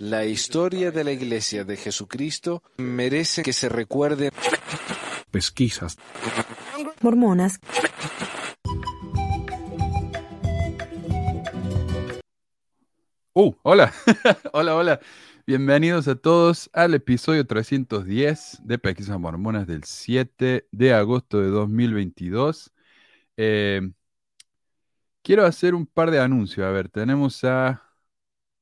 La historia de la Iglesia de Jesucristo merece que se recuerde. Pesquisas. Mormonas. Uh, hola, hola, hola. Bienvenidos a todos al episodio 310 de Pesquisas Mormonas del 7 de agosto de 2022. Eh, quiero hacer un par de anuncios. A ver, tenemos a,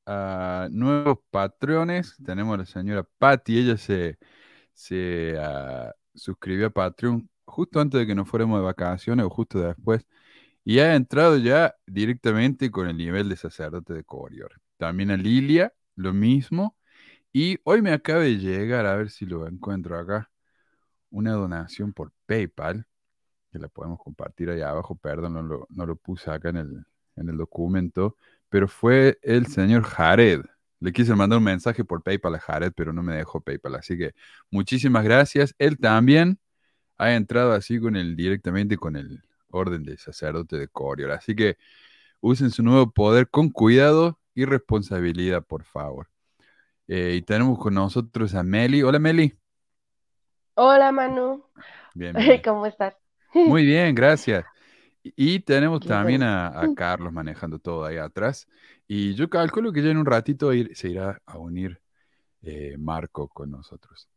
a nuevos patrones. Tenemos a la señora Patty. Ella se, se ah, suscribió a Patreon justo antes de que nos fuéramos de vacaciones o justo después. Y ha entrado ya directamente con el nivel de sacerdote de Corior. También a Lilia, lo mismo. Y hoy me acaba de llegar, a ver si lo encuentro acá, una donación por PayPal, que la podemos compartir ahí abajo, perdón, no lo, no lo puse acá en el, en el documento, pero fue el señor Jared. Le quise mandar un mensaje por PayPal a Jared, pero no me dejó PayPal, así que muchísimas gracias. Él también ha entrado así con el, directamente con el orden de sacerdote de Corior, así que usen su nuevo poder con cuidado y responsabilidad, por favor. Eh, y tenemos con nosotros a Meli. Hola, Meli. Hola, Manu. Bien, bien. ¿Cómo estás? Muy bien, gracias. Y tenemos también a, a Carlos manejando todo ahí atrás. Y yo calculo que ya en un ratito ir- se irá a unir eh, Marco con nosotros.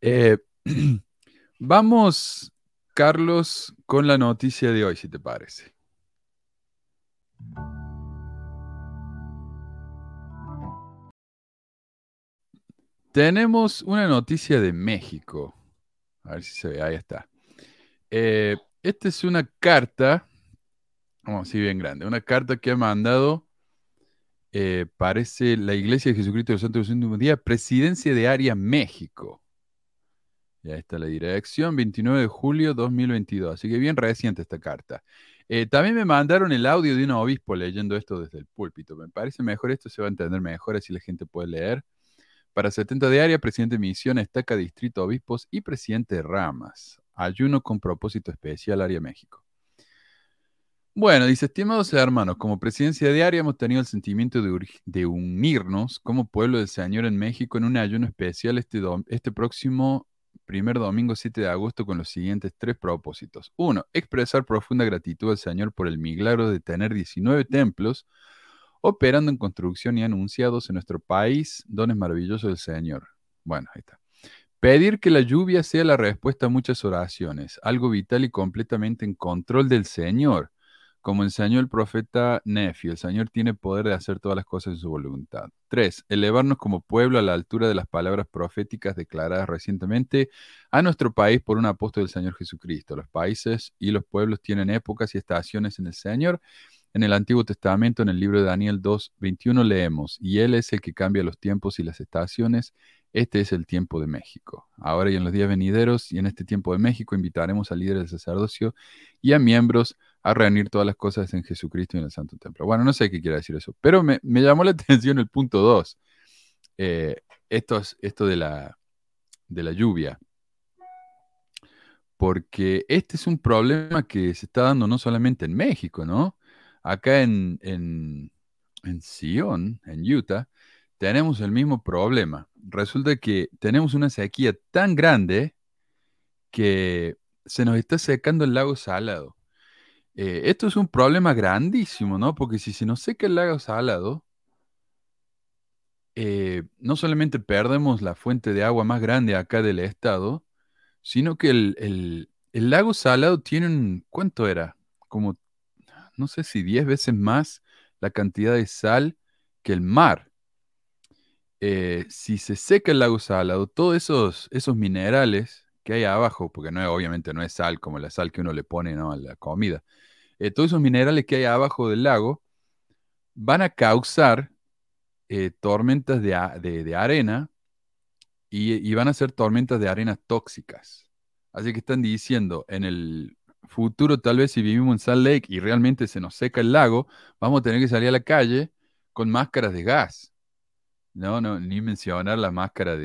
Eh, vamos, Carlos, con la noticia de hoy, si te parece. Tenemos una noticia de México. A ver si se ve, ahí está. Eh, esta es una carta, vamos así bien grande, una carta que ha mandado, eh, parece la Iglesia de Jesucristo de los Santos de los Últimos Días, Presidencia de Área México. Ya está la dirección, 29 de julio 2022, así que bien reciente esta carta. Eh, también me mandaron el audio de un obispo leyendo esto desde el púlpito. Me parece mejor, esto se va a entender mejor, así la gente puede leer. Para 70 de área, presidente de misión, estaca distrito, obispos y presidente de ramas. Ayuno con propósito especial, área México. Bueno, dice, estimados hermanos, como presidencia diaria hemos tenido el sentimiento de, unirnos como pueblo del Señor en México en un ayuno especial este, este próximo primer domingo 7 de agosto con los siguientes tres propósitos. Uno, expresar profunda gratitud al Señor por el milagro de tener 19 templos operando en construcción y anunciados en nuestro país, dones maravillosos del Señor. Bueno, ahí está. Pedir que la lluvia sea la respuesta a muchas oraciones, algo vital y completamente en control del Señor. Como enseñó el profeta Nefi, el Señor tiene poder de hacer todas las cosas en su voluntad. Tres, elevarnos como pueblo a la altura de las palabras proféticas declaradas recientemente a nuestro país por un apóstol del Señor Jesucristo. Los países y los pueblos tienen épocas y estaciones en el Señor. En el Antiguo Testamento, en el libro de Daniel 2, 21, leemos, y Él es el que cambia los tiempos y las estaciones. Este es el tiempo de México. Ahora y en los días venideros y en este tiempo de México invitaremos a líderes del sacerdocio y a miembros a reunir todas las cosas en Jesucristo y en el Santo Templo. Bueno, no sé qué quiere decir eso, pero me, me llamó la atención el punto 2. esto, es- esto de la, de la lluvia. Porque este es un problema que se está dando no solamente en México, ¿no? Acá en, en, en Sion, en Utah, tenemos el mismo problema. Resulta que tenemos una sequía tan grande que se nos está secando el lago Salado. Eh, esto es un problema grandísimo, ¿no? Porque si se nos seca el lago Salado, no solamente perdemos la fuente de agua más grande acá del estado, sino que el, el- el lago Salado tiene un, ¿cuánto era? Como, no sé si 10 veces más la cantidad de sal que el mar. Eh, si se seca el lago Salado, todos esos, esos minerales que hay abajo, porque no obviamente no es sal como la sal que uno le pone, ¿no? a la comida, eh, todos esos minerales que hay abajo del lago van a causar eh, tormentas de, de- arena y, van a ser tormentas de arena tóxicas. Así que están diciendo, en el futuro tal vez si vivimos en Salt Lake y realmente se nos seca el lago, vamos a tener que salir a la calle con máscaras de gas. No, no, ni mencionar la máscara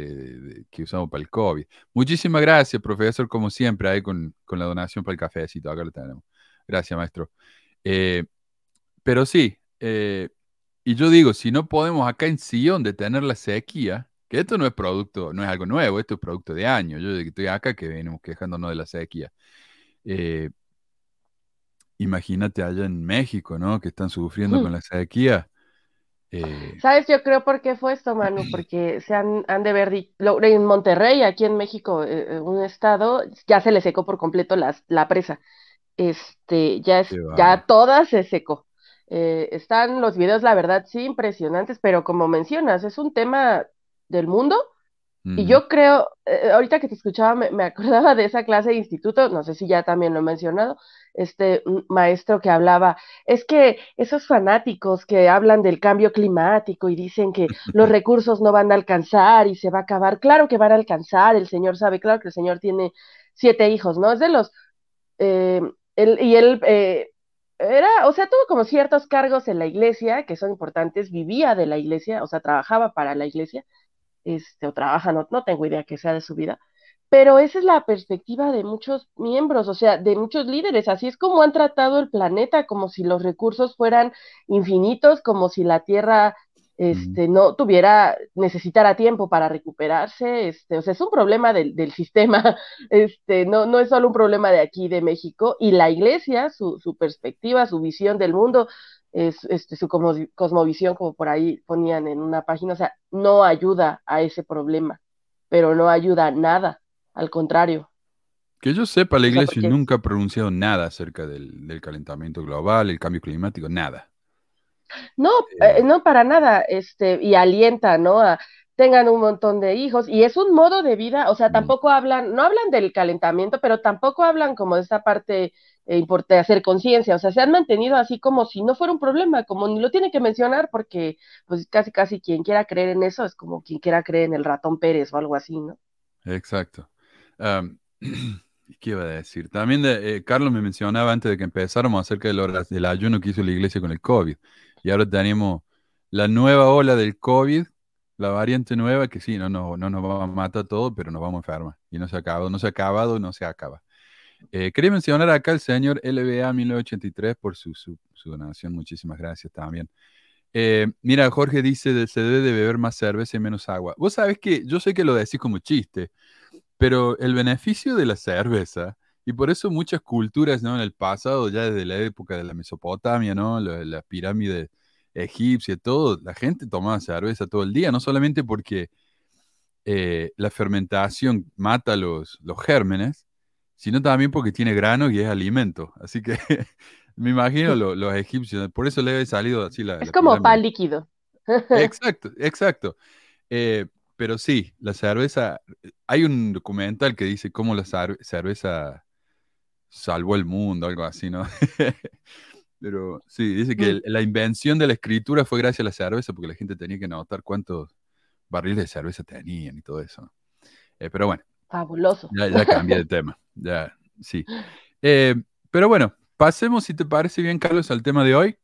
que usamos para el COVID. Muchísimas gracias, profesor, como siempre, ahí con, con la donación para el cafecito. Acá lo tenemos. Gracias, maestro. Eh, pero sí, eh, y yo digo, si no podemos acá en Sion detener la sequía, que esto no es producto, no es algo nuevo, esto es producto de años. Yo estoy acá que venimos quejándonos de la sequía. Eh, imagínate allá en México, ¿no? Que están sufriendo Mm. con la sequía. Eh, ¿Sabes? Yo creo por qué fue esto, Manu, porque se han, han de ver lo- en Monterrey, aquí en México, eh, un estado, ya se le secó por completo las- la presa. Este, ya es, ya toda se secó. Eh, están los videos, la verdad, sí, impresionantes, pero como mencionas, es un tema del mundo y yo creo, eh, ahorita que te escuchaba, me, me acordaba de esa clase de instituto, no sé si ya también lo he mencionado, este maestro que hablaba, es que esos fanáticos que hablan del cambio climático y dicen que los recursos no van a alcanzar y se va a acabar, claro que van a alcanzar, el señor sabe, claro que el señor tiene siete hijos, ¿no? Es de los, eh, él, y él eh, era, o sea, tuvo como ciertos cargos en la iglesia que son importantes, vivía de la iglesia, o sea, trabajaba para la iglesia este, o trabaja, no, no tengo idea que sea de su vida, pero esa es la perspectiva de muchos miembros, o sea, de muchos líderes, así es como han tratado el planeta, como si los recursos fueran infinitos, como si la Tierra este, no tuviera, necesitara tiempo para recuperarse, este, o sea, es un problema del, del sistema, este, no, no es solo un problema de aquí, de México, y la iglesia, su, su perspectiva, su visión del mundo, es, este, su cosmo- cosmovisión, como por ahí ponían en una página, o sea, no ayuda a ese problema, pero no ayuda a nada, al contrario. Que yo sepa, la O sea, iglesia porque nunca ha pronunciado nada acerca del, del calentamiento global, el cambio climático, nada. No, eh, no para nada, este, y alienta, ¿no? A tengan un montón de hijos, y es un modo de vida, o sea, tampoco hablan, no hablan del calentamiento, pero tampoco hablan como de esta parte eh, import- de hacer conciencia, o sea, se han mantenido así como si no fuera un problema, como ni lo tiene que mencionar, porque pues casi casi quien quiera creer en eso es como quien quiera creer en el ratón Pérez o algo así, ¿no? exacto. ¿qué iba a decir? También de- eh, Carlos me mencionaba antes de que empezáramos acerca del, del ayuno que hizo la iglesia con el COVID. Y ahora tenemos la nueva ola del COVID, la variante nueva, que sí, no, no, no nos va a matar todo, pero nos vamos a enfermar. Y no se ha acabado, no se ha acabado, no se acaba. Eh, quería mencionar acá al señor LBA 1983 por su, su, donación. Muchísimas gracias también. Eh, mira, Jorge dice se debe de beber más cerveza y menos agua. Vos sabés que yo sé que lo decís como chiste, pero el beneficio de la cerveza, y por eso muchas culturas, ¿no? En el pasado, ya desde la época de la Mesopotamia, ¿no? La, la pirámide egipcia, todo, la gente tomaba cerveza todo el día, no solamente porque eh, la fermentación mata los, los gérmenes, sino también porque tiene grano y es alimento. Así que me imagino lo- los egipcios, por eso le había salido así la, Es la como pirámide. pan líquido. Exacto, exacto. Eh, pero sí, la cerveza, hay un documental que dice cómo la cer- cerveza salvó el mundo, algo así, ¿no? Pero sí, dice que Mm. el- la invención de la escritura fue gracias a la cerveza, porque la gente tenía que notar cuántos barriles de cerveza tenían y todo eso. ¿no? Eh, pero bueno, Fabuloso. ya, ya cambié de tema. Ya, sí. Eh, pero bueno, pasemos, si te parece bien, Carlos, al tema de hoy.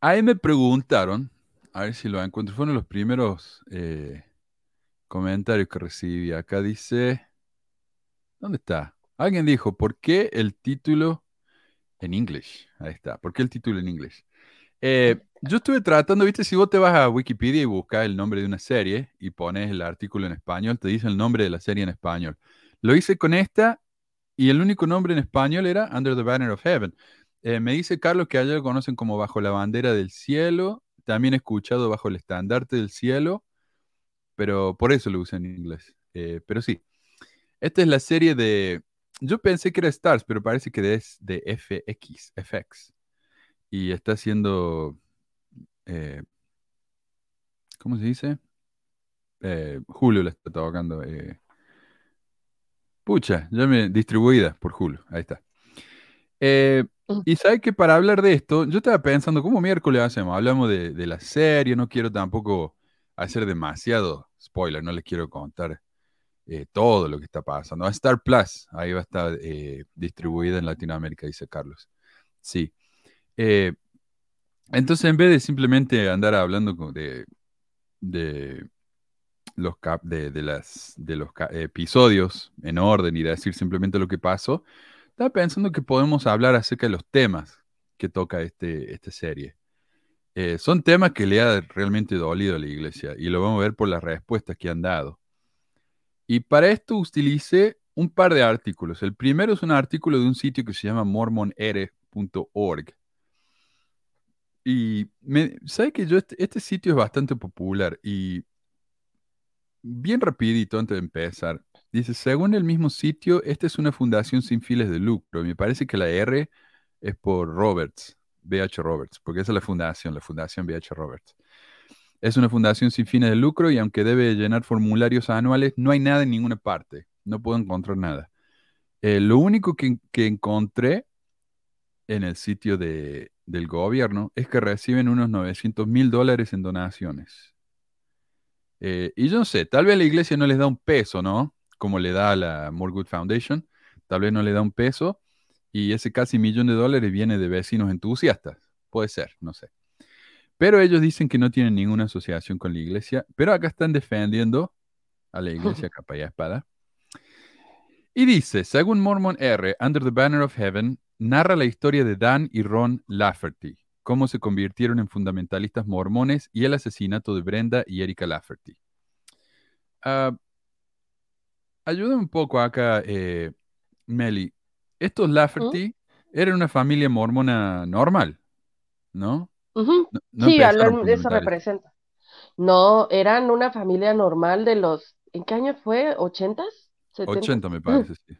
Ahí me preguntaron, a ver si lo encuentro, fueron los primeros eh, comentarios que recibí. Acá dice, ¿dónde está? Alguien dijo, ¿por qué el título en inglés? Ahí está, ¿por qué el título en inglés? Eh, yo estuve tratando, viste, si vos te vas a Wikipedia y buscas el nombre de una serie y pones el artículo en español, te dice el nombre de la serie en español. Lo hice con esta y el único nombre en español era Under the Banner of Heaven. Eh, me dice Carlos que allá lo conocen como Bajo la Bandera del Cielo. También escuchado Bajo el Estandarte del Cielo, pero por eso lo usé en inglés. Eh, pero sí, esta es la serie de... Yo pensé que era Stars, pero parece que es de FX, FX. Y está haciendo... eh, ¿cómo se dice? Eh, Julio la está tocando. pucha, ya me distribuida por Julio. Ahí está. Eh. Y sabes que para hablar de esto, yo estaba pensando, ¿cómo miércoles hacemos? Hablamos de, de la serie, no quiero tampoco hacer demasiado spoiler, no les quiero contar eh, todo lo que está pasando. Star Plus, ahí va a estar eh, distribuida en Latinoamérica, dice Carlos. Sí. Eh, entonces, en vez de simplemente andar hablando de, de los, de, las, de los episodios en orden y decir simplemente lo que pasó, estaba pensando que podemos hablar acerca de los temas que toca este, esta serie. Eh, son temas que le ha realmente dolido a la iglesia y lo vamos a ver por las respuestas que han dado. Y para esto utilicé un par de artículos. El primero es un artículo de un sitio que se llama mormonere.org. Y me, que yo este, este, sitio es bastante popular y bien rapidito antes de empezar. Dice, según el mismo sitio, esta es una fundación sin fines de lucro. Me parece que la R es por Roberts, BH Roberts, porque esa es la fundación, la fundación BH Roberts. Es una fundación sin fines de lucro y aunque debe llenar formularios anuales, no hay nada en ninguna parte. No puedo encontrar nada. Eh, lo único que, encontré en el sitio del gobierno es que reciben unos 900 mil dólares en donaciones. Eh, y yo no sé, tal vez la iglesia no les da un peso, ¿no? Como le da a la More Good Foundation. Tal vez no le da un peso. Y ese casi millón de dólares viene de vecinos entusiastas. Puede ser, no sé. Pero ellos dicen que no tienen ninguna asociación con la iglesia. Pero acá están defendiendo a la iglesia capa y espada. Y dice, según Mormon R, Under the Banner of Heaven, narra la historia de Dan y Ron Lafferty, cómo se convirtieron en fundamentalistas mormones y el asesinato de Brenda y Erika Lafferty. Uh, ayuda un poco acá, eh, Meli. Estos Lafferty eran una familia mormona normal, ¿no? sí, eso representa. No, eran una familia normal de los, ¿en qué año fue? ¿80s? 80 me parece, sí.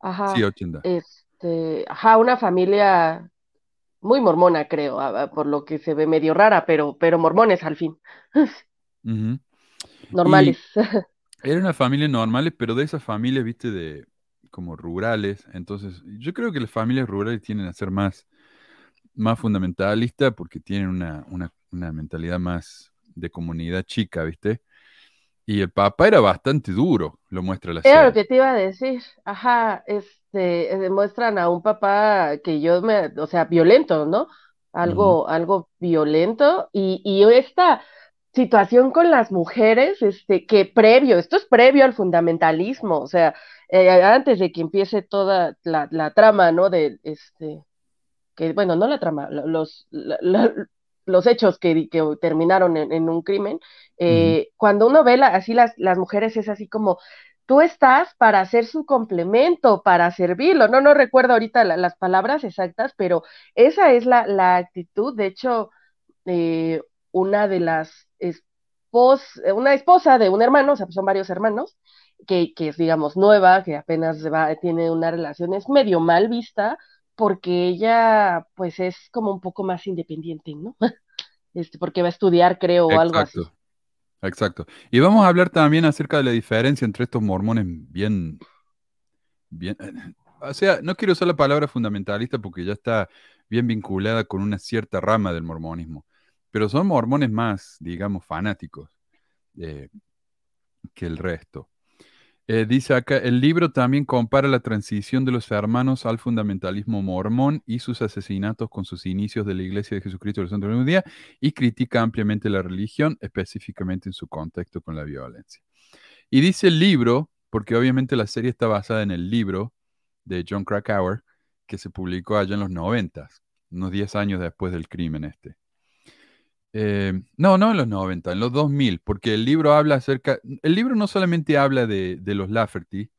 Ajá. Sí, 80. Este, ajá, una familia muy mormona, creo, por lo que se ve medio rara, pero, pero mormones al fin. Normales. era una familia normales, pero de esas familias, viste, de como rurales. Entonces, yo creo que las familias rurales tienen a ser más, más fundamentalistas porque tienen una, una, una mentalidad más de comunidad chica, ¿viste? Y el papá era bastante duro, lo muestra la serie. Era lo que te iba a decir. Ajá, este, eh, demuestran a un papá que yo me, o sea, violento, ¿no? Algo, algo violento. Y, y esta situación con las mujeres, este, que previo, esto es previo al fundamentalismo, o sea, eh, antes de que empiece toda la, la trama, ¿no? De, este, que, bueno, no la trama, los, los hechos que, que terminaron en, un crimen, eh, cuando uno ve así las, las mujeres es así como, tú estás para hacer su complemento, para servirlo. No, no recuerdo ahorita las palabras exactas, pero esa es la, la actitud. De hecho, eh, una de las espos, una esposa de un hermano, o sea, son varios hermanos, que, que es, digamos, nueva, que apenas va, tiene una relación, es medio mal vista, porque ella pues es como un poco más independiente, ¿no? Este, porque va a estudiar, creo, o algo así. Exacto. Y vamos a hablar también acerca de la diferencia entre estos mormones bien, bien, o sea, no quiero usar la palabra fundamentalista porque ya está bien vinculada con una cierta rama del mormonismo, pero son mormones más, digamos, fanáticos eh, que el resto. Eh, dice acá, el libro también compara la transición de los hermanos al fundamentalismo mormón y sus asesinatos con sus inicios de la Iglesia de Jesucristo del Santo Día y critica ampliamente la religión, específicamente en su contexto con la violencia. Y dice el libro, porque obviamente la serie está basada en el libro de John Krakauer, que se publicó allá en los 90, unos 10 años después del crimen este. Eh, no, no en los 90, en los 2000, porque el libro habla acerca, el libro no solamente habla de, los Lafferty,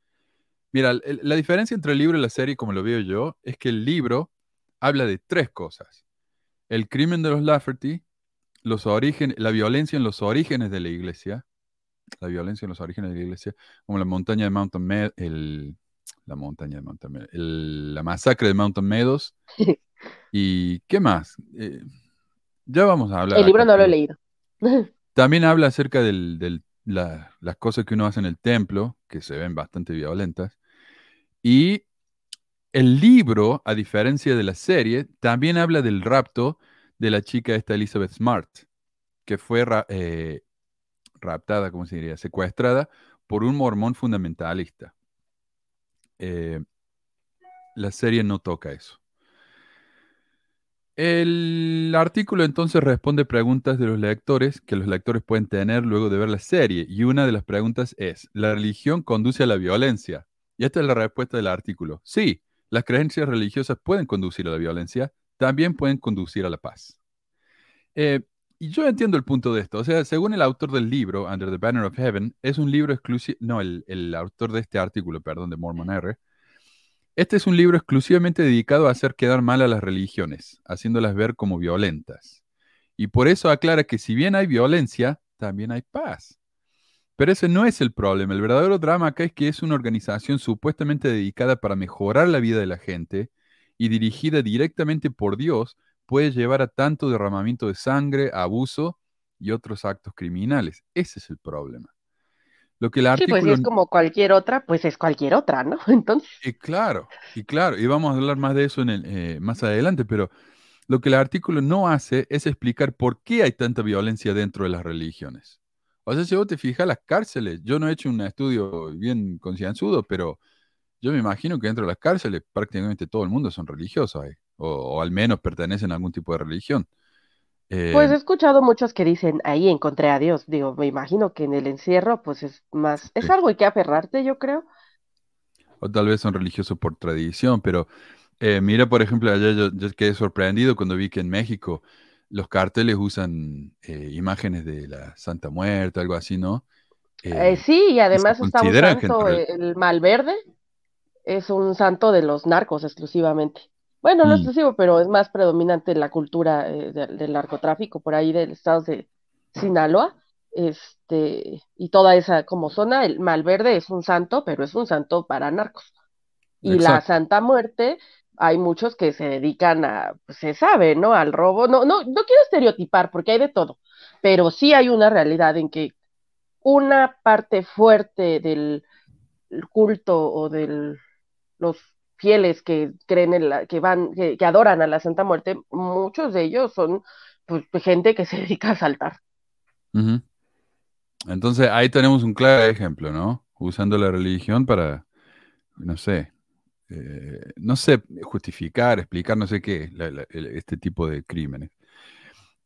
mira, la diferencia entre el libro y la serie, como lo veo yo, es que el libro habla de tres cosas. El crimen de los Lafferty, los orígenes, la violencia en los orígenes de la iglesia, la violencia en los orígenes de la iglesia, como la montaña de Mountain Meadows, la montaña de Mountain Meadows, la masacre de Mountain Meadows, y ¿qué más? Eh, ya vamos a hablar. El libro no lo he leído. También habla acerca de las cosas que uno hace en el templo, que se ven bastante violentas. Y el libro, a diferencia de la serie, también habla del rapto de la chica esta Elizabeth Smart, que fue eh, raptada, ¿cómo se diría? Secuestrada por un mormón fundamentalista. Eh, la serie no toca eso. El artículo entonces responde preguntas de los lectores que los lectores pueden tener luego de ver la serie. Y una de las preguntas es, ¿la religión conduce a la violencia? Y esta es la respuesta del artículo. Sí, las creencias religiosas pueden conducir a la violencia, también pueden conducir a la paz. Eh, y yo entiendo el punto de esto. O sea, según el autor del libro, Under the Banner of Heaven, es un libro exclusivo, no, el, el, autor de este artículo, perdón, de Mormon R, este es un libro exclusivamente dedicado a hacer quedar mal a las religiones, haciéndolas ver como violentas. Y por eso aclara que si bien hay violencia, también hay paz. Pero ese no es el problema. El verdadero drama acá es que es una organización supuestamente dedicada para mejorar la vida de la gente y dirigida directamente por Dios, puede llevar a tanto derramamiento de sangre, abuso y otros actos criminales. Ese es el problema. Lo que el artículo... Sí, pues si es como cualquier otra, pues es cualquier otra, ¿no? Entonces. Y claro, y claro, y vamos a hablar más de eso en el, eh, más adelante, pero lo que el artículo no hace es explicar por qué hay tanta violencia dentro de las religiones. O sea, si vos te fijas, las cárceles, yo no he hecho un estudio bien concienzudo, pero yo me imagino que dentro de las cárceles prácticamente todo el mundo son religiosos o, o al menos pertenecen a algún tipo de religión. Pues he Eh, escuchado muchos que dicen, ahí encontré a Dios. Digo, me imagino que en el encierro, pues es más, es algo hay que aferrarte, yo creo. O tal vez son religiosos por tradición, pero eh, mira, por ejemplo, ayer yo, yo quedé sorprendido cuando vi que en México los carteles usan eh, imágenes de la Santa Muerte, algo así, ¿no? Eh, sí, y además está rel- eh, el Malverde, es un santo de los narcos exclusivamente. Bueno, no Mm, exclusivo, pero es más predominante la cultura eh, del, del narcotráfico por ahí del estado de Sinaloa. Este, y toda esa como zona, el Malverde es un santo, pero es un santo para narcos. Y la. Santa Muerte, hay muchos que se dedican a, pues se sabe, ¿no? Al robo. No, no, no quiero estereotipar porque hay de todo, pero sí hay una realidad en que una parte fuerte del culto o de los fieles que creen en la, que van, que, que adoran a la Santa Muerte, muchos de ellos son pues gente que se dedica a asaltar. Ujú. Entonces ahí tenemos un claro ejemplo, ¿no? Usando la religión para, no sé, eh, no sé, justificar, explicar, no sé qué, este tipo de crímenes.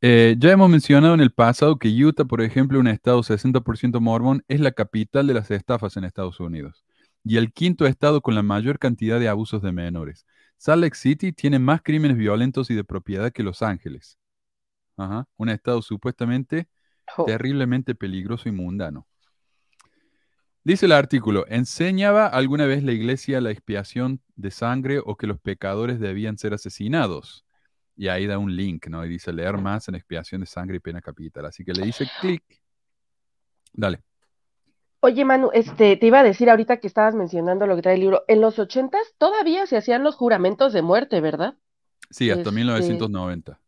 Eh, ya hemos mencionado en el pasado que Utah, por ejemplo, un estado 60% mormón, es la capital de las estafas en Estados Unidos y el quinto estado con la mayor cantidad de abusos de menores. Salt Lake City tiene más crímenes violentos y de propiedad que Los Ángeles. Ajá, un estado supuestamente Jo. terriblemente peligroso y mundano. Dice el artículo, ¿enseñaba alguna vez la iglesia la expiación de sangre o que los pecadores debían ser asesinados? Y ahí da un link, ¿no? Y dice leer más en expiación de sangre y pena capital. Así que le dice clic. Dale. Oye, Manu, este, te iba a decir ahorita que estabas mencionando lo que trae el libro, en los ochentas todavía se hacían los juramentos de muerte, ¿verdad? Sí, hasta Este, 1990.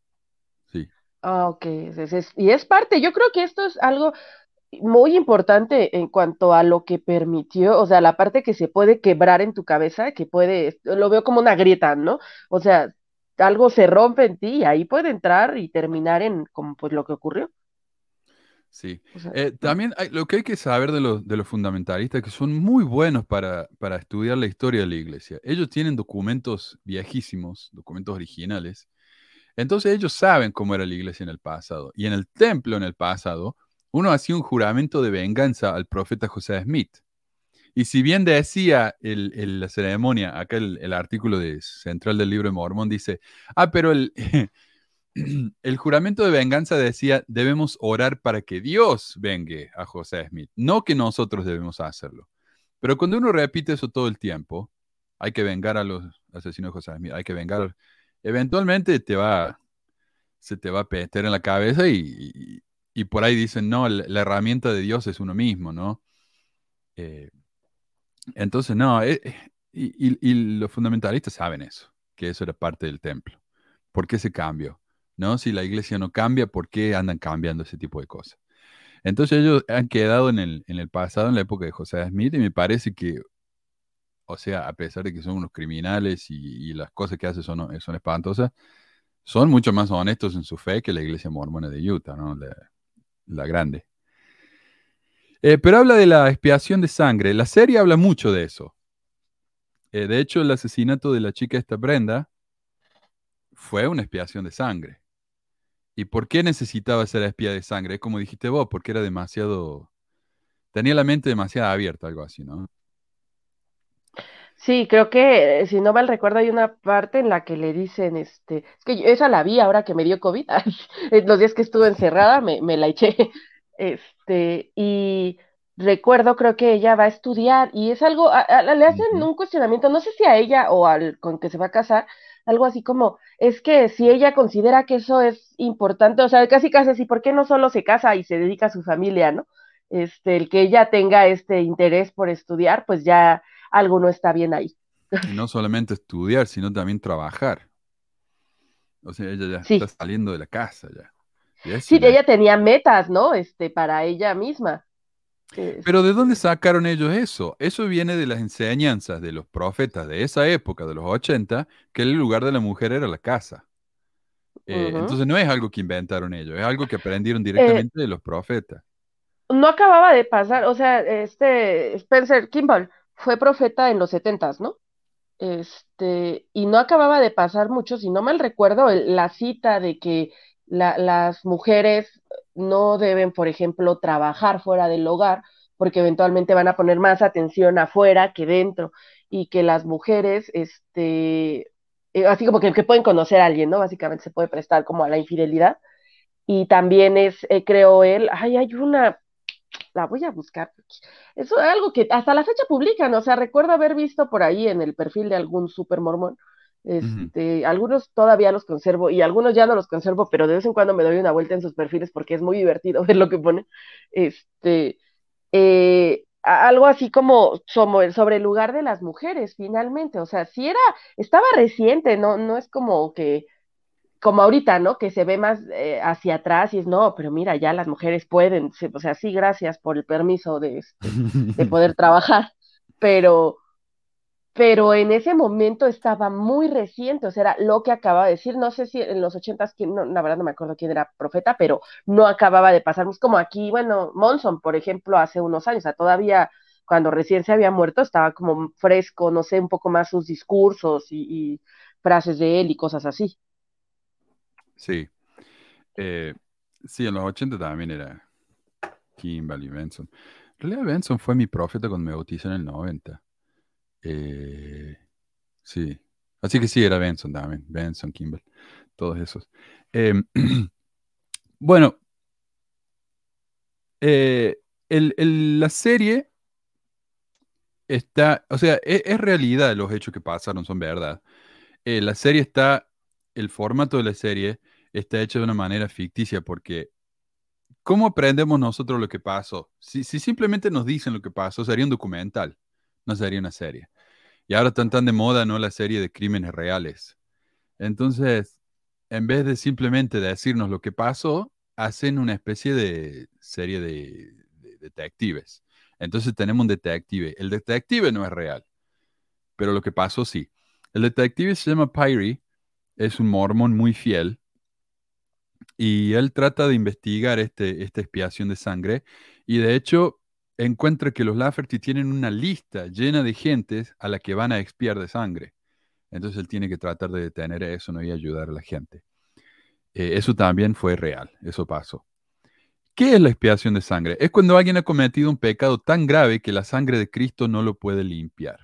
Sí. ah, ok, es- es- y es parte, yo creo que esto es algo muy importante en cuanto a lo que permitió, o sea, la parte que se puede quebrar en tu cabeza, que puede, lo veo como una grieta, ¿no? O sea, algo se rompe en ti y ahí puede entrar y terminar en como pues lo que ocurrió. Sí. O sea, Eh, también hay- lo que hay que saber de los, de los fundamentalistas, que son muy buenos para, para estudiar la historia de la iglesia. Ellos tienen documentos viejísimos, documentos originales. Entonces ellos saben cómo era la iglesia en el pasado. Y en el templo en el pasado, uno hacía un juramento de venganza al profeta José Smith. Y si bien decía el- el- la ceremonia, acá el, el artículo de, central del libro de Mormón dice, ah, pero el, el juramento de venganza decía, debemos orar para que Dios vengue a José Smith, no que nosotros debemos hacerlo. Pero cuando uno repite eso todo el tiempo, hay que vengar a los asesinos de José Smith, hay que vengar, eventualmente te va, se te va a meter en la cabeza y, y- por ahí dicen, no, la, herramienta de Dios es uno mismo, ¿no? Eh, entonces, no, eh, eh, y, los fundamentalistas saben eso, que eso era parte del templo. ¿Por qué ese cambio? ¿No? Si la iglesia no cambia, ¿por qué andan cambiando ese tipo de cosas? Entonces ellos han quedado en el, en el pasado, en la época de José Smith, y me parece que, o sea, a pesar de que son unos criminales y, las cosas que hacen son, son espantosas, son mucho más honestos en su fe que la iglesia mormona de Utah, ¿no? La, la grande. Eh, pero habla de la expiación de sangre. La serie habla mucho de eso. Eh, de hecho, el asesinato de la chica esta Brenda fue una expiación de sangre. ¿Y por qué necesitaba ser espía de sangre? Como dijiste vos, porque era demasiado... Tenía la mente demasiado abierta, algo así, ¿no? Sí, creo que, eh, si no mal recuerdo, hay una parte en la que le dicen, este, es que yo esa la vi ahora que me dio COVID, los días que estuve encerrada me, me la eché, este, y recuerdo, creo que ella va a estudiar y es algo, le hacen un cuestionamiento, no sé si a ella o al con que se va a casar, algo así como, es que si ella considera que eso es importante, o sea, casi casi así, ¿por qué no solo se casa y se dedica a su familia, no? Este, el que ella tenga este interés por estudiar, pues ya algo no está bien ahí. Y no solamente estudiar, sino también trabajar. O sea, ella ya está saliendo de la casa ya. sí, ella tenía metas, ¿no? Este, para ella misma. Pero ¿de dónde sacaron ellos eso? Eso viene de las enseñanzas de los profetas de esa época, de los 80, que el lugar de la mujer era la casa. Eh, entonces no es algo que inventaron ellos, es algo que aprendieron eh, directamente de los profetas. No acababa de pasar, o sea, este Spencer Kimball fue profeta en los 70, ¿no? Este, y no acababa de pasar mucho, si no mal recuerdo, la cita de que las mujeres no deben, por ejemplo, trabajar fuera del hogar, porque eventualmente van a poner más atención afuera que dentro, y que las mujeres, este, eh, así como que, pueden conocer a alguien, ¿no? Básicamente se puede prestar como a la infidelidad. Y también es, eh, creo él, ay, hay una, la voy a buscar. Eso es algo que hasta la fecha publican, o sea, recuerdo haber visto por ahí en el perfil de algún super mormón, este, Algunos todavía los conservo y algunos ya no los conservo, pero de vez en cuando me doy una vuelta en sus perfiles porque es muy divertido ver lo que pone. Este, eh, algo así como sobre el lugar de las mujeres, finalmente. O sea, si era, estaba reciente, no, no es como que, como ahorita, ¿no? Que se ve más eh, hacia atrás y es, no, pero mira, ya las mujeres pueden, o sea, sí, gracias por el permiso de, este, de poder trabajar, pero pero en ese momento estaba muy reciente, o sea, era lo que acababa de decir, no sé si en los ochentas, no, la verdad no me acuerdo quién era profeta, pero no acababa de pasar, como aquí, bueno, Monson, por ejemplo, hace unos años, o sea, todavía cuando recién se había muerto estaba como fresco, no sé, un poco más sus discursos y, frases de él y cosas así. Sí, eh, sí, en los 80 también era Kimberly Benson. En realidad Benson fue mi profeta cuando me en el 90. Eh, sí. Así que sí, era Benson también. Benson, Kimball. Todos esos. Em, bueno. Eh, la serie está, o sea, e, es, realidad los hechos que pasaron, son verdad. Eh, la serie está, el formato de la serie está hecho de una manera ficticia porque ¿cómo aprendemos nosotros lo que pasó? Si, si simplemente nos dicen lo que pasó, sería un documental, no sería una serie. Y ahora están tan de moda, ¿no? La serie de crímenes reales. Entonces, en vez de simplemente decirnos lo que pasó, hacen una especie de serie de, detectives. Entonces tenemos un detective. El detective no es real, pero lo que pasó sí. El detective se llama Pyrie, es un mormón muy fiel y él trata de investigar este, esta expiación de sangre y de hecho encuentra que los Lafferty tienen una lista llena de gentes a la que van a expiar de sangre. Entonces él tiene que tratar de detener eso ¿no? y ayudar a la gente. Eh, eso también fue real, eso pasó. ¿Qué es la expiación de sangre? Es cuando alguien ha cometido un pecado tan grave que la sangre de Cristo no lo puede limpiar.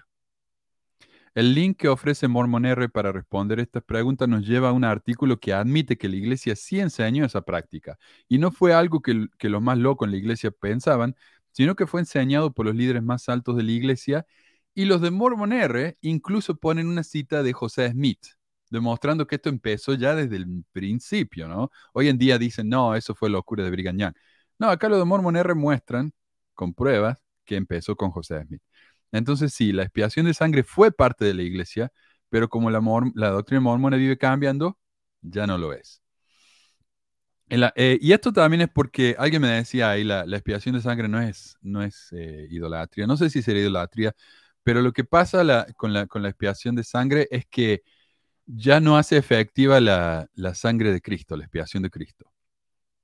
El link que ofrece Mormon R para responder estas preguntas nos lleva a un artículo que admite que la iglesia sí enseñó esa práctica. Y no fue algo que, que los más locos en la iglesia pensaban, sino que fue enseñado por los líderes más altos de la iglesia y los de Mormon R incluso ponen una cita de José Smith, demostrando que esto empezó ya desde el principio, ¿no? Hoy en día dicen, no, eso fue locura de Brigham Young. No, acá los de Mormon R muestran con pruebas que empezó con José Smith. Entonces sí, la expiación de sangre fue parte de la iglesia, pero como la, la doctrina mormona vive cambiando, ya no lo es. Eh, y esto también es porque alguien me decía ahí, la, expiación de sangre no es, no es eh, idolatría. No sé si sería idolatría, pero lo que pasa con, la, con la expiación de sangre es que ya no hace efectiva la, la sangre de Cristo, la expiación de Cristo.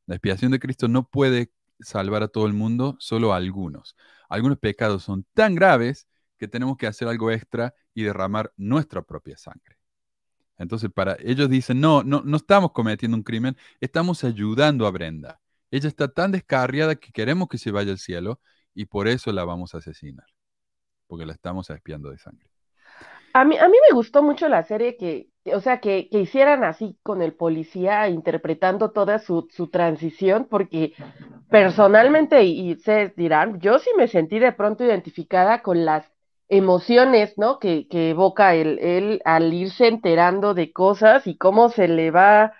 La expiación de Cristo no puede salvar a todo el mundo, solo a algunos. Algunos pecados son tan graves que tenemos que hacer algo extra y derramar nuestra propia sangre. Entonces, para ellos dicen, no, no, no estamos cometiendo un crimen, estamos ayudando a Brenda. Ella está tan descarriada que queremos que se vaya al cielo y por eso la vamos a asesinar, porque la estamos espiando de sangre. A mí, a mí me gustó mucho la serie que, o sea, que, que hicieran así con el policía interpretando toda su, su transición, porque personalmente, y, y se dirán, yo sí me sentí de pronto identificada con las emociones, ¿no? Que, que evoca él, él al irse enterando de cosas y cómo se le va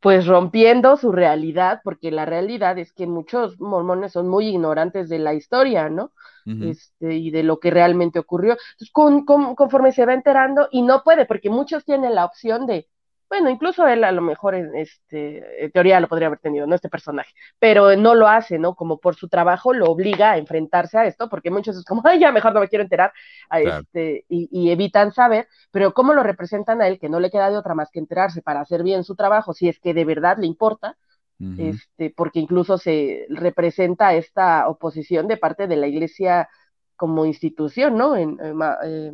pues rompiendo su realidad, porque la realidad es que muchos mormones son muy ignorantes de la historia, ¿no? Este, y de lo que realmente ocurrió. Entonces, con, con- conforme se va enterando, y no puede, porque muchos tienen la opción de, bueno, incluso él a lo mejor en, este, en teoría lo podría haber tenido, ¿no? Este personaje, pero no lo hace, ¿no? Como por su trabajo lo obliga a enfrentarse a esto, porque muchos es como, ay, ya mejor no me quiero enterar, a Claro. este, y, y evitan saber, pero cómo lo representan a él, que no le queda de otra más que enterarse para hacer bien su trabajo, si es que de verdad le importa, este, porque incluso se representa esta oposición de parte de la iglesia como institución, ¿no? En, ma- eh,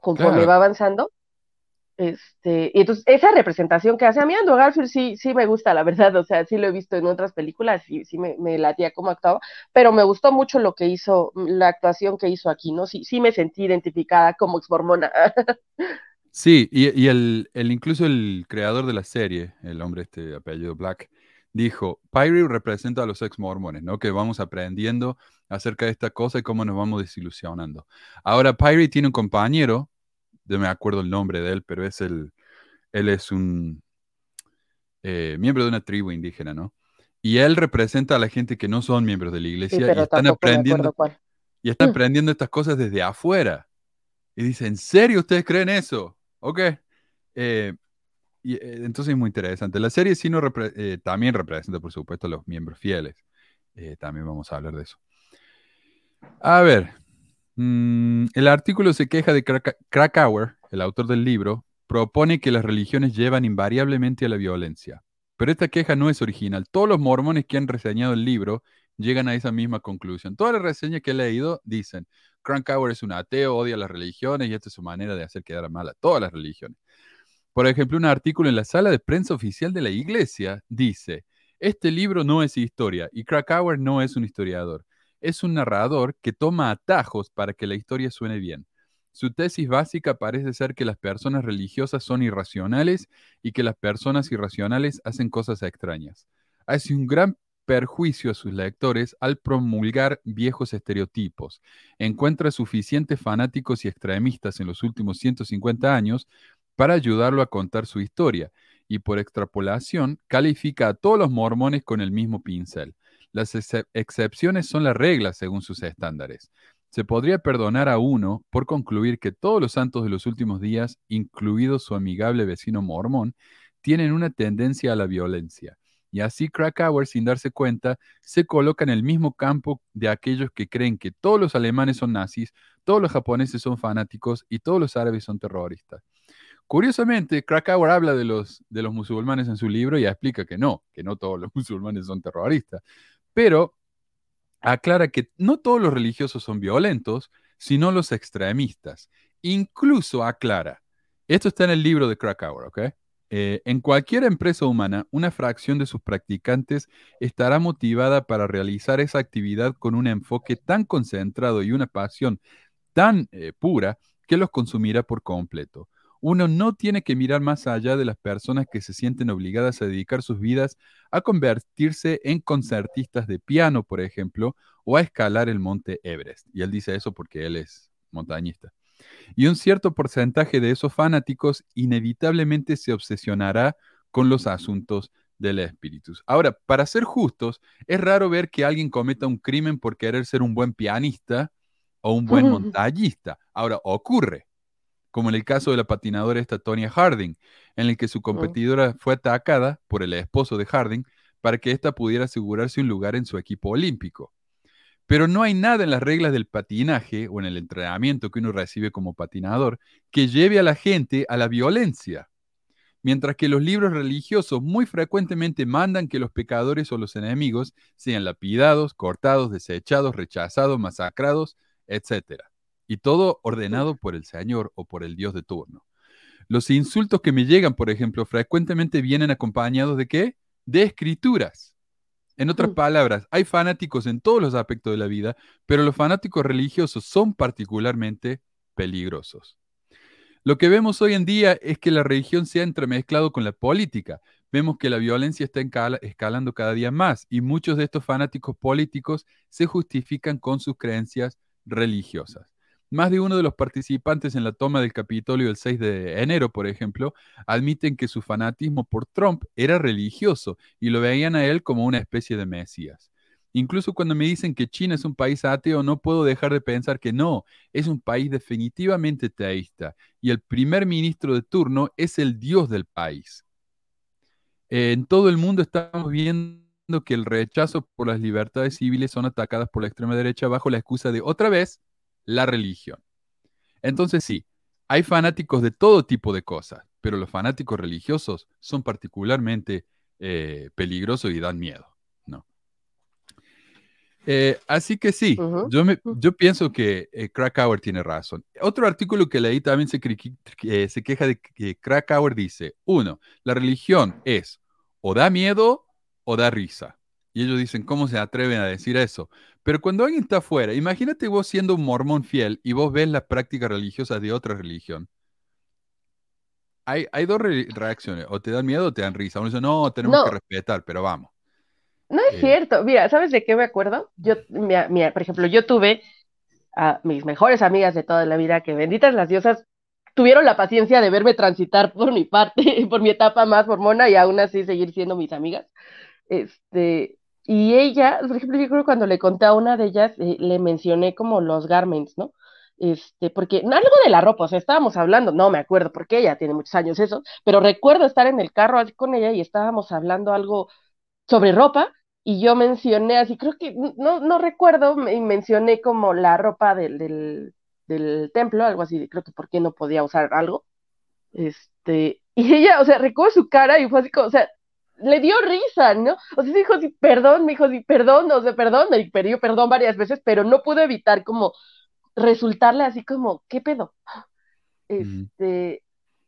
conforme Claro. va avanzando. Este, y entonces esa representación que hace a mí Andrew Garfield sí, sí me gusta, la verdad, o sea, sí lo he visto en otras películas y sí me, me latía cómo actuaba, pero me gustó mucho lo que hizo, la actuación que hizo aquí, ¿no? Sí, sí me sentí identificada como ex mormona. Sí, y, y el, el- incluso el creador de la serie, el hombre este apellido Black, dijo, Pyrie representa a los ex mormones, ¿no? Que vamos aprendiendo acerca de esta cosa y cómo nos vamos desilusionando. Ahora, Pyrie tiene un compañero, no me acuerdo el nombre de él, pero es el, él es un eh, miembro de una tribu indígena, ¿no? Y él representa a la gente que no son miembros de la Sí, iglesia y están aprendiendo, y están Mm. aprendiendo estas cosas desde afuera. Y dice, ¿en serio ustedes creen eso? Ok. Eh, y, eh, entonces es muy interesante. La serie sí no repre- también representa, por supuesto, a los miembros fieles. También vamos a hablar de eso. A ver, mm, el artículo se queja de Kraka- Krakauer, el autor del libro, propone que las religiones llevan invariablemente a la violencia. Pero esta queja no es original. Todos los mormones que han reseñado el libro llegan a esa misma conclusión. Todas las reseñas que he leído dicen, Krakauer es un ateo, odia las religiones y esta es su manera de hacer quedar mal a todas las religiones. Por ejemplo, un artículo en la sala de prensa oficial de la iglesia dice, este libro no es historia y Krakauer no es un historiador. Es un narrador que toma atajos para que la historia suene bien. Su tesis básica parece ser que las personas religiosas son irracionales y que las personas irracionales hacen cosas extrañas. Hace un gran perjuicio a sus lectores al promulgar viejos estereotipos. Encuentra suficientes fanáticos y extremistas en los últimos 150 años para ayudarlo a contar su historia y por extrapolación califica a todos los mormones con el mismo pincel. Las excep- excepciones son la regla según sus estándares. Se podría perdonar a uno por concluir que todos los santos de los últimos días, incluido su amigable vecino mormón, tienen una tendencia a la violencia. Y así Krakauer, sin darse cuenta, se coloca en el mismo campo de aquellos que creen que todos los alemanes son nazis, todos los japoneses son fanáticos y todos los árabes son terroristas. Curiosamente, Krakauer habla de los, de los musulmanes en su libro y explica que no, que no todos los musulmanes son terroristas, pero aclara que no todos los religiosos son violentos, sino los extremistas. Incluso aclara, esto está en el libro de Krakauer, ¿ok? Eh, en cualquier empresa humana, una fracción de sus practicantes estará motivada para realizar esa actividad con un enfoque tan concentrado y una pasión tan eh, pura que los consumirá por completo. Uno no tiene que mirar más allá de las personas que se sienten obligadas a dedicar sus vidas a convertirse en concertistas de piano, por ejemplo, o a escalar el monte Everest. Y él dice eso porque él es montañista. Y un cierto porcentaje de esos fanáticos inevitablemente se obsesionará con los asuntos del espíritu. Ahora, para ser justos, es raro ver que alguien cometa un crimen por querer ser un buen pianista o un buen montañista. Ahora, ocurre, como en el caso de la patinadora esta Tonya Harding, en el que su competidora fue atacada por el esposo de Harding para que ésta pudiera asegurarse un lugar en su equipo olímpico. Pero no hay nada en las reglas del patinaje o en el entrenamiento que uno recibe como patinador que lleve a la gente a la violencia. Mientras que los libros religiosos muy frecuentemente mandan que los pecadores o los enemigos sean lapidados, cortados, desechados, rechazados, masacrados, etc. Y todo ordenado por el Señor o por el Dios de turno. Los insultos que me llegan, por ejemplo, frecuentemente vienen acompañados de qué? De escrituras. En otras Mm. palabras, hay fanáticos en todos los aspectos de la vida, pero los fanáticos religiosos son particularmente peligrosos. Lo que vemos hoy en día es que la religión se ha entremezclado con la política. Vemos que la violencia está escalando cada día más y muchos de estos fanáticos políticos se justifican con sus creencias religiosas. Más de uno de los participantes en la toma del Capitolio el 6 de enero, por ejemplo, admiten que su fanatismo por Trump era religioso y lo veían a él como una especie de mesías. Incluso cuando me dicen que China es un país ateo, no puedo dejar de pensar que no, es un país definitivamente teísta y el primer ministro de turno es el dios del país. Eh, en todo el mundo estamos viendo que el rechazo por las libertades civiles son atacadas por la extrema derecha bajo la excusa de otra vez la religión. Entonces sí, hay fanáticos de todo tipo de cosas, pero los fanáticos religiosos son particularmente eh, peligrosos y dan miedo, ¿no? Eh, así que sí, yo, me- yo pienso que eh, Krakauer tiene razón. Otro artículo que leí también se, eh, se queja de que Krakauer dice, uno, la religión es o da miedo o da risa. Y ellos dicen, ¿cómo se atreven a decir eso? Pero cuando alguien está afuera, imagínate vos siendo un mormón fiel y vos ves las prácticas religiosas de otra religión. Hay, hay dos re- reacciones, o te dan miedo o te dan risa. Uno dice, no, tenemos No. que respetar, pero vamos. No es Eh. cierto. Mira, ¿sabes de qué me acuerdo? Yo, mira, mira, por ejemplo, yo tuve a mis mejores amigas de toda la vida, que benditas las diosas, tuvieron la paciencia de verme transitar por mi parte, por mi etapa más mormona y aún así seguir siendo mis amigas. Este, y ella, por ejemplo, yo creo que cuando le conté a una de ellas, eh, le mencioné como los garments, ¿no? Este, porque algo de la ropa, o sea, estábamos hablando, no me acuerdo porque ella tiene muchos años eso, pero recuerdo estar en el carro con ella y estábamos hablando algo sobre ropa y yo mencioné así, creo que no, no recuerdo, me- mencioné como la ropa del, del, del templo, algo así, creo que por qué no podía usar algo. Este, y ella, o sea, recuerdo su cara y fue así como, o sea, le dio risa, ¿no? O sea, dijo, sí, perdón, me dijo, sí, perdón, o sea, perdón, y pidió perdón varias veces, pero no pudo evitar como resultarle así como, ¿qué pedo? Este,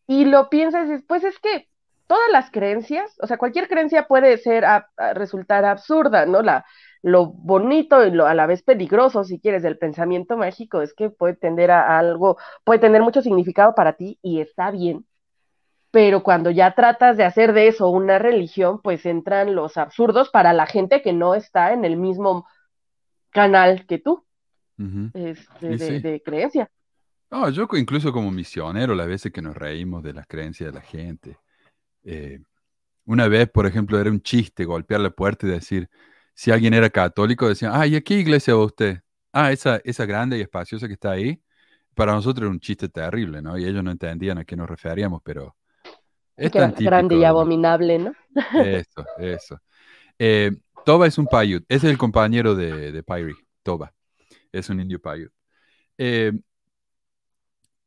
y lo piensas pues es que todas las creencias, o sea, cualquier creencia puede ser a, a resultar absurda, ¿no? La, lo bonito y lo a la vez peligroso, si quieres, del pensamiento mágico es que puede tender a, a algo, puede tener mucho significado para ti y está bien, pero cuando ya tratas de hacer de eso una religión, pues entran los absurdos para la gente que no está en el mismo canal que tú, este, Y de, sí. de creencia. No, yo incluso como misionero, las veces que nos reímos de las creencias de la gente. Eh, una vez, por ejemplo, era un chiste golpear la puerta y decir, si alguien era católico, decían, ah, ¿y a qué iglesia va usted? Ah, esa, esa grande y espaciosa que está ahí. Para nosotros era un chiste terrible, ¿no? Y ellos no entendían a qué nos referíamos, pero es tan típico grande y abominable, ¿no? Eso, eso. Eh, Toba es un Paiute, ese es el compañero de, de Pyrie, Toba. Es un indio Paiute. Eh,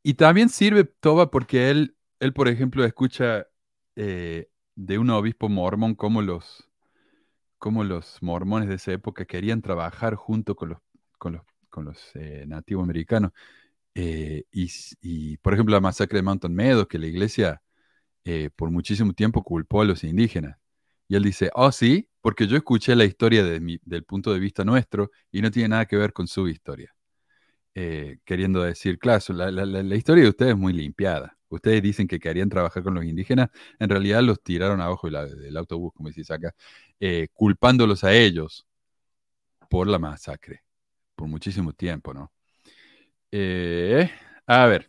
y también sirve Toba porque él, él por ejemplo, escucha eh, de un obispo mormón cómo los, cómo los mormones de esa época querían trabajar junto con los, con los, con los eh, nativos americanos. Eh, y, y, por ejemplo, la masacre de Mountain Meadows, que la iglesia eh, por muchísimo tiempo culpó a los indígenas. Y él dice, oh sí, porque yo escuché la historia de mi- del punto de vista nuestro y no tiene nada que ver con su historia. Eh, queriendo decir, claro, la, historia de ustedes es muy limpiada. Ustedes dicen que querían trabajar con los indígenas, en realidad los tiraron abajo del autobús, como decís acá, eh, culpándolos a ellos por la masacre, por muchísimo tiempo, ¿no? A ver,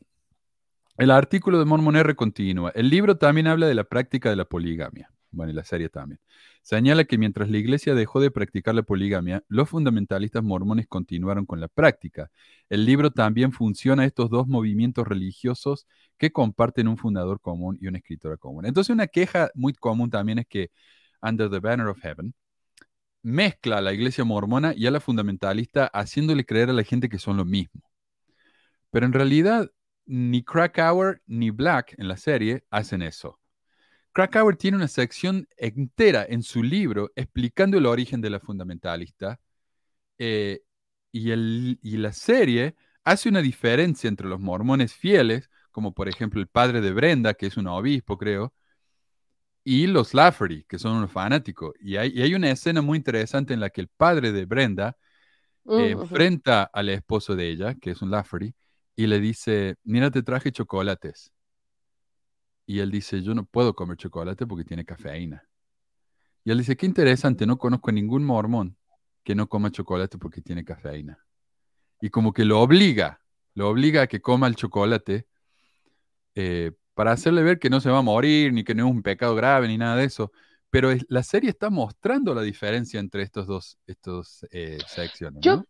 el artículo de Mormon R continúa. El libro también habla de la práctica de la poligamia. Bueno, y la serie también. Señala que mientras la iglesia dejó de practicar la poligamia, los fundamentalistas mormones continuaron con la práctica. El libro también funciona estos dos movimientos religiosos que comparten un fundador común y una escritora común. Entonces, una queja muy común también es que Under the Banner of Heaven mezcla a la iglesia mormona y a la fundamentalista, haciéndole creer a la gente que son lo mismo. Pero en realidad, ni Krakauer ni Black en la serie hacen eso. Krakauer tiene una sección entera en su libro explicando el origen de la fundamentalista eh, y, el- y la serie hace una diferencia entre los mormones fieles como por ejemplo el padre de Brenda, que es un obispo, creo, y los Lafferty, que son unos fanáticos. Y hay, y hay una escena muy interesante en la que el padre de Brenda eh, enfrenta al esposo de ella, que es un Lafferty, y le dice, mira, te traje chocolates. Y él dice, yo no puedo comer chocolate porque tiene cafeína. Y él dice, qué interesante, no conozco a ningún mormón que no coma chocolate porque tiene cafeína. Y como que lo obliga, lo obliga a que coma el chocolate eh, para hacerle ver que no se va a morir, ni que no es un pecado grave, ni nada de eso. Pero la serie está mostrando la diferencia entre estos dos estos, eh, secciones. Yo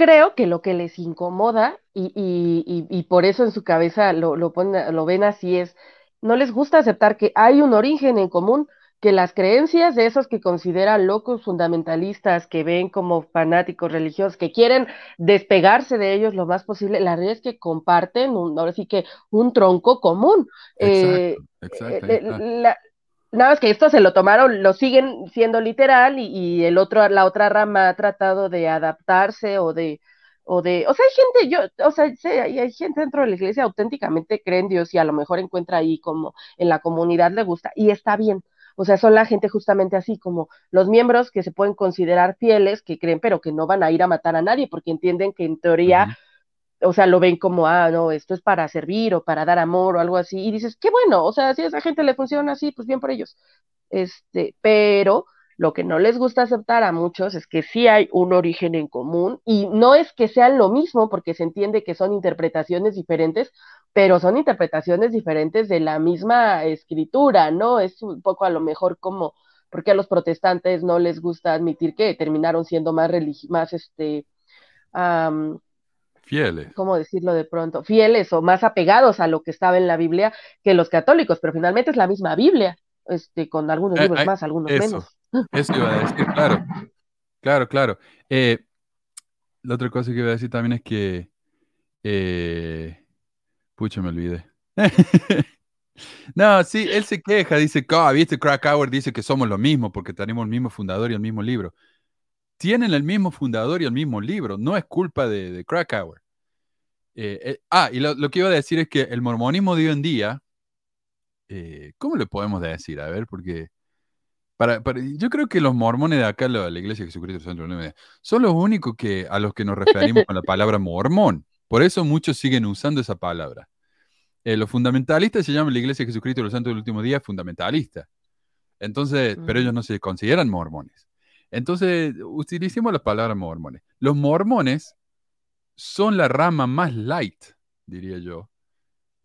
creo que lo que les incomoda, y, y, y, por eso en su cabeza lo, lo, lo ven así, es, no les gusta aceptar que hay un origen en común, que las creencias de esos que consideran locos fundamentalistas, que ven como fanáticos religiosos, que quieren despegarse de ellos lo más posible, la realidad es que comparten, un, ahora sí que un tronco común. Exacto, eh, eh, nada más que esto se lo tomaron, lo siguen siendo literal y, el otro, la otra rama ha tratado de adaptarse o de, o de, o sea, hay gente, yo, o sea, sí, hay, hay, gente dentro de la iglesia auténticamente cree en Dios y a lo mejor encuentra ahí como en la comunidad le gusta y está bien. O sea, son la gente justamente así como los miembros que se pueden considerar fieles, que creen, pero que no van a ir a matar a nadie porque entienden que en teoría, o sea, lo ven como, ah, no, esto es para servir o para dar amor o algo así. Y dices, qué bueno, o sea, si a esa gente le funciona así, pues bien por ellos. Este, pero lo que no les gusta aceptar a muchos es que sí hay un origen en común y no es que sean lo mismo porque se entiende que son interpretaciones diferentes, pero son interpretaciones diferentes de la misma escritura, ¿no? Es un poco a lo mejor como porque a los protestantes no les gusta admitir que terminaron siendo más más este fieles. ¿Cómo decirlo de pronto? Fieles o más apegados a lo que estaba en la Biblia que los católicos, pero finalmente es la misma Biblia, este, con algunos eh, libros más, algunos menos. Eso iba a decir, claro. Claro, claro. Eh, la otra cosa que iba a decir también es que. Eh, pucha, me olvidé. no, sí, él se queja, dice, oh, viste, Krakauer dice que somos lo mismo porque tenemos el mismo fundador y el mismo libro. Tienen el mismo fundador y el mismo libro, no es culpa de, de Krakauer. Eh, ah, y lo, que iba a decir es que el mormonismo de hoy en día, ¿cómo le podemos decir? A ver, porque yo creo que los mormones de acá, la, la Iglesia de Jesucristo Santo son los únicos que, a los que nos referimos con la palabra mormón. Por eso muchos siguen usando esa palabra. Eh, los fundamentalistas se llaman la Iglesia de Jesucristo de los Santos del Último Día fundamentalista. Entonces, pero ellos no se consideran mormones. Entonces, utilicemos la palabra mormones. Los mormones son la rama más light, diría yo,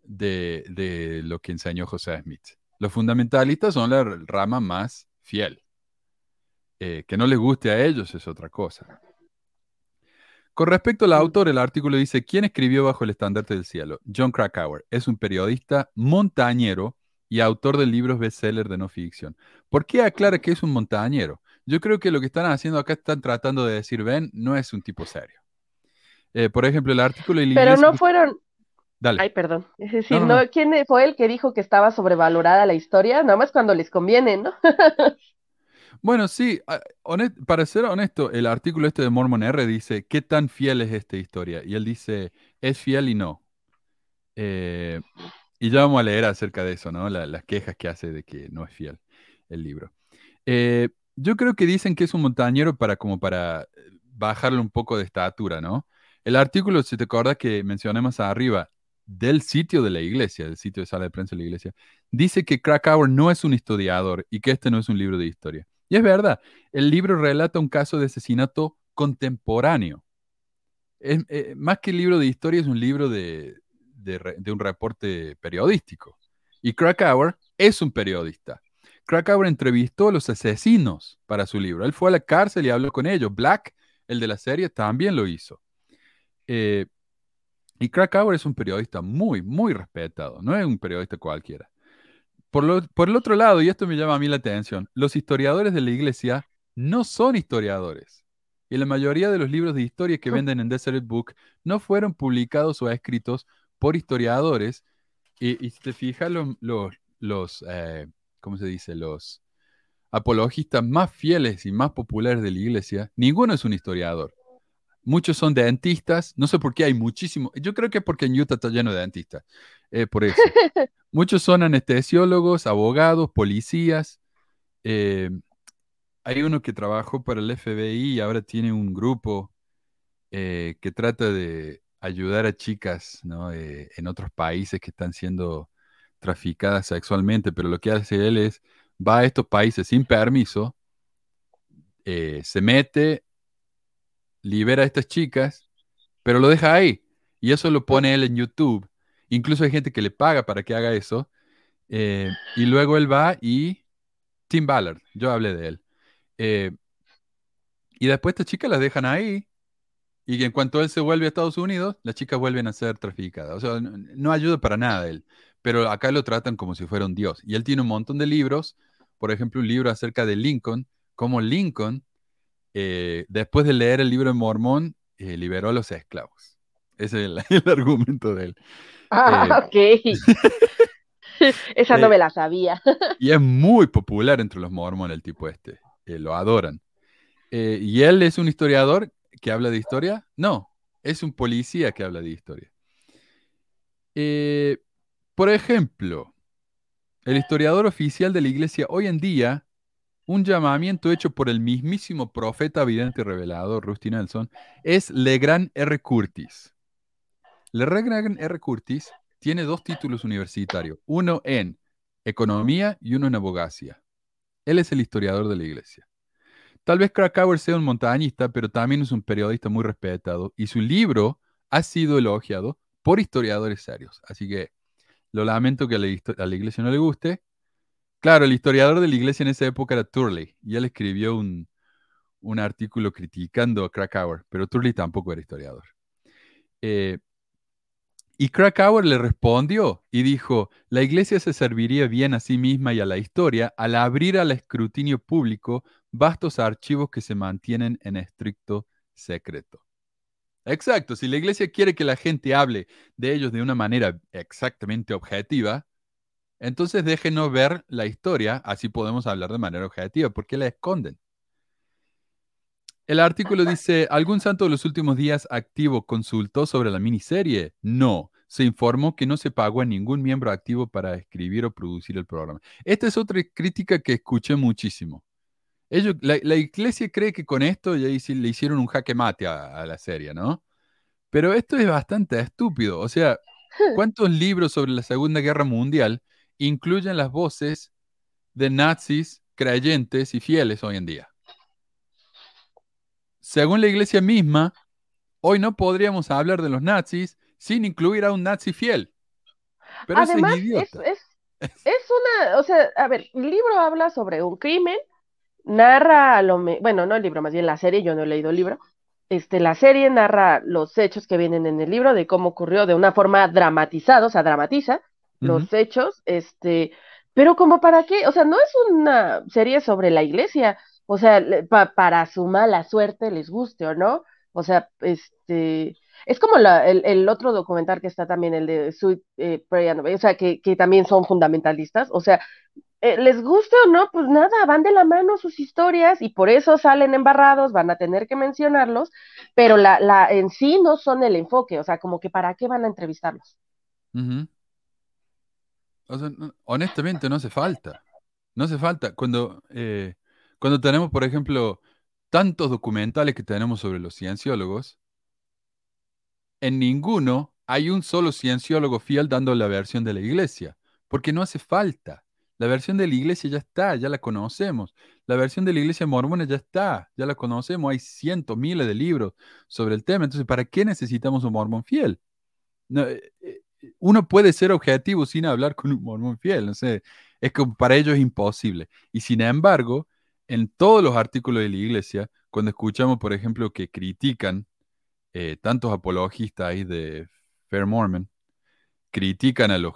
de, lo que enseñó José Smith. Los fundamentalistas son la rama más fiel. Eh, que no les guste a ellos es otra cosa. Con respecto al autor, el artículo dice, ¿quién escribió bajo el estandarte del cielo? John Krakauer. Es un periodista montañero y autor de libros bestseller de no ficción. ¿Por qué aclara que es un montañero? Yo creo que lo que están haciendo acá están tratando de decir, ven, no es un tipo serio. Eh, por ejemplo, el artículo de Pero no fueron... Dale. Ay, perdón. Es decir, no, ¿quién fue el que dijo que estaba sobrevalorada la historia? Nada más cuando les conviene, ¿no? Bueno, sí, para ser honesto, el artículo este de Mormon R dice, ¿qué tan fiel es esta historia? Y él dice, es fiel y no. Eh, y ya vamos a leer acerca de eso, ¿no? las quejas que hace de que no es fiel el libro. Eh, yo creo que dicen que es un montañero para como para eh, bajarle un poco de estatura, ¿no? El artículo, si te acuerdas que mencionamos arriba, del sitio de la iglesia, del sitio de sala de prensa de la iglesia, dice que Krakauer no es un historiador y que este no es un libro de historia. Y es verdad, el libro relata un caso de asesinato contemporáneo. Eh, más que libro de historia, es un libro de, un reporte periodístico. Y Krakauer es un periodista. Krakauer entrevistó a los asesinos para su libro. Él fue a la cárcel y habló con ellos. Black, el de la serie, también lo hizo. Eh, y Krakauer es un periodista muy, muy respetado. No es un periodista cualquiera. Por, el otro lado, y esto me llama a mí la atención, los historiadores de la iglesia no son historiadores. Y la mayoría de los libros de historia que venden en Desert Book no fueron publicados o escritos por historiadores. Y, si te fijas, los, eh, ¿cómo se dice? Los apologistas más fieles y más populares de la iglesia, ninguno es un historiador. Muchos son dentistas, no sé por qué hay muchísimos, yo creo que es porque en Utah está lleno de dentistas. eh, por eso. Muchos son anestesiólogos, abogados, policías. eh, hay uno que trabajó para el FBI y ahora tiene un grupo eh, que trata de ayudar a chicas ¿no? en otros países que están siendo traficadas sexualmente, pero lo que hace él es, va a estos países sin permiso, eh, se mete, libera a estas chicas, pero lo deja ahí. Y eso lo pone él en YouTube. Incluso hay gente que le paga para que haga eso. eh, y luego él va y... Tim Ballard, yo hablé de él. Eh, y después estas chicas las dejan ahí. Y en cuanto él se vuelve a Estados Unidos, las chicas vuelven a ser traficadas. O sea, no ayuda para nada él. Pero acá lo tratan como si fuera un dios. Y él tiene un montón de libros. Por ejemplo, un libro acerca de Lincoln. Cómo Lincoln, eh, después de leer el libro de Mormón, eh, liberó a los esclavos. Ese es el, el argumento de él. Ah, ok. Esa no eh, me la sabía. Y es muy popular entre los mormones el tipo este. Eh, lo adoran. Eh, ¿Y él es un historiador que habla de historia? No, es un policía que habla de historia. Eh, por ejemplo, el historiador oficial de la iglesia hoy en día, un llamamiento hecho por el mismísimo profeta vidente y revelador Rusty Nelson, es Legrand R. Curtis. Legrand R. Curtis tiene dos títulos universitarios, uno en economía y uno en abogacía. Él es el historiador de la iglesia. Tal vez Krakauer sea un montañista, pero también es un periodista muy respetado y su libro ha sido elogiado por historiadores serios. Así que lo lamento que a la, iglesia no le guste. Claro, el historiador de la iglesia en esa época era Turley y él escribió un, un artículo criticando a Krakauer, pero Turley tampoco era historiador. Eh, y Krakauer le respondió y dijo, la iglesia se serviría bien a sí misma y a la historia al abrir al escrutinio público vastos archivos que se mantienen en estricto secreto. Exacto, si la iglesia quiere que la gente hable de ellos de una manera exactamente objetiva, entonces déjenos ver la historia, así podemos hablar de manera objetiva, porque la esconden. El artículo dice, ¿algún santo de los últimos días activo consultó sobre la miniserie? No. Se informó que no se pagó a ningún miembro activo para escribir o producir el programa. Esta es otra crítica que escuché muchísimo. Ellos, la, la iglesia cree que con esto ya le hicieron un jaque mate a, a la serie, ¿no? Pero esto es bastante estúpido. O sea, ¿cuántos libros sobre la Segunda Guerra Mundial incluyen las voces de nazis creyentes y fieles hoy en día? Según la iglesia misma, hoy no podríamos hablar de los nazis sin incluir a un nazi fiel. Pero Además, es es, es una, o sea, a ver, el libro habla sobre un crimen, narra lo, me- bueno, no el libro, más bien la serie, yo no he leído el libro. Este, la serie narra los hechos que vienen en el libro, de cómo ocurrió de una forma dramatizada, o sea, dramatiza los Ujú. hechos, este, pero como para qué, o sea, no es una serie sobre la iglesia, o sea, pa- para su mala suerte les guste o no, o sea, este, es como la, el, el otro documental que está también, el de Sweet eh, Pray and Obey, o sea, que, que también son fundamentalistas, o sea, eh, les guste o no, pues nada, van de la mano sus historias y por eso salen embarrados, van a tener que mencionarlos, pero la, la en sí no son el enfoque, o sea, como que para qué van a entrevistarlos. O sea, honestamente no hace falta. No hace falta. Cuando, eh, cuando tenemos, por ejemplo, tantos documentales que tenemos sobre los cienciólogos, en ninguno hay un solo cienciólogo fiel dando la versión de la iglesia, porque no hace falta. La versión de la iglesia ya está, ya la conocemos. La versión de la iglesia mormona ya está, ya la conocemos. Hay cientos, miles de libros sobre el tema. Entonces, ¿para qué necesitamos un mormón fiel? No, eh, eh, uno puede ser objetivo sin hablar con un mormón fiel, no sé, es que para ellos es imposible. Y sin embargo, en todos los artículos de la iglesia, cuando escuchamos, por ejemplo, que critican eh, tantos apologistas ahí de Fair Mormon, critican a los,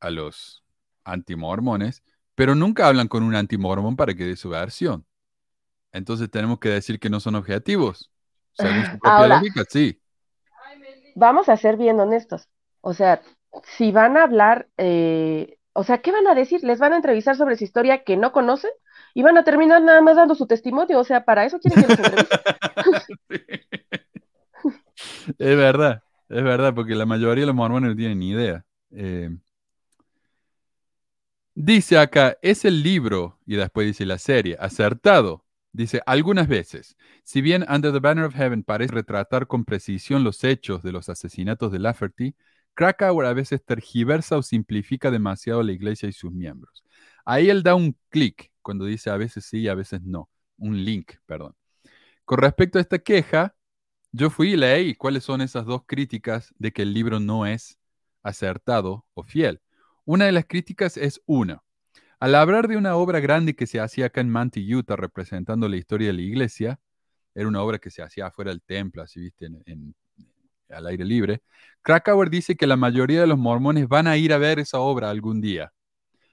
a los antimormones, pero nunca hablan con un antimormón para que dé su versión. Entonces tenemos que decir que no son objetivos. Según su propia Ahora, lógica, sí. vamos a ser bien honestos. O sea, si van a hablar, eh, o sea, ¿qué van a decir? ¿Les van a entrevistar sobre su historia que no conocen? Y van a terminar nada más dando su testimonio. O sea, para eso quieren que los entrevisten. Es verdad, es verdad, porque la mayoría de los mormones no tienen ni idea. Eh, dice acá, es el libro, y después dice la serie, acertado. Dice, algunas veces, si bien Under the Banner of Heaven parece retratar con precisión los hechos de los asesinatos de Lafferty, Krakauer a veces tergiversa o simplifica demasiado la iglesia y sus miembros. Ahí él da un clic cuando dice a veces sí y a veces no. Un link, perdón. Con respecto a esta queja, yo fui y leí cuáles son esas dos críticas de que el libro no es acertado o fiel. Una de las críticas es una. Al hablar de una obra grande que se hacía acá en Manti, Utah, representando la historia de la iglesia, era una obra que se hacía afuera del templo, así viste, en, al aire libre, Krakauer dice que la mayoría de los mormones van a ir a ver esa obra algún día.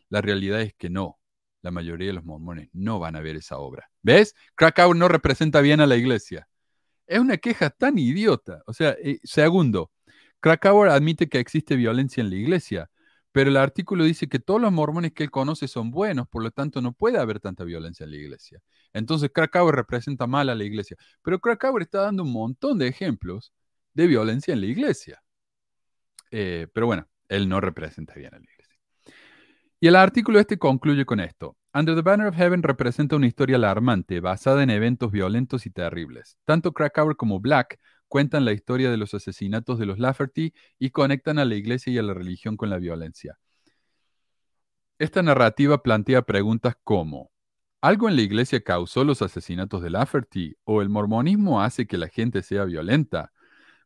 La realidad es que no. La mayoría de los mormones no van a ver esa obra. ¿Ves? Krakauer no representa bien a la iglesia. Es una queja tan idiota. O sea, eh, segundo, Krakauer admite que existe violencia en la iglesia, pero el artículo dice que todos los mormones que él conoce son buenos, por lo tanto no puede haber tanta violencia en la iglesia. Entonces Krakauer representa mal a la iglesia. Pero Krakauer está dando un montón de ejemplos de violencia en la iglesia. Eh, pero bueno, él no representa bien a la iglesia. Y el artículo este concluye con esto. Under the Banner of Heaven representa una historia alarmante, basada en eventos violentos y terribles. Tanto Krakauer como Black cuentan la historia de los asesinatos de los Lafferty y conectan a la iglesia y a la religión con la violencia. Esta narrativa plantea preguntas como, ¿algo en la iglesia causó los asesinatos de Lafferty o el mormonismo hace que la gente sea violenta?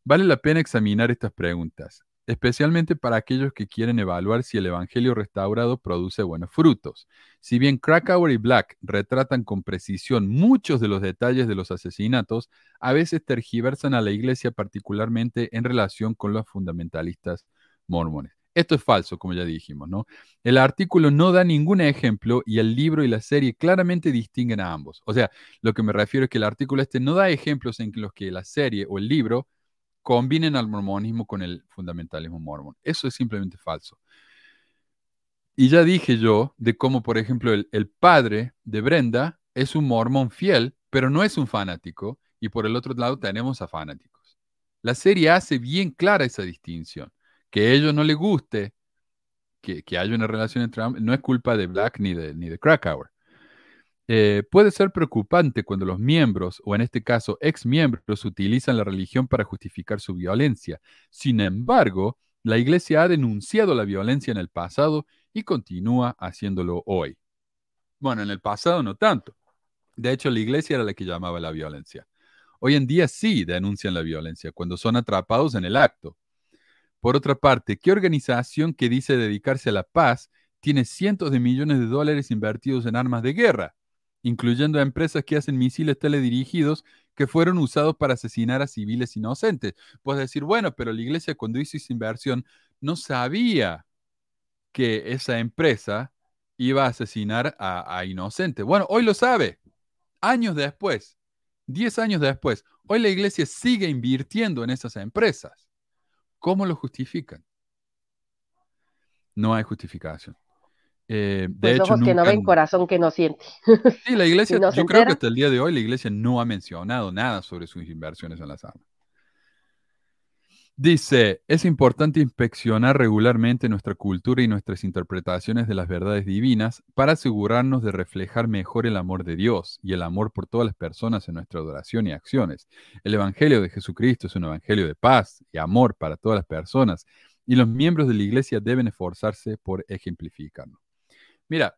Vale la pena examinar estas preguntas especialmente para aquellos que quieren evaluar si el Evangelio restaurado produce buenos frutos. Si bien Krakauer y Black retratan con precisión muchos de los detalles de los asesinatos, a veces tergiversan a la iglesia particularmente en relación con los fundamentalistas mormones. Esto es falso, como ya dijimos, ¿no? El artículo no da ningún ejemplo y el libro y la serie claramente distinguen a ambos. O sea, lo que me refiero es que el artículo este no da ejemplos en los que la serie o el libro combinen al mormonismo con el fundamentalismo mormón. Eso es simplemente falso. Y ya dije yo de cómo, por ejemplo, el, padre de Brenda es un mormón fiel, pero no es un fanático, y por el otro lado tenemos a fanáticos. La serie hace bien clara esa distinción. Que a ellos no les guste que, haya una relación entre ambos, no es culpa de Black ni de, ni de Krakauer. Eh, puede ser preocupante cuando los miembros, o en este caso ex miembros, utilizan la religión para justificar su violencia. Sin embargo, la Iglesia ha denunciado la violencia en el pasado y continúa haciéndolo hoy. Bueno, en el pasado no tanto. De hecho, la Iglesia era la que llamaba la violencia. Hoy en día sí denuncian la violencia cuando son atrapados en el acto. Por otra parte, ¿qué organización que dice dedicarse a la paz tiene cientos de millones de dólares invertidos en armas de guerra? Incluyendo a empresas que hacen misiles teledirigidos que fueron usados para asesinar a civiles inocentes. Puedes decir, bueno, pero la iglesia cuando hizo esa inversión no sabía que esa empresa iba a asesinar a, inocentes. Bueno, hoy lo sabe, años después, diez años después. Hoy la iglesia sigue invirtiendo en esas empresas. ¿Cómo lo justifican? No hay justificación. Eh, de pues ojos que no ven, corazón que no siente. Sí, la iglesia, yo creo que hasta el día de hoy la iglesia no ha mencionado nada sobre sus inversiones en las armas. Dice, es importante inspeccionar regularmente nuestra cultura y nuestras interpretaciones de las verdades divinas para asegurarnos de reflejar mejor el amor de Dios y el amor por todas las personas en nuestra adoración y acciones. El Evangelio de Jesucristo es un Evangelio de paz y amor para todas las personas y los miembros de la iglesia deben esforzarse por ejemplificarlo. Mira,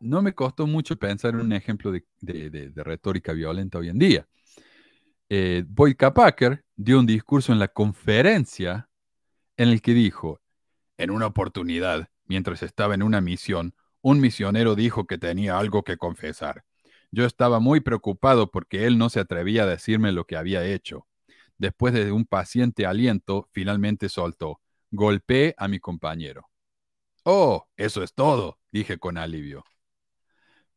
no me costó mucho pensar en un ejemplo de, retórica violenta hoy en día. Eh, Boyd dio un discurso en la conferencia en el que dijo, en una oportunidad, mientras estaba en una misión, un misionero dijo que tenía algo que confesar. Yo estaba muy preocupado porque él no se atrevía a decirme lo que había hecho. Después de un paciente aliento, finalmente soltó, golpeé a mi compañero. Oh, eso es todo, dije con alivio.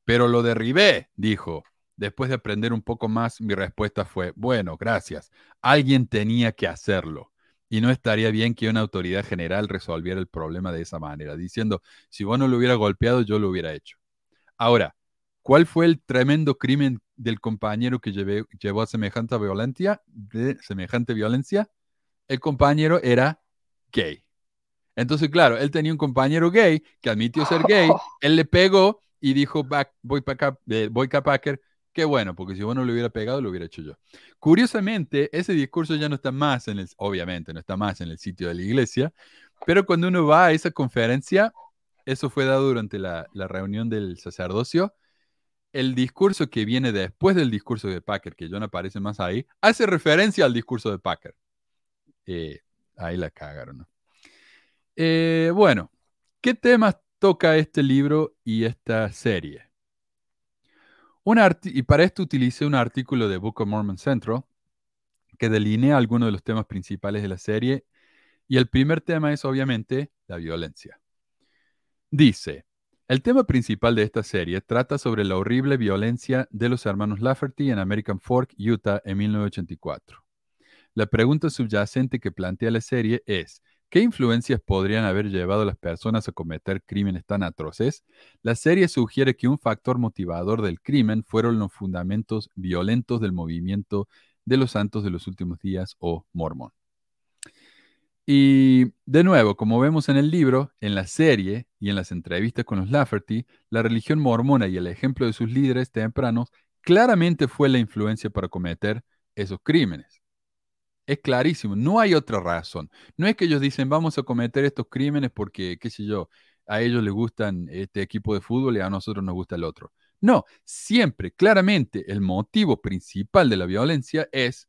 Pero lo derribé, dijo. Después de aprender un poco más, mi respuesta fue, bueno, gracias. Alguien tenía que hacerlo. Y no estaría bien que una autoridad general resolviera el problema de esa manera, diciendo, si vos no lo hubiera golpeado, yo lo hubiera hecho. Ahora, ¿cuál fue el tremendo crimen del compañero que llevó a semejante violencia? De semejante violencia? El compañero era gay. Entonces, claro, él tenía un compañero gay que admitió ser gay, él le pegó y dijo, voy para acá, eh, voy Packer, qué bueno, porque si vos no lo hubiera pegado, lo hubiera hecho yo. Curiosamente, ese discurso ya no está más en el, obviamente, no está más en el sitio de la iglesia, pero cuando uno va a esa conferencia, eso fue dado durante la, reunión del sacerdocio, el discurso que viene después del discurso de Packer, que ya no aparece más ahí, hace referencia al discurso de Packer. Eh, ahí la cagaron, ¿no? Eh, bueno, ¿qué temas toca este libro y esta serie? y para esto utilicé un artículo de Book of Mormon Central que delinea algunos de los temas principales de la serie y el primer tema es obviamente la violencia. Dice, el tema principal de esta serie trata sobre la horrible violencia de los hermanos Lafferty en American Fork, Utah, en 1984. La pregunta subyacente que plantea la serie es, ¿Qué influencias podrían haber llevado a las personas a cometer crímenes tan atroces? La serie sugiere que un factor motivador del crimen fueron los fundamentos violentos del movimiento de los santos de los últimos días o mormón. Y de nuevo, como vemos en el libro, en la serie y en las entrevistas con los Lafferty, la religión mormona y el ejemplo de sus líderes tempranos claramente fue la influencia para cometer esos crímenes. Es clarísimo, no hay otra razón. No es que ellos dicen vamos a cometer estos crímenes porque, qué sé yo, a ellos les gustan este equipo de fútbol y a nosotros nos gusta el otro. No, siempre, claramente, el motivo principal de la violencia es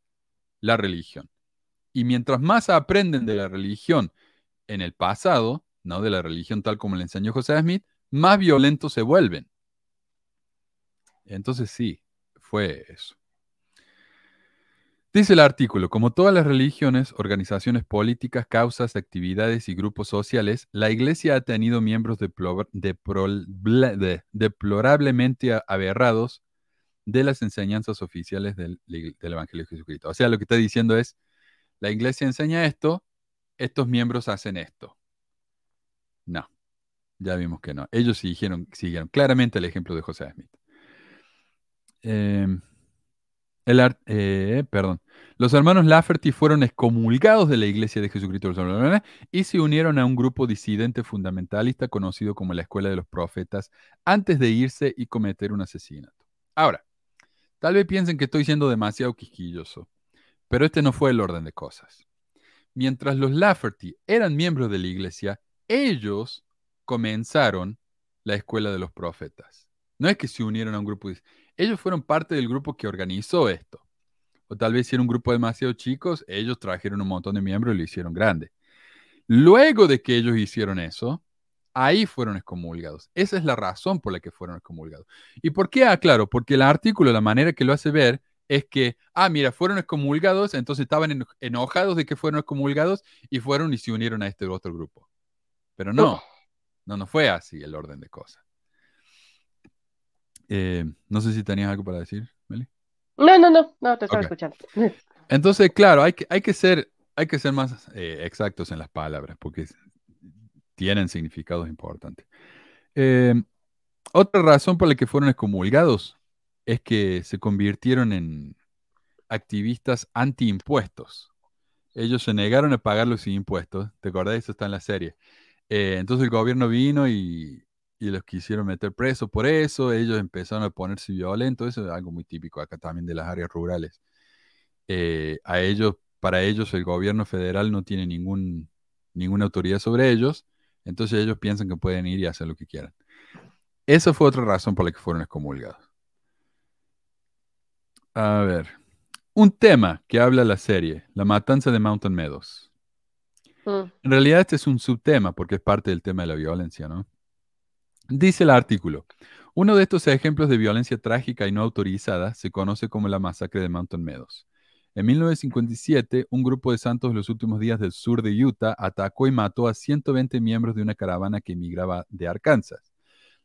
la religión. Y mientras más aprenden de la religión en el pasado, no de la religión tal como le enseñó José Smith, más violentos se vuelven. Entonces sí, fue eso. Dice el artículo, como todas las religiones, organizaciones políticas, causas, actividades y grupos sociales, la Iglesia ha tenido miembros deplorablemente aberrados de las enseñanzas oficiales del, Evangelio de Jesucristo. O sea, lo que está diciendo es, la Iglesia enseña esto, estos miembros hacen esto. No, ya vimos que no. Ellos siguieron, siguieron claramente el ejemplo de José Smith. Eh, el eh, perdón. Los hermanos Lafferty fueron excomulgados de la Iglesia de Jesucristo y se unieron a un grupo disidente fundamentalista conocido como la Escuela de los Profetas antes de irse y cometer un asesinato. Ahora, tal vez piensen que estoy siendo demasiado quisquilloso, pero este no fue el orden de cosas. Mientras los Lafferty eran miembros de la Iglesia, ellos comenzaron la Escuela de los Profetas. No es que se unieron a un grupo ellos fueron parte del grupo que organizó esto. O tal vez si era un grupo demasiado chicos, ellos trajeron un montón de miembros y lo hicieron grande. Luego de que ellos hicieron eso, ahí fueron excomulgados. Esa es la razón por la que fueron excomulgados. ¿Y por qué? Ah, claro, porque el artículo, la manera que lo hace ver, es que, ah, mira, fueron excomulgados, entonces estaban enojados de que fueron excomulgados y fueron y se unieron a este otro grupo. Pero no, no, no fue así el orden de cosas. Eh, no sé si tenías algo para decir. No, no, no, no, te estaba escuchando. Entonces, claro, hay que, hay que, ser, hay que ser más eh, exactos en las palabras porque tienen significados importantes. Eh, otra razón por la que fueron excomulgados es que se convirtieron en activistas anti-impuestos. Ellos se negaron a pagar los impuestos, ¿te acordás? Eso está en la serie. entonces el gobierno vino y, y los quisieron meter presos por eso, ellos empezaron a ponerse violentos, eso es algo muy típico acá también de las áreas rurales. Eh, a ellos, para ellos el gobierno federal no tiene ningún, ninguna autoridad sobre ellos, entonces ellos piensan que pueden ir y hacer lo que quieran. Esa fue otra razón por la que fueron excomulgados. A ver, un tema que habla la serie, la matanza de Mountain Meadows. Mm. En realidad este es un subtema porque es parte del tema de la violencia, ¿no? Dice el artículo, uno de estos ejemplos de violencia trágica y no autorizada se conoce como la masacre de Mountain Meadows. En 1957, un grupo de santos de los últimos días del sur de Utah atacó y mató a 120 miembros de una caravana que emigraba de Arkansas.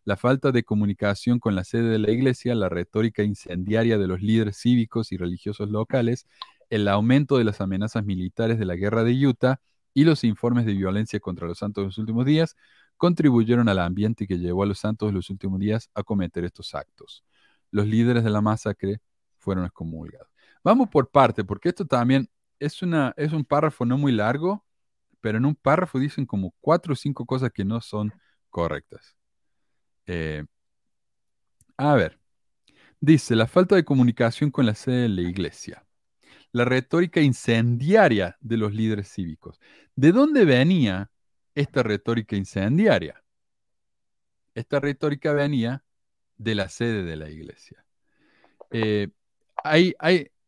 La falta de comunicación con la sede de la iglesia, la retórica incendiaria de los líderes cívicos y religiosos locales, el aumento de las amenazas militares de la guerra de Utah y los informes de violencia contra los santos de los últimos días contribuyeron al ambiente que llevó a los santos de los últimos días a cometer estos actos. Los líderes de la masacre fueron excomulgados. Vamos por parte, porque esto también es, una, es un párrafo no muy largo, pero en un párrafo dicen como cuatro o cinco cosas que no son correctas. Eh, a ver, dice la falta de comunicación con la sede de la iglesia, la retórica incendiaria de los líderes cívicos. ¿De dónde venía esta retórica incendiaria? Esta retórica venía de la sede de la iglesia. Eh,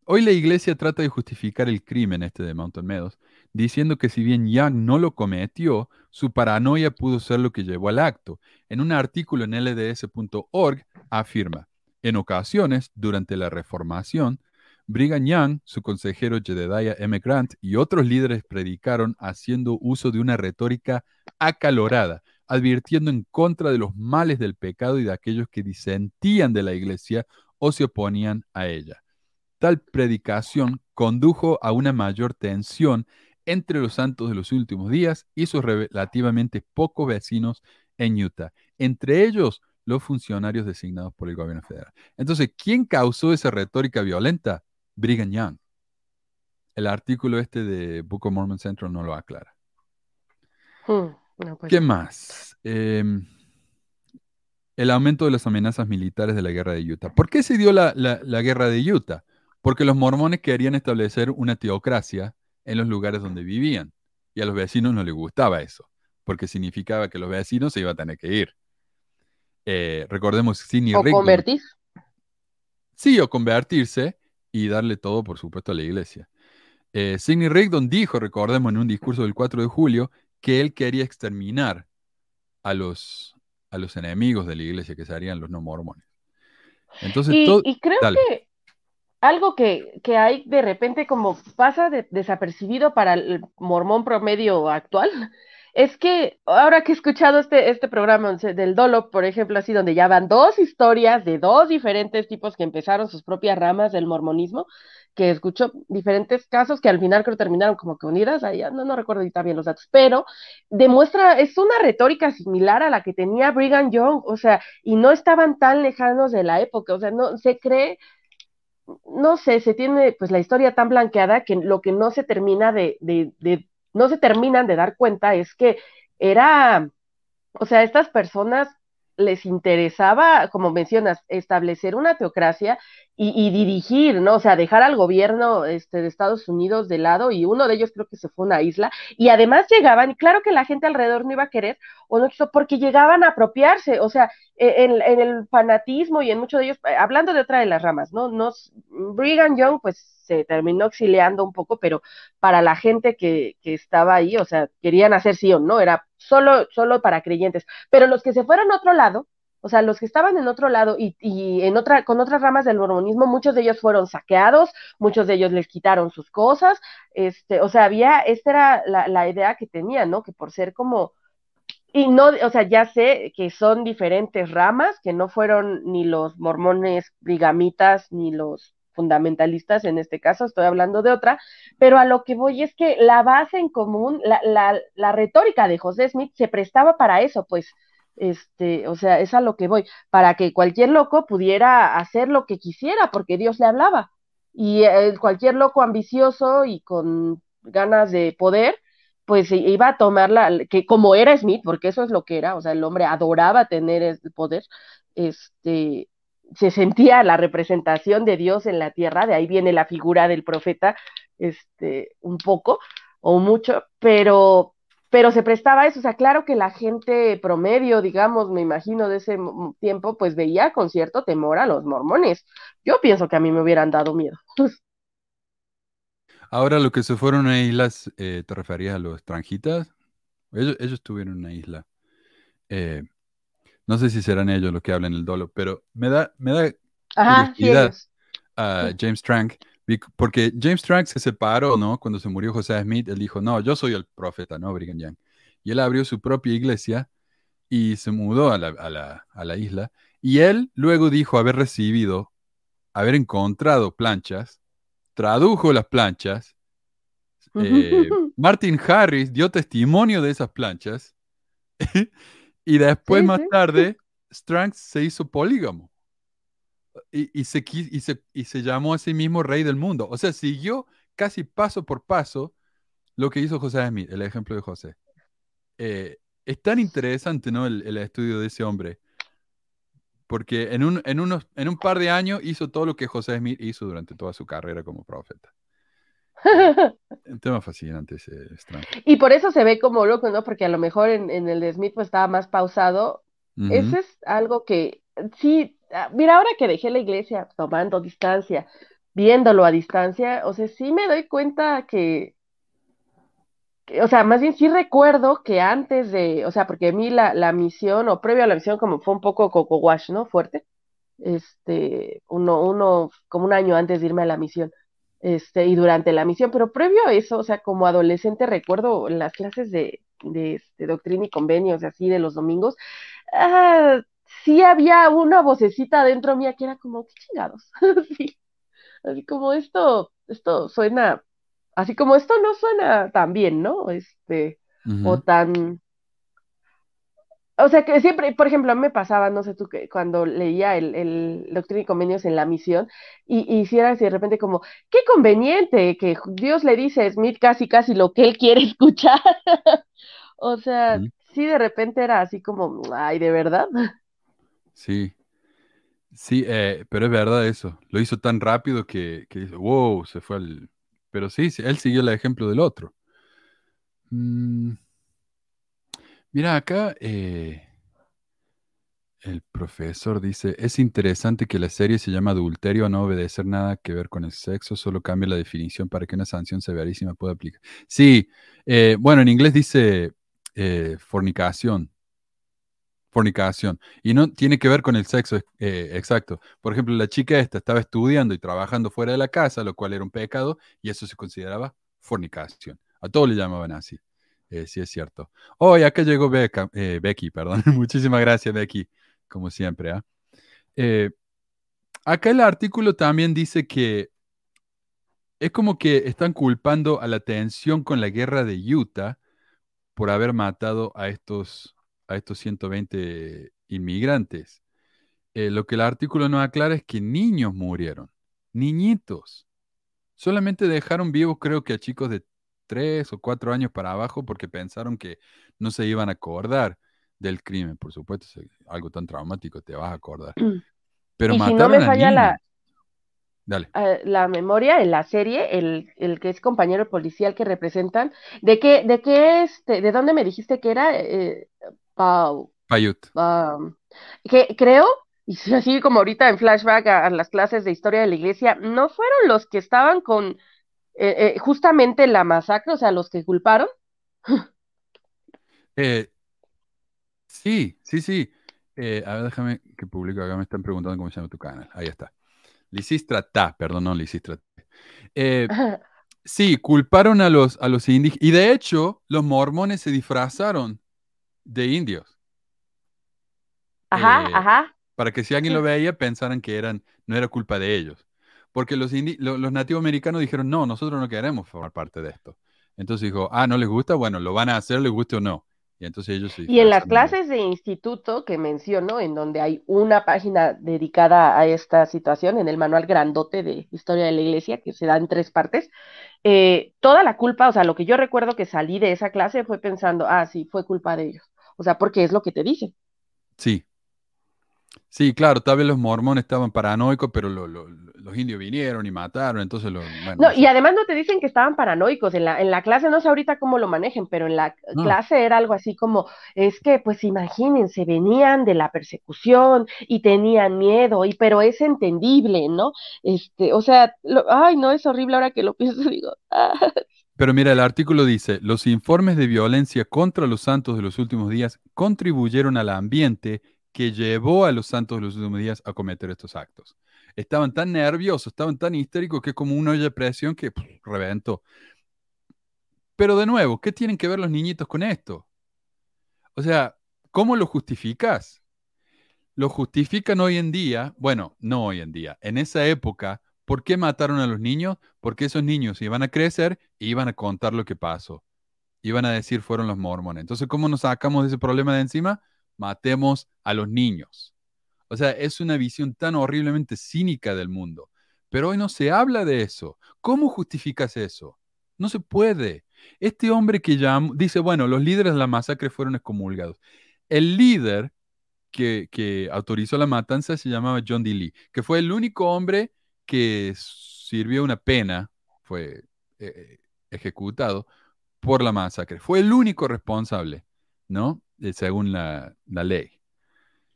hoy la iglesia trata de justificar el crimen este de Mountain Meadows, diciendo que si bien Young no lo cometió, su paranoia pudo ser lo que llevó al acto. En un artículo en lds.org afirma, en ocasiones, durante la reformación, Brigham Young, su consejero Jedediah M. Grant y otros líderes predicaron haciendo uso de una retórica acalorada, advirtiendo en contra de los males del pecado y de aquellos que disentían de la iglesia o se oponían a ella. Tal predicación condujo a una mayor tensión entre los santos de los últimos días y sus relativamente pocos vecinos en Utah, entre ellos los funcionarios designados por el gobierno federal. Entonces, ¿quién causó esa retórica violenta? Brigham Young. El artículo este de Book of Mormon Central no lo aclara. Hmm, pues ¿Qué más? Em, el aumento de las amenazas militares de la guerra de Utah. ¿Por qué se dio la, la guerra de Utah? Porque los mormones querían establecer una teocracia en los lugares donde vivían. Y a los vecinos no les gustaba eso, porque significaba que los vecinos se iban a tener que ir. Eh, recordemos Sidney ¿O convertirse? Sí, o convertirse y darle todo, por supuesto, a la iglesia. Eh, Sidney Rigdon dijo, recordemos en un discurso del 4 de julio, que él quería exterminar a los, a los enemigos de la iglesia, que serían los no mormones. Entonces, y, creo que algo que, que, hay de repente como pasa desapercibido para el mormón promedio actual, es que ahora que he escuchado este, este programa del Dolo, por ejemplo, así donde ya van dos historias de dos diferentes tipos que empezaron sus propias ramas del mormonismo, que escucho diferentes casos que al final creo terminaron como que unidas, ahí no, no recuerdo ahorita bien los datos, pero demuestra, es una retórica similar a la que tenía Brigham Young, o sea, y no estaban tan lejanos de la época, o sea, no se cree no sé, se tiene pues la historia tan blanqueada que lo que no se termina de, no se terminan de dar cuenta es que era, o sea, estas personas les interesaba, como mencionas, establecer una teocracia y, dirigir, ¿no? O sea, dejar al gobierno este, de Estados Unidos de lado y uno de ellos creo que se fue a una isla y además llegaban, y claro que la gente alrededor no iba a querer o no quiso, porque llegaban a apropiarse, o sea, e, en, el fanatismo y en muchos de ellos, eh, hablando de otra de las ramas, ¿no? Nos, Brigham Young pues se terminó exiliando un poco, pero para la gente que, que estaba ahí, o sea, querían hacer Sion, ¿no? Era solo, solo para creyentes, pero los que se fueron a otro lado, o sea, los que estaban en otro lado y, y, en otra, con otras ramas del mormonismo, muchos de ellos fueron saqueados, muchos de ellos les quitaron sus cosas, este, o sea, había, esta era la, idea que tenían, ¿no? Que por ser como, y no, o sea, ya sé que son diferentes ramas, que no fueron ni los mormones brigamitas, ni los fundamentalistas, en este caso estoy hablando de otra, pero a lo que voy es que la base en común, la, la, la retórica de José Smith se prestaba para eso, pues este, o sea, es a lo que voy, para que cualquier loco pudiera hacer lo que quisiera, porque Dios le hablaba. Y cualquier loco ambicioso y con ganas de poder, pues iba a tomar la, que como era Smith, porque eso es lo que era, o sea, el hombre adoraba tener el poder, este, se sentía la representación de Dios en la tierra, de ahí viene la figura del profeta, este, un poco o mucho, pero pero se prestaba eso, o sea, claro que la gente promedio, digamos, me imagino de ese tiempo, pues veía con cierto temor a los mormones. Yo pienso que a mí me hubieran dado miedo. Ahora, lo que se fueron a islas, eh, ¿te referías a los tranjitas? Ellos, ellos tuvieron una isla. Eh, no sé si serán ellos los que hablan el dolo, pero me da, me da curiosidad a James Trank porque James Strang se separó, ¿no? Cuando se murió José Smith, él dijo, no, yo soy el profeta, ¿no? Brigham Young. Y él abrió su propia iglesia y se mudó a la, isla. Y él luego dijo haber recibido, haber encontrado planchas, tradujo las planchas. Eh, Martin Harris dio testimonio de esas planchas. y después, más tarde, Strang se hizo polígamo y, se, y, se, y se llamó a sí mismo rey del mundo. O sea, siguió casi paso por paso lo que hizo José Smith, el ejemplo de José. Eh, es tan interesante, ¿no? El, el, estudio de ese hombre. Porque en un, en, unos, en un par de años hizo todo lo que José Smith hizo durante toda su carrera como profeta. Un tema fascinante ese extranjero. Y por eso se ve como loco, ¿no? Porque a lo mejor en, en el de Smith pues estaba más pausado. Uh -huh. Ese es algo que, sí, ah, mira, ahora que dejé la iglesia tomando distancia, viéndolo a distancia, o sea, sí me doy cuenta que, que, o sea, más bien sí recuerdo que antes de, o sea, porque a mí la, la misión, o previo a la misión, como fue un poco coco wash, ¿no? Fuerte, este, uno, uno, como un año antes de irme a la misión este, y durante la misión, pero previo a eso, o sea, como adolescente recuerdo las clases de, de, de doctrina y convenios, así de los domingos, ah, sí había una vocecita dentro mía que era como, qué chingados, sí, así como esto, esto suena, así como esto no suena tan bien, ¿no? Este, uh -huh. o tan, o sea, que siempre, por ejemplo, a mí me pasaba, no sé tú, que cuando leía el, el Doctrina y Convenios en la misión, y, y hiciera así de repente como, qué conveniente que Dios le dice a Smith casi, casi lo que él quiere escuchar. o sea, sí. sí, de repente era así como, ay, ¿de verdad? Sí. Sí, eh, pero es verdad eso. Lo hizo tan rápido que, que wow, se fue al... Pero sí, él siguió el ejemplo del otro. Mm. Mira, acá eh, el profesor dice, es interesante que la serie se llama Adulterio a no obedecer nada que ver con el sexo, solo cambia la definición para que una sanción severísima pueda aplicar. Sí, eh, bueno, en inglés dice fornicación. Fornicación. Y no tiene que ver con el sexo eh, exacto. Por ejemplo, la chica esta estaba estudiando y trabajando fuera de la casa, lo cual era un pecado, y eso se consideraba fornicación. A todos le llamaban así. Eh, sí, es cierto. Oh, y acá llegó eh, Becky, perdón. Muchísimas gracias, Becky, como siempre. ¿eh? eh, acá el artículo también dice que es como que están culpando a la tensión con la guerra de Utah por haber matado a estos, a estos 120 inmigrantes. Eh, lo que el artículo no aclara es que niños murieron, niñitos. Solamente dejaron vivos creo que a chicos de tres o cuatro años para abajo porque pensaron que no se iban a acordar del crimen. Por supuesto, es algo tan traumático, te vas a acordar. Pero y si no me falla la, uh, la memoria en la serie, el, el, que es compañero policial que representan, ¿de qué, de qué este, de dónde me dijiste que era? Eh, Pau, Payut. Que creo, y así como ahorita en flashback a, a las clases de historia de la iglesia, no fueron los que estaban con eh, eh, justamente la masacre, o sea, los que culparon. eh, sí, sí, sí. Eh, a ver, déjame que publico acá, me están preguntando cómo se llama tu canal. Ahí está. Lisistrata, perdón, no Lisistrata. Sí, culparon a los, a los indígenas. Y de hecho, los mormones se disfrazaron de indios. Ajá, ajá. Para que si alguien lo veía, pensaran que eran, no era culpa de ellos. Porque los, los, los nativos americanos dijeron, no, nosotros no queremos formar parte de esto. Entonces dijo, ah, ¿no les gusta? Bueno, lo van a hacer, les guste o no. Y entonces ellos Y en las clases de instituto que menciono, en donde hay una página dedicada a esta situación, en el manual grandote de historia de la iglesia, que se da en tres partes, eh, toda la culpa, o sea, lo que yo recuerdo que salí de esa clase fue pensando, ah, sí, fue culpa de ellos. O sea, porque es lo que te dicen. Sí, Sí, claro, tal vez los mormones estaban paranoicos, pero lo, lo, los indios vinieron y mataron, entonces lo, bueno, No, y además no te dicen que estaban paranoicos, en la, en la clase no sé ahorita cómo lo manejen, pero en la no. clase era algo así como, es que pues imagínense, venían de la persecución y tenían miedo, y pero es entendible, ¿no? Este, o sea, lo, ay, no, es horrible ahora que lo pienso, digo, ah. Pero mira, el artículo dice, los informes de violencia contra los santos de los últimos días contribuyeron al ambiente que llevó a los santos de los últimos días a cometer estos actos. Estaban tan nerviosos, estaban tan histéricos que como una olla de presión que reventó. Pero de nuevo, ¿qué tienen que ver los niñitos con esto? O sea, ¿cómo lo justificas? Lo justifican hoy en día, bueno, no hoy en día, en esa época, ¿por qué mataron a los niños? Porque esos niños iban a crecer e iban a contar lo que pasó. Iban a decir fueron los mormones. Entonces, ¿cómo nos sacamos de ese problema de encima? matemos a los niños. O sea, es una visión tan horriblemente cínica del mundo. Pero hoy no se habla de eso. ¿Cómo justificas eso? No se puede. Este hombre que llamó, dice, bueno, los líderes de la masacre fueron excomulgados. El líder que, que autorizó la matanza se llamaba John D. Lee, que fue el único hombre que sirvió una pena, fue eh, ejecutado por la masacre. Fue el único responsable, ¿no? Eh, según la, la ley.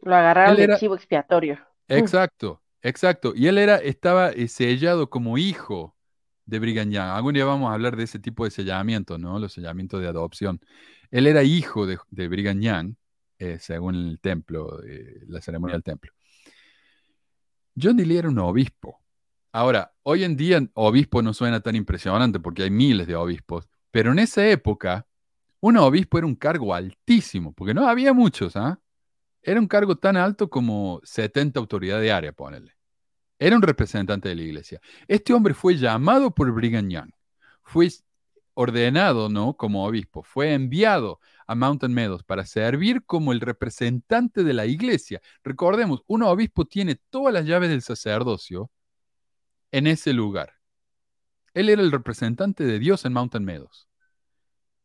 Lo agarraron de chivo expiatorio. Exacto, exacto. Y él era, estaba eh, sellado como hijo de Brigham Young. Algún día vamos a hablar de ese tipo de sellamiento, ¿no? Los sellamientos de adopción. Él era hijo de, de Brigham Young, eh, según el templo, eh, la ceremonia del templo. John D. Lee era un obispo. Ahora, hoy en día obispo no suena tan impresionante porque hay miles de obispos, pero en esa época un obispo era un cargo altísimo, porque no había muchos, ¿ah? Era un cargo tan alto como 70 autoridades de área, ponele. Era un representante de la iglesia. Este hombre fue llamado por Brigham Young, fue ordenado, ¿no? Como obispo, fue enviado a Mountain Meadows para servir como el representante de la iglesia. Recordemos, un obispo tiene todas las llaves del sacerdocio en ese lugar. Él era el representante de Dios en Mountain Meadows.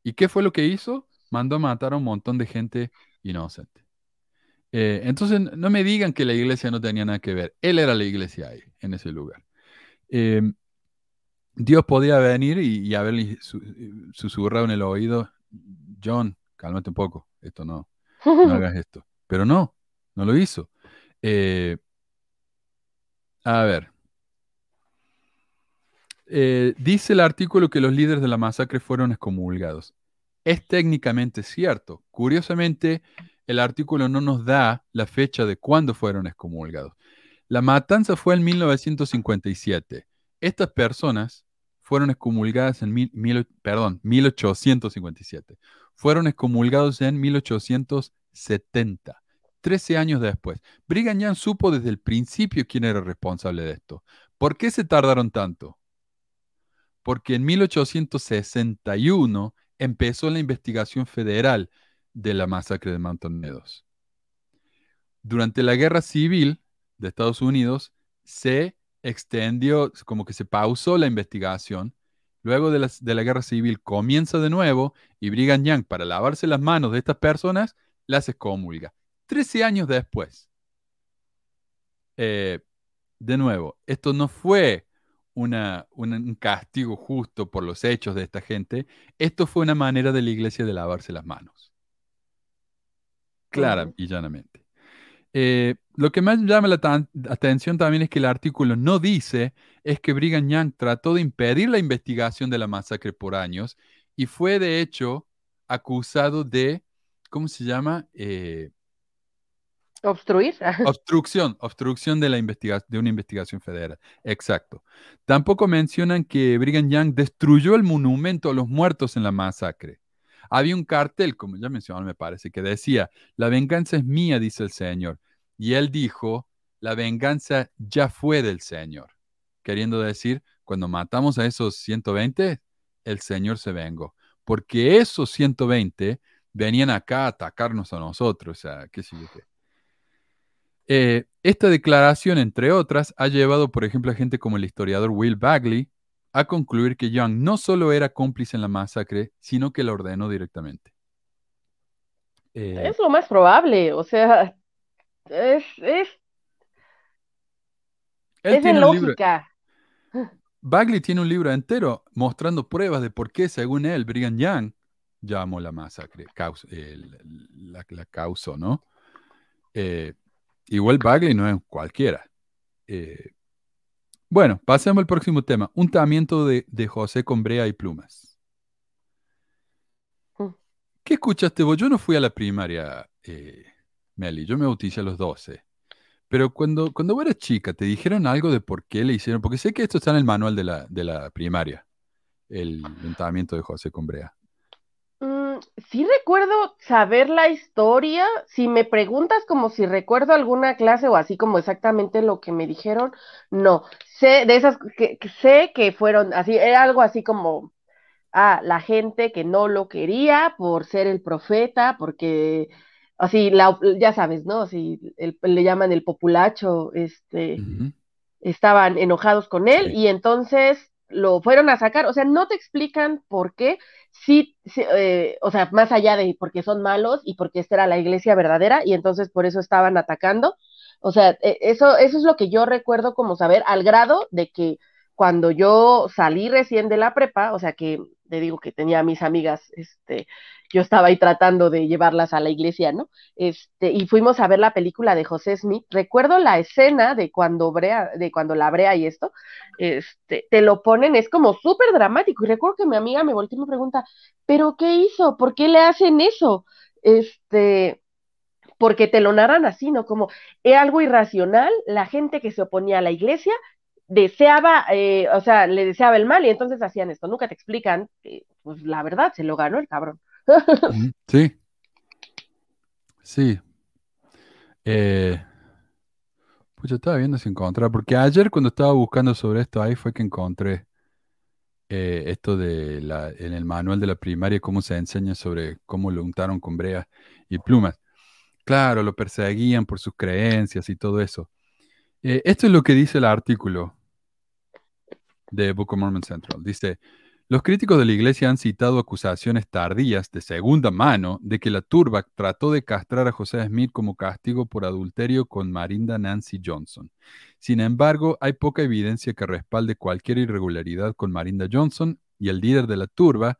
¿Y qué fue lo que hizo? Mandó a matar a un montón de gente inocente. Eh, entonces, no me digan que la iglesia no tenía nada que ver. Él era la iglesia ahí, en ese lugar. Eh, Dios podía venir y, y haberle su- susurrado en el oído, John, cálmate un poco, esto no, no hagas esto. Pero no, no lo hizo. Eh, a ver. Eh, dice el artículo que los líderes de la masacre fueron excomulgados. Es técnicamente cierto. Curiosamente, el artículo no nos da la fecha de cuándo fueron excomulgados. La matanza fue en 1957. Estas personas fueron excomulgadas en mil- mil- perdón, 1857. Fueron excomulgados en 1870, 13 años después. Brigham supo desde el principio quién era responsable de esto. ¿Por qué se tardaron tanto? Porque en 1861 empezó la investigación federal de la masacre de Mountain Meadows. Durante la guerra civil de Estados Unidos se extendió, como que se pausó la investigación. Luego de la, de la guerra civil comienza de nuevo y Brigham Young, para lavarse las manos de estas personas, las excomulga. Trece años después. Eh, de nuevo, esto no fue una, un castigo justo por los hechos de esta gente, esto fue una manera de la iglesia de lavarse las manos. Clara y llanamente. Eh, lo que más llama la atención también es que el artículo no dice es que Brigham Young trató de impedir la investigación de la masacre por años y fue de hecho acusado de, ¿cómo se llama? Eh, Obstruir. Obstrucción, obstrucción de, la investiga- de una investigación federal. Exacto. Tampoco mencionan que Brigham Young destruyó el monumento a los muertos en la masacre. Había un cartel, como ya mencionaron, me parece, que decía, la venganza es mía, dice el Señor. Y él dijo, la venganza ya fue del Señor. Queriendo decir, cuando matamos a esos 120, el Señor se vengó. Porque esos 120 venían acá a atacarnos a nosotros. O sea, qué sé yo qué. Eh, esta declaración, entre otras, ha llevado, por ejemplo, a gente como el historiador Will Bagley a concluir que Young no solo era cómplice en la masacre, sino que la ordenó directamente. Eh, Es lo más probable, o sea, es, es, él es de libro, lógica. Bagley tiene un libro entero mostrando pruebas de por qué, según él, Brigham Young llamó la masacre, caus- eh, la, la causó, ¿no? Eh, igual Bagley no es cualquiera. Eh, bueno, pasemos al próximo tema. Untamiento de, de José con brea y plumas. Mm. ¿Qué escuchaste vos? Yo no fui a la primaria, eh, Meli, yo me bauticé a los 12. Pero cuando, cuando vos eras chica, ¿te dijeron algo de por qué le hicieron? Porque sé que esto está en el manual de la, de la primaria, el untamiento de José con brea. Sí recuerdo saber la historia. Si me preguntas como si recuerdo alguna clase o así como exactamente lo que me dijeron, no. Sé de esas que, que sé que fueron así, era algo así como ah, la gente que no lo quería por ser el profeta, porque así la, ya sabes, ¿no? Así el- le llaman el populacho, este estaban enojados con él Sí. y entonces lo fueron a sacar. O sea, no te explican por qué, sí, eh, o sea, más allá de porque son malos y porque esta era la iglesia verdadera y entonces por eso estaban atacando. O sea, e, eso, eso es lo que yo recuerdo como saber al grado de que cuando yo salí recién de la prepa, o sea que te digo que tenía a mis amigas, este, yo estaba ahí tratando de llevarlas a la iglesia, ¿no? Este, y fuimos a ver la película de José Smith. Recuerdo la escena de cuando brea, de cuando la brea y esto, este, te lo ponen, es como súper dramático. Y recuerdo que mi amiga me volteó y me pregunta, ¿pero qué hizo? ¿Por qué le hacen eso? Este, porque te lo narran así, ¿no? Como era algo irracional, la gente que se oponía a la iglesia deseaba, eh, o sea, le deseaba el mal y entonces hacían esto. Nunca te explican, pues la verdad, se lo ganó el cabrón. sí. Sí. Eh, pues yo estaba viendo si encontrar, porque ayer cuando estaba buscando sobre esto, ahí fue que encontré eh, esto de la, en el manual de la primaria, cómo se enseña sobre cómo lo untaron con brea y plumas. Claro, lo perseguían por sus creencias y todo eso. Eh, esto es lo que dice el artículo de Book of Mormon Central. Dice, los críticos de la iglesia han citado acusaciones tardías de segunda mano de que la turba trató de castrar a José Smith como castigo por adulterio con Marinda Nancy Johnson. Sin embargo, hay poca evidencia que respalde cualquier irregularidad con Marinda Johnson y el líder de la turba,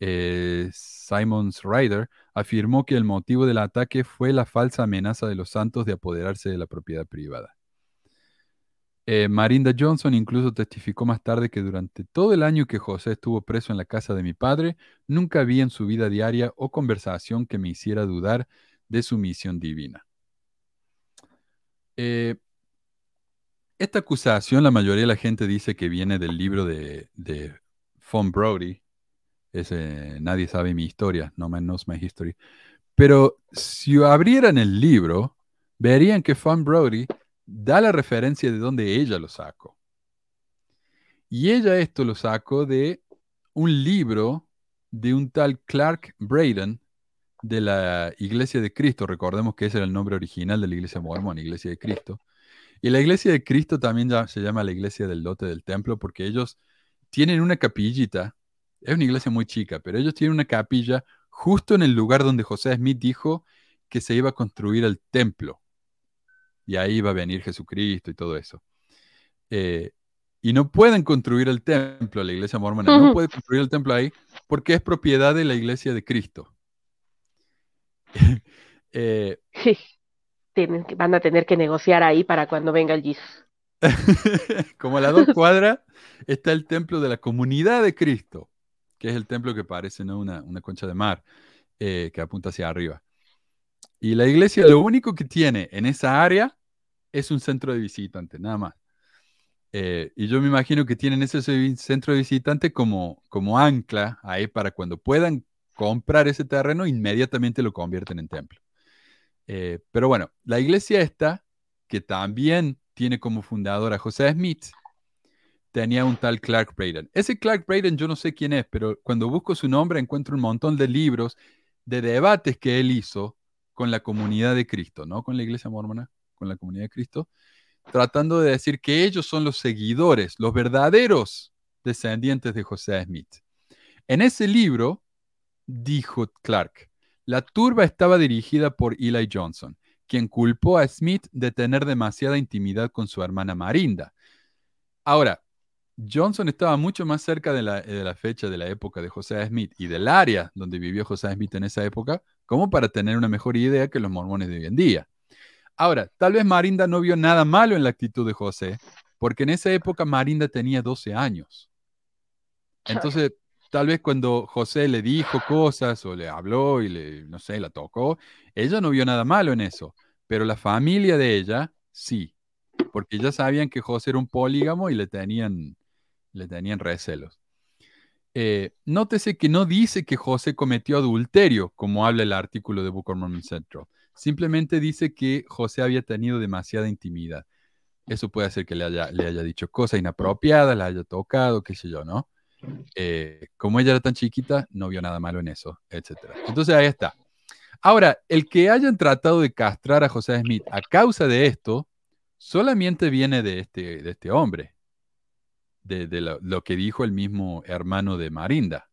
eh, Simons Ryder, afirmó que el motivo del ataque fue la falsa amenaza de los santos de apoderarse de la propiedad privada. Eh, Marinda Johnson incluso testificó más tarde que durante todo el año que José estuvo preso en la casa de mi padre, nunca vi en su vida diaria o conversación que me hiciera dudar de su misión divina. Eh, esta acusación, la mayoría de la gente dice que viene del libro de, de Von Brody. Nadie sabe mi historia, no man knows my history. Pero si abrieran el libro, verían que Von Brody da la referencia de dónde ella lo sacó. Y ella esto lo sacó de un libro de un tal Clark Braden de la Iglesia de Cristo. Recordemos que ese era el nombre original de la Iglesia Mormona, Iglesia de Cristo. Y la Iglesia de Cristo también ya se llama la Iglesia del Lote del Templo porque ellos tienen una capillita. Es una iglesia muy chica, pero ellos tienen una capilla justo en el lugar donde José Smith dijo que se iba a construir el templo y ahí va a venir Jesucristo y todo eso. Eh, y no pueden construir el templo, la iglesia mormona no puede construir el templo ahí porque es propiedad de la iglesia de Cristo. Eh, Tienen, van a tener que negociar ahí para cuando venga el Jesus. Como a las dos cuadras está el templo de la comunidad de Cristo, que es el templo que parece una, concha de mar eh, que apunta hacia arriba. Y la iglesia lo único que tiene en esa área es un centro de visitantes, nada más. Eh, y yo me imagino que tienen ese centro de visitantes como, como ancla ahí para cuando puedan comprar ese terreno, inmediatamente lo convierten en templo. Eh, pero bueno, la iglesia esta, que también tiene como fundador a José Smith, tenía un tal Clark Braden. Ese Clark Braden yo no sé quién es, pero cuando busco su nombre encuentro un montón de libros, de debates que él hizo con la comunidad de Cristo, no con la iglesia mormona, con la comunidad de Cristo, tratando de decir que ellos son los seguidores, los verdaderos descendientes de José Smith. En ese libro, dijo Clark, la turba estaba dirigida por Eli Johnson, quien culpó a Smith de tener demasiada intimidad con su hermana Marinda. Ahora, Johnson estaba mucho más cerca de la, de la, fecha de la época de José Smith y del área donde vivió José Smith en esa época como para tener una mejor idea que los mormones de hoy en día. Ahora, tal vez Marinda no vio nada malo en la actitud de José, porque en esa época Marinda tenía 12 años. Entonces, tal vez cuando José le dijo cosas o le habló y le, no sé, la tocó, ella no vio nada malo en eso, pero la familia de ella sí, porque ya sabían que José era un polígamo y le tenían, le tenían recelos. Eh, nótese que no dice que José cometió adulterio, como habla el artículo de Book of Mormon Central. Simplemente dice que José había tenido demasiada intimidad. Eso puede ser que le haya, le haya dicho cosas inapropiadas, la haya tocado, qué sé yo, ¿no? Eh, como ella era tan chiquita, no vio nada malo en eso, etc. Entonces ahí está. Ahora, el que hayan tratado de castrar a José Smith a causa de esto, solamente viene de este, de este hombre, de, lo, que dijo el mismo hermano de Marinda.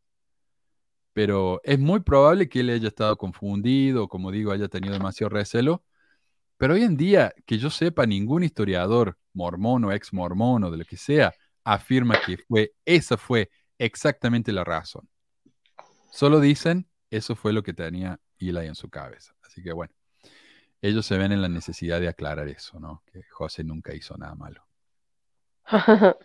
Pero es muy probable que él haya estado confundido, como digo, haya tenido demasiado recelo. Pero hoy en día, que yo sepa, ningún historiador mormón o ex mormón o de lo que sea afirma que fue, esa fue exactamente la razón. Solo dicen, eso fue lo que tenía Eli en su cabeza. Así que bueno, ellos se ven en la necesidad de aclarar eso, ¿no? Que José nunca hizo nada malo.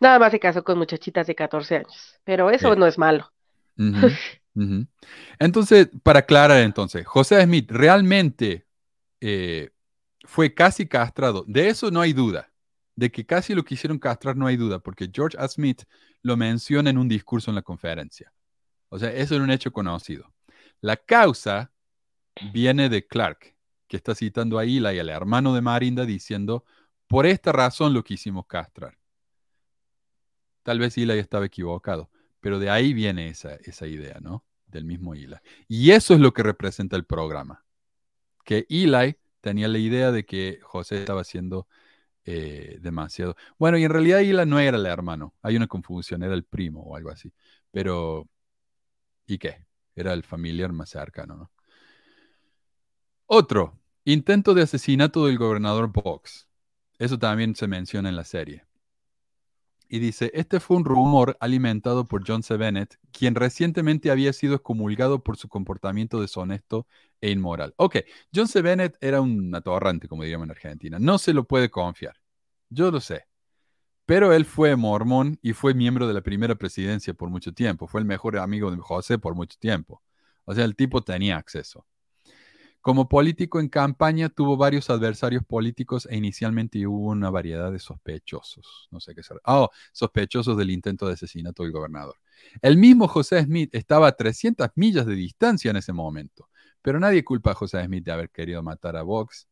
Nada más se casó con muchachitas de 14 años, pero eso no es malo. Entonces, para aclarar entonces, José Smith realmente eh, fue casi castrado. De eso no hay duda. De que casi lo quisieron castrar no hay duda, porque George A. Smith lo menciona en un discurso en la conferencia. O sea, eso es un hecho conocido. La causa viene de Clark, que está citando a Eli, el hermano de Marinda, diciendo, por esta razón lo quisimos castrar. Tal vez Eli estaba equivocado, pero de ahí viene esa, esa idea, ¿no? Del mismo Eli. Y eso es lo que representa el programa. Que Eli tenía la idea de que José estaba haciendo eh, demasiado. Bueno, y en realidad Eli no era el hermano. Hay una confusión, era el primo o algo así. Pero, ¿y qué? Era el familiar más cercano, ¿no? Otro, intento de asesinato del gobernador Box. Eso también se menciona en la serie. Y dice, este fue un rumor alimentado por John C. Bennett, quien recientemente había sido excomulgado por su comportamiento deshonesto e inmoral. Ok, John C. Bennett era un atorrante, como diríamos en Argentina. No se lo puede confiar. Yo lo sé. Pero él fue mormón y fue miembro de la primera presidencia por mucho tiempo. Fue el mejor amigo de José por mucho tiempo. O sea, el tipo tenía acceso. Como político en campaña tuvo varios adversarios políticos e inicialmente hubo una variedad de sospechosos. No sé qué ser. Oh, sospechosos del intento de asesinato del gobernador. El mismo José Smith estaba a 300 millas de distancia en ese momento, pero nadie culpa a José Smith de haber querido matar a Vox.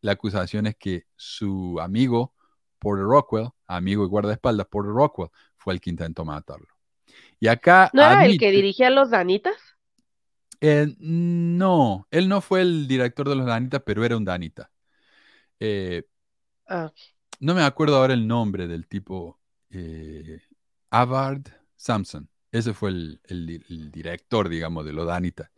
La acusación es que su amigo Porter Rockwell, amigo y guardaespaldas Porter Rockwell, fue el que intentó matarlo. Y acá. ¿No era el que dirigía los Danitas? Eh, no, él no fue el director de los Danitas, pero era un Danita. Eh, ah, no me acuerdo ahora el nombre del tipo. Eh, Avard Samson. Ese fue el, director, digamos, de los Danitas.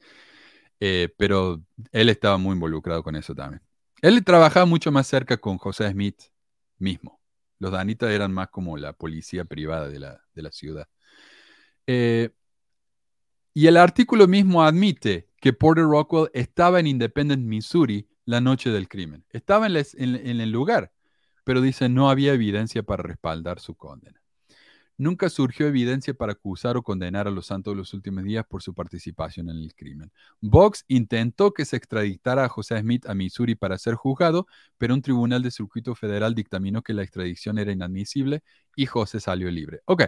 pero él estaba muy involucrado con eso también. Él trabajaba mucho más cerca con José Smith mismo. Los Danitas eran más como la policía privada de la, de la ciudad. Eh, y el artículo mismo admite que Porter Rockwell estaba en Independent, Missouri, la noche del crimen. Estaba en, el lugar, pero dice no había evidencia para respaldar su condena. Nunca surgió evidencia para acusar o condenar a los santos de los últimos días por su participación en el crimen. Box intentó que se extraditara a José Smith a Missouri para ser juzgado, pero un tribunal de circuito federal dictaminó que la extradición era inadmisible y José salió libre. Ok.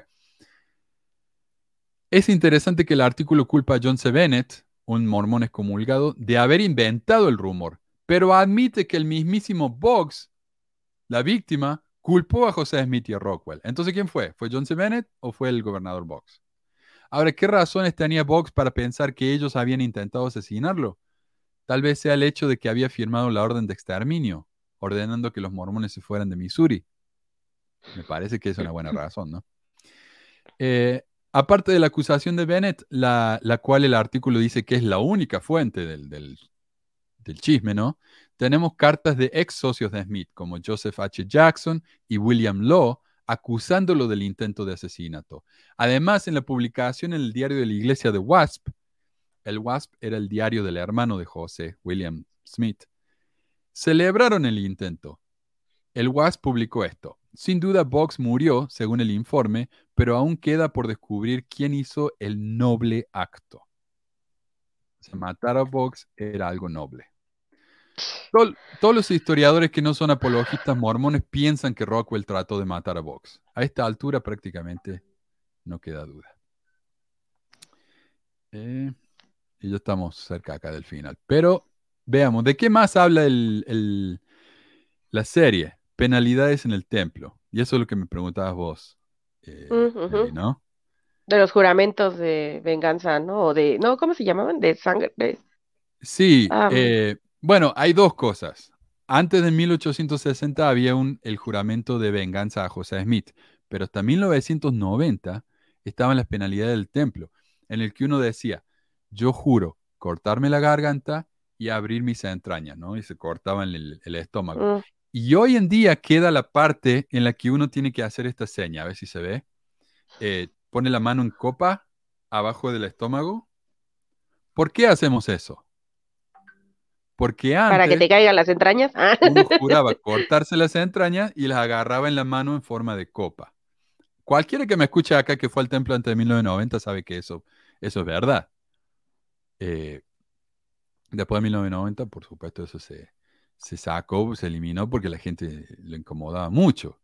Es interesante que el artículo culpa a John C. Bennett, un mormón excomulgado, de haber inventado el rumor, pero admite que el mismísimo Boggs, la víctima, culpó a José Smith y a Rockwell. Entonces, ¿quién fue? ¿Fue John C. Bennett o fue el gobernador Boggs? Ahora, ¿qué razones tenía Boggs para pensar que ellos habían intentado asesinarlo? Tal vez sea el hecho de que había firmado la orden de exterminio, ordenando que los mormones se fueran de Missouri. Me parece que es una buena razón, ¿no? Eh, Aparte de la acusación de Bennett, la, cual el artículo dice que es la única fuente del, chisme, ¿no? Tenemos cartas de ex socios de Smith, como Joseph H. Jackson y William Law, acusándolo del intento de asesinato. Además, en la publicación en el diario de la iglesia de Wasp, el Wasp era el diario del hermano de José, William Smith, celebraron el intento. El Wasp publicó esto. Sin duda, Box murió, según el informe, pero aún queda por descubrir quién hizo el noble acto. matar a Box era algo noble. todos los historiadores que no son apologistas mormones piensan que Rockwell trató de matar a Box. A esta altura prácticamente no queda duda. Eh, y ya estamos cerca acá del final. Pero veamos, ¿de qué más habla la serie? Penalidades en el templo. Y eso es lo que me preguntabas vos, eh, ¿no? De los juramentos de venganza, ¿no? O de, no, ¿cómo se llamaban? De sangre. Sí, ah, eh, bueno, hay dos cosas. Antes de 1860 había un, el juramento de venganza a José Smith, pero hasta 1990 estaban las penalidades del templo. en el que uno decía, yo juro cortarme la garganta y abrir mis entrañas, ¿no? Y se cortaban el, el estómago. Mm. Y hoy en día queda la parte en la que uno tiene que hacer esta seña, a ver si se ve. Eh, pone la mano en copa abajo del estómago. ¿Por qué hacemos eso? Porque Para que antes te caigan las entrañas. Ah. uno juraba cortarse las entrañas y las agarraba en la mano en forma de copa. Cualquiera que me escuche acá que fue al templo antes de 1990 sabe que eso, eso es verdad. Eh, después de 1990, por supuesto, eso se, se sacó, se eliminó porque la gente le incomodaba mucho.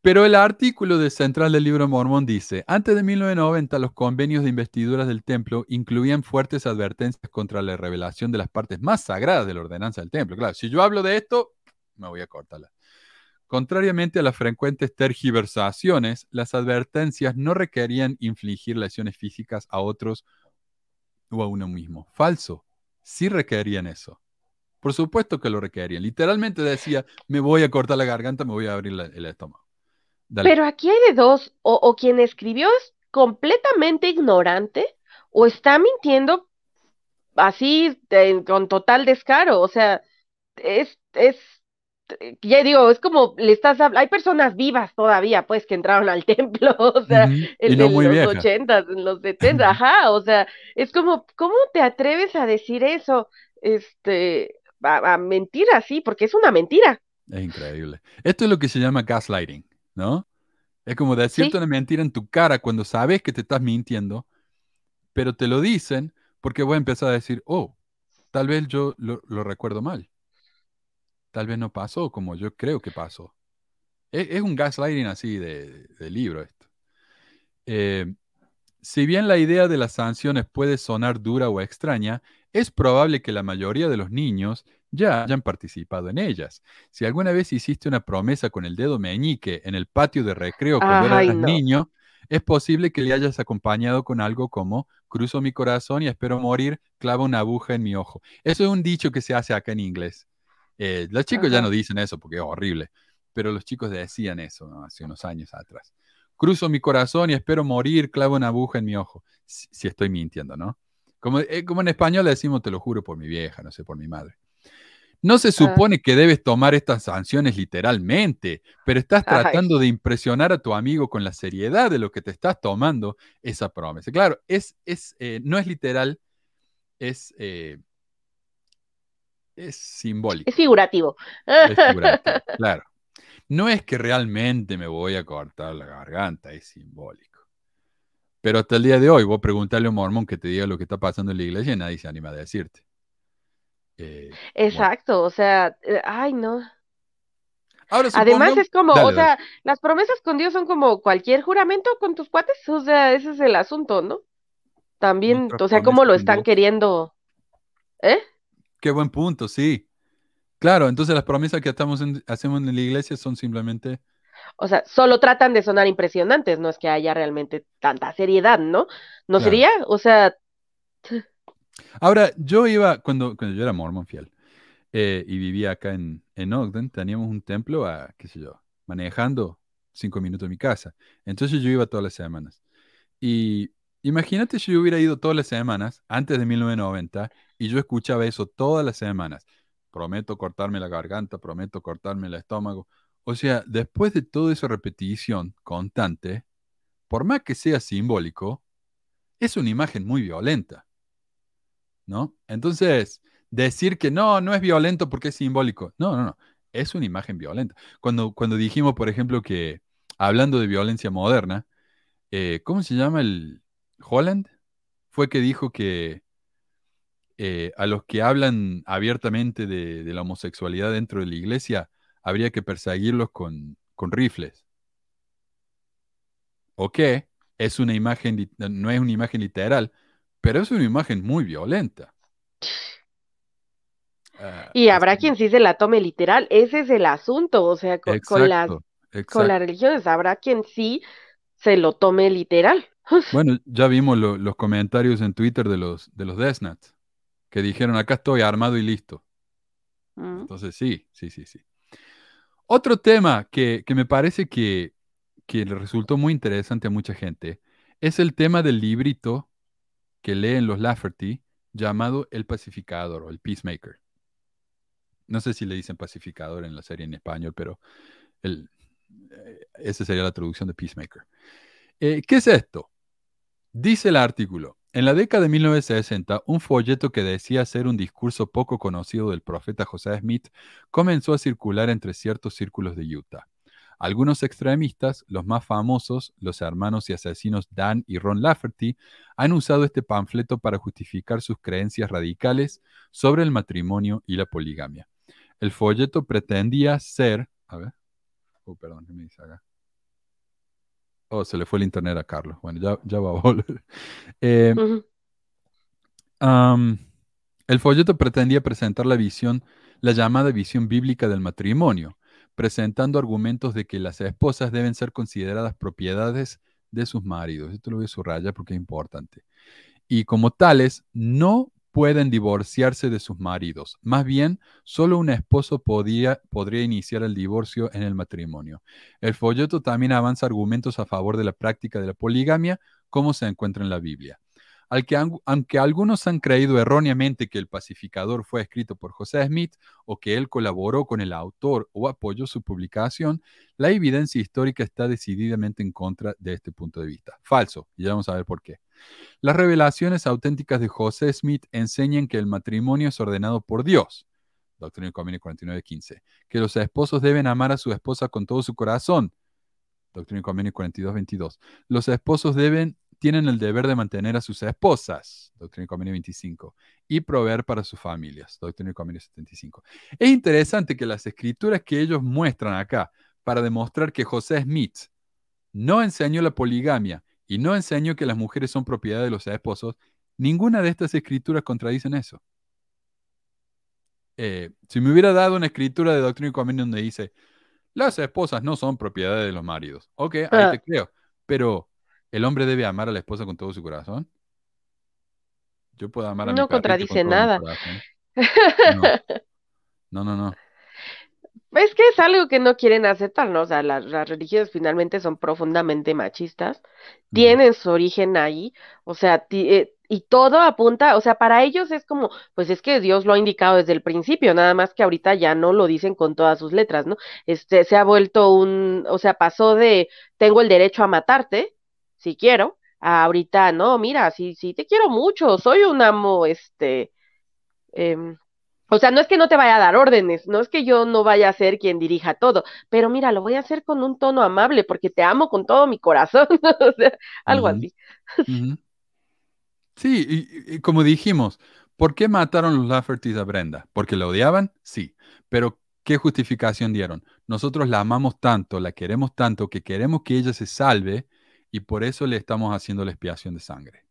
Pero el artículo de central del libro Mormón dice, antes de 1990 los convenios de investiduras del templo incluían fuertes advertencias contra la revelación de las partes más sagradas de la ordenanza del templo. Claro, si yo hablo de esto, me voy a cortarla. Contrariamente a las frecuentes tergiversaciones, las advertencias no requerían infligir lesiones físicas a otros o a uno mismo. Falso. Sí requerían eso. Por supuesto que lo requerían. Literalmente decía, me voy a cortar la garganta, me voy a abrir la- el estómago. Dale. Pero aquí hay de dos, o, o quien escribió es completamente ignorante o está mintiendo así de- con total descaro, o sea, es, es, ya digo, es como le estás hablando, hay personas vivas todavía, pues, que entraron al templo, o sea, Ujú, en, y no en los viejas. ochentas, en los setentas, ajá, o sea, es como, ¿cómo te atreves a decir eso? Este, a, a mentir así, porque es una mentira, Es increíble. Esto es lo que se llama gaslighting, ¿no? Es como decirte sí, una mentira en tu cara cuando sabes que te estás mintiendo, pero te lo dicen porque voy a empezar a decir, oh, tal vez yo lo, lo recuerdo mal. Tal vez no pasó como yo creo que pasó. Es, es un gaslighting así de, de libro esto. Eh, si bien la idea de las sanciones puede sonar dura o extraña, es probable que la mayoría de los niños ya hayan participado en ellas. Si alguna vez hiciste una promesa con el dedo meñique en el patio de recreo cuando eras no. niño, es posible que le hayas acompañado con algo como cruzo mi corazón y espero morir, clava una aguja en mi ojo. Eso es un dicho que se hace acá en inglés. Eh, los chicos ya no dicen eso porque es horrible, pero los chicos decían eso ¿no? hace unos años atrás. Cruzo mi corazón y espero morir, clavo una aguja en mi ojo. Si, si estoy mintiendo, ¿no? Como, eh, como en español le decimos, te lo juro por mi vieja, no sé, por mi madre. No se supone que debes tomar estas sanciones literalmente, pero estás tratando de impresionar a tu amigo con la seriedad de lo que te estás tomando esa promesa. Claro, es, es, eh, no es literal, es, eh, es es simbólico, figurativo. es figurativo, claro. No es que realmente me voy a cortar la garganta, es simbólico. Pero hasta el día de hoy, vos preguntarle a un mormón que te diga lo que está pasando en la iglesia y nadie se anima a decirte. Eh, bueno. Exacto, o sea, eh, ay, no. Ahora Además supongamos... es como, Dale, o dale. sea, las promesas con Dios son como cualquier juramento con tus cuates, o sea, ese es el asunto, ¿no? También, o sea, cómo lo están Dios. queriendo, ¿eh? Qué buen punto, sí. Claro, entonces las promesas que estamos en- hacemos en la iglesia son simplemente... O sea, solo tratan de sonar impresionantes, no es que haya realmente tanta seriedad, ¿no? ¿No Claro. sería? O sea, Ahora, yo iba, cuando, cuando yo era mormón fiel eh, y vivía acá en, en Ogden, teníamos un templo a, qué sé yo, manejando cinco minutos de mi casa. Entonces yo iba todas las semanas. Y imagínate si yo hubiera ido todas las semanas antes de 1990 y yo escuchaba eso todas las semanas. Prometo cortarme la garganta, prometo cortarme el estómago. O sea, después de toda esa repetición constante, por más que sea simbólico, es una imagen muy violenta, ¿no? Entonces, decir que no, no es violento porque es simbólico, no, no, no, es una imagen violenta. Cuando, cuando dijimos, por ejemplo, que hablando de violencia moderna, eh, ¿cómo se llama el Holland? Fue que dijo que eh, a los que hablan abiertamente de, de la homosexualidad dentro de la iglesia habría que perseguirlos con, con rifles. Ok, es una imagen, no es una imagen literal, pero es una imagen muy violenta. Ah, y habrá como- quien sí se la tome literal, ese es el asunto, o sea, con, con las, Exacto, con exacto. las religiones, habrá quien sí se lo tome literal. Bueno, ya vimos lo- los comentarios en Twitter de los, de los Death Nuts, que dijeron, acá estoy armado y listo. Mm. Entonces, sí, sí, sí, sí. Otro tema que, que me parece que, que le resultó muy interesante a mucha gente es el tema del librito que leen los Lafferty llamado El Pacificador o El Peacemaker. No sé si le dicen pacificador en la serie en español, pero el, eh, esa sería la traducción de Peacemaker. Eh, ¿Qué es esto? Dice el artículo, en la década de 1960, un folleto que decía ser un discurso poco conocido del profeta José Smith comenzó a circular entre ciertos círculos de Utah. Algunos extremistas, los más famosos, los hermanos y asesinos Dan y Ron Lafferty, han usado este panfleto para justificar sus creencias radicales sobre el matrimonio y la poligamia. El folleto pretendía ser... A ver. Oh, perdón, ¿qué me dice acá? Oh, se le fue el internet a Carlos. Bueno, ya, ya va a volver. Eh, el folleto pretendía presentar la visión, la llamada visión bíblica del matrimonio, presentando argumentos de que las esposas deben ser consideradas propiedades de sus maridos. Esto lo voy a subrayar porque es importante. Y como tales, no pueden divorciarse de sus maridos. Más bien, solo un esposo podría iniciar el divorcio en el matrimonio. El folleto también avanza argumentos a favor de la práctica de la poligamia, como se encuentra en la Biblia aunque algunos han creído erróneamente que El Pacificador fue escrito por José Smith o que él colaboró con el autor o apoyó su publicación, la evidencia histórica está decididamente en contra de este punto de vista. Falso, y ya vamos a ver por qué. Las revelaciones auténticas de José Smith enseñan que el matrimonio es ordenado por Dios. Doctrina y Convenio 49.15. Que los esposos deben amar a su esposa con todo su corazón. Doctrina y Convenio 42.22. Los esposos deben tienen el deber de mantener a sus esposas, Doctrina y Convenio 25, y proveer para sus familias, Doctrina y Convenio 75. Es interesante que las escrituras que ellos muestran acá para demostrar que José Smith no enseñó la poligamia y no enseñó que las mujeres son propiedad de los esposos, ninguna de estas escrituras contradicen eso. Eh, si me hubiera dado una escritura de Doctrina y Convenio donde dice, las esposas no son propiedad de los maridos, ok, ahí ah. te creo, pero ¿El hombre debe amar a la esposa con todo su corazón? Yo puedo amar a mi No contradice nada. No. no, no, Es que es algo que no quieren aceptar, ¿no? O sea, las, religiones finalmente son profundamente machistas, tienen su origen ahí, o sea, eh, y todo apunta, o sea, para ellos es como, pues es que Dios lo ha indicado desde el principio, nada más que ahorita ya no lo dicen con todas sus letras, ¿no? Este, se ha vuelto un, o sea, pasó de tengo el derecho a matarte, si quiero, ahorita no, mira, sí, sí te quiero mucho, soy un amo, este, em, o sea, no es que no te vaya a dar órdenes, no es que yo no vaya a ser quien dirija todo, pero mira, lo voy a hacer con un tono amable porque te amo con todo mi corazón, o sea, algo así. Sí, y, como dijimos, ¿por qué mataron los Laffertys a Brenda? ¿Porque la odiaban? Sí, pero ¿qué justificación dieron? Nosotros la amamos tanto, la queremos tanto, que queremos que ella se salve, y por eso le estamos haciendo la expiación de sangre.